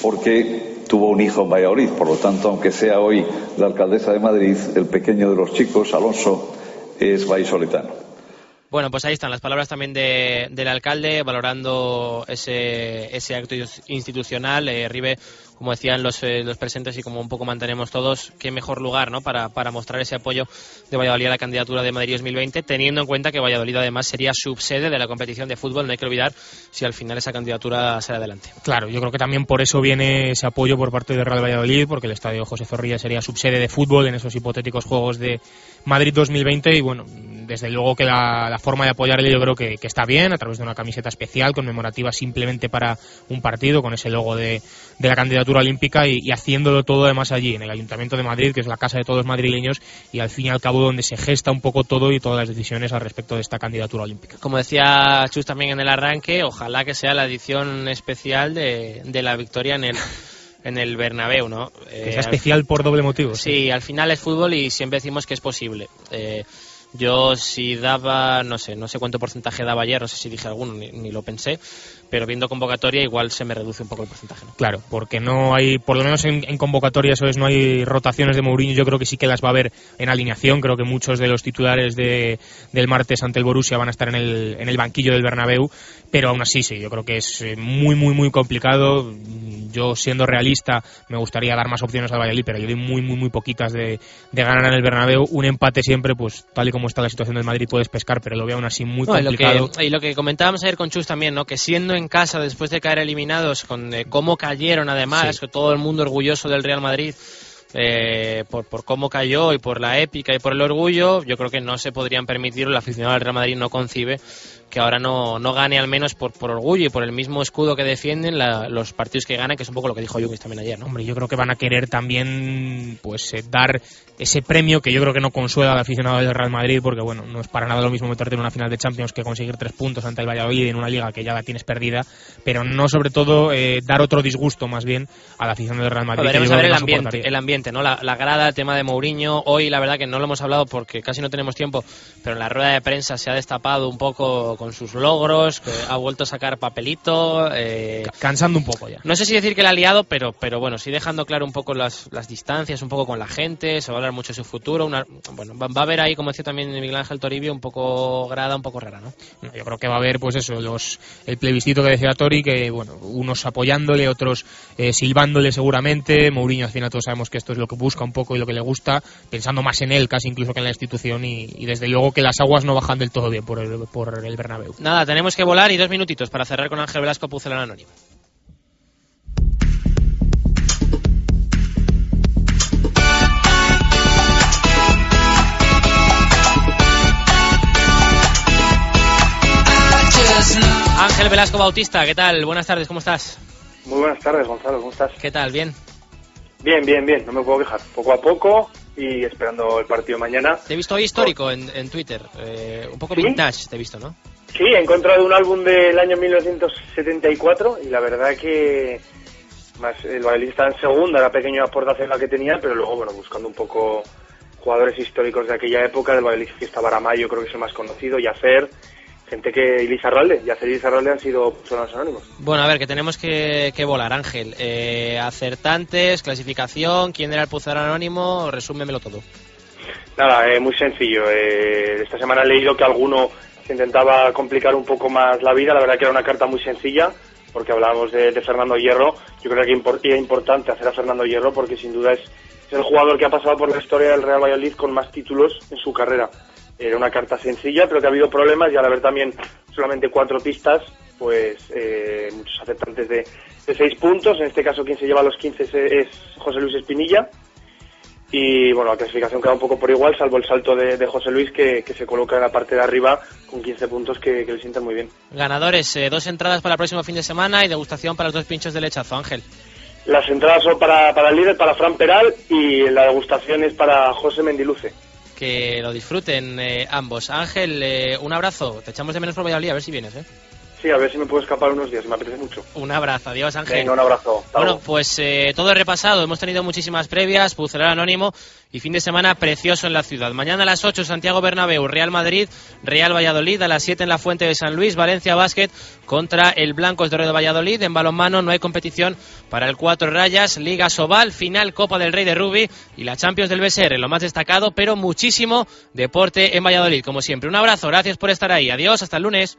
porque tuvo un hijo en Valladolid, por lo tanto, aunque sea hoy la alcaldesa de Madrid, el pequeño de los chicos, Alonso, es vallisoletano. Bueno, pues ahí están las palabras también de, del alcalde valorando ese, ese acto institucional. Eh, Ribe, como decían los, eh, los, presentes y como un poco mantenemos todos, qué mejor lugar ¿no? para, para mostrar ese apoyo de Valladolid a la candidatura de Madrid 2020, teniendo en cuenta que Valladolid además sería subsede de la competición de fútbol. No hay que olvidar si al final esa candidatura sale adelante. Claro, yo creo que también por eso viene ese apoyo por parte de Real Valladolid, porque el estadio José Zorrilla sería subsede de fútbol en esos hipotéticos Juegos de Madrid 2020 y bueno, desde luego que la, la forma de apoyarle yo creo que, que, está bien, a través de una camiseta especial, conmemorativa simplemente para un partido, con ese logo de, de la candidatura olímpica y, y, haciéndolo todo además allí, en el Ayuntamiento de Madrid, que es la casa de todos los madrileños y al fin y al cabo donde se gesta un poco todo y todas las decisiones al respecto de esta candidatura olímpica. Como decía Chus también en el arranque, ojalá que sea la edición especial de, de la victoria en el en el Bernabéu, ¿no? Eh, es especial por doble motivo. Sí, sí, al final es fútbol y siempre decimos que es posible. Eh, yo si daba, no sé, no sé cuánto porcentaje daba ayer, no sé si dije alguno, ni, ni lo pensé, pero viendo convocatoria igual se me reduce un poco el porcentaje. ¿no? Claro, porque no hay, por lo menos en, en, convocatoria, eso es, no hay rotaciones de Mourinho, yo creo que sí que las va a haber en alineación, creo que muchos de los titulares de, del martes ante el Borussia van a estar en el, en el banquillo del Bernabéu, pero aún así sí, yo creo que es eh, muy, muy, muy complicado. Yo siendo realista me gustaría dar más opciones al Valladolid, pero yo doy muy, muy, muy poquitas de, de ganar en el Bernabéu. Un empate siempre, pues tal y como está la situación del Madrid puedes pescar, pero lo veo aún así muy no, complicado. Y lo, que, y lo que comentábamos ayer con Chus también, ¿no? que siendo en casa después de caer eliminados, con eh, cómo cayeron además, sí. que todo el mundo orgulloso del Real Madrid, eh, por, por, cómo cayó y por la épica y por el orgullo, yo creo que no se podrían permitir, el aficionado del Real Madrid no concibe que ahora no, no gane al menos por, por orgullo y por el mismo escudo que defienden la- los partidos que ganan, que es un poco lo que dijo Jukis también ayer, ¿no? Hombre, yo creo que van a querer también pues eh, dar ese premio que yo creo que no consuela al aficionado del Real Madrid porque bueno, no es para nada lo mismo meterte en una final de Champions que conseguir tres puntos ante el Valladolid en una liga que ya la tienes perdida, pero no sobre todo eh, dar otro disgusto más bien a la afición del Real Madrid. Veremos a ver ambiente, el ambiente, ¿no? La, la grada, el tema de Mourinho. Hoy, la verdad que no lo hemos hablado porque casi no tenemos tiempo, pero en la rueda de prensa se ha destapado un poco con sus logros, que ha vuelto a sacar papelito. eh, Cansando un poco ya. no sé si decir que la ha liado, pero, pero bueno, sí dejando claro un poco las, las distancias, un poco con la gente, se va a hablar mucho de su futuro. Una, bueno, va, va a haber ahí, como decía también Miguel Ángel Toribio, un poco grada, un poco rara, ¿no? Yo creo que va a haber, pues eso, los, el plebiscito que decía Tori, que bueno, unos apoyándole, otros eh, silbándole seguramente. Mourinho, al final todos sabemos que esto es lo que busca un poco y lo que le gusta, pensando más en él casi incluso que en la institución y, y desde luego que las aguas no bajan del todo bien por el, por el Bernabéu. Nada, tenemos que volar y dos minutitos para cerrar con Ángel Velasco Pucelano Anónimo. Ángel Velasco Bautista, ¿qué tal? Buenas tardes, ¿cómo estás? Muy buenas tardes, Gonzalo, ¿cómo estás? ¿Qué tal? ¿Bien? Bien, bien, bien, no me puedo quejar. Poco a poco y esperando el partido mañana. Te he visto hoy histórico en, en Twitter, eh, un poco ¿Sí? vintage te he visto, ¿no? Sí, he encontrado un álbum del año 1974 y la verdad que más el está en segunda, la pequeña aportación la que tenía, pero luego, bueno, buscando un poco jugadores históricos de aquella época, del Valladolid que estaba Aramayo, creo que es el más conocido, Yacer, gente que Ilizarralde, Yacer y Ilizarralde han sido personas anónimos. Bueno, a ver, que tenemos que, que volar, Ángel. Eh, acertantes, clasificación, quién era el Pucelano Anónimo, resúmemelo todo. Nada, eh, muy sencillo. Eh, esta semana he leído que alguno intentaba complicar un poco más la vida. La verdad que era una carta muy sencilla, porque hablábamos de, Fernando Hierro. Yo creo que impor- era importante hacer a Fernando Hierro porque sin duda es, es el jugador que ha pasado por la historia del Real Valladolid con más títulos en su carrera. Era una carta sencilla, pero que ha habido problemas y al haber también solamente cuatro pistas, pues eh, muchos aceptantes de, de seis puntos. En este caso, quien se lleva los 15 es, es José Luis Espinilla. Y bueno, la clasificación queda un poco por igual, salvo el salto de, de José Luis que, que se coloca en la parte de arriba con 15 puntos que, que le sientan muy bien. Ganadores, eh, dos entradas para el próximo fin de semana y degustación para los dos pinchos de lechazo, Ángel. Las entradas son para, para el líder, para Fran Peral, y la degustación es para José Mendiluce. Que lo disfruten eh, ambos. Ángel, eh, un abrazo. Te echamos de menos por Valladolid, a ver si vienes, ¿eh? Sí, a ver si me puedo escapar unos días, me apetece mucho. Un abrazo, adiós Ángel. Venga, un abrazo. Bueno, pues eh, todo repasado. Hemos tenido muchísimas previas, Pucelar Anónimo y fin de semana precioso en la ciudad. Mañana a las 8 Santiago Bernabéu, Real Madrid, Real Valladolid. A las 7 en la Fuente de San Luis, Valencia Basket contra el Blancos de Oro de Valladolid. En balonmano no hay competición para el Cuatro Rayas, Liga Sobal, final Copa del Rey de Rugby y la Champions del BSR, lo más destacado, pero muchísimo deporte en Valladolid, como siempre. Un abrazo, gracias por estar ahí. Adiós, hasta el lunes.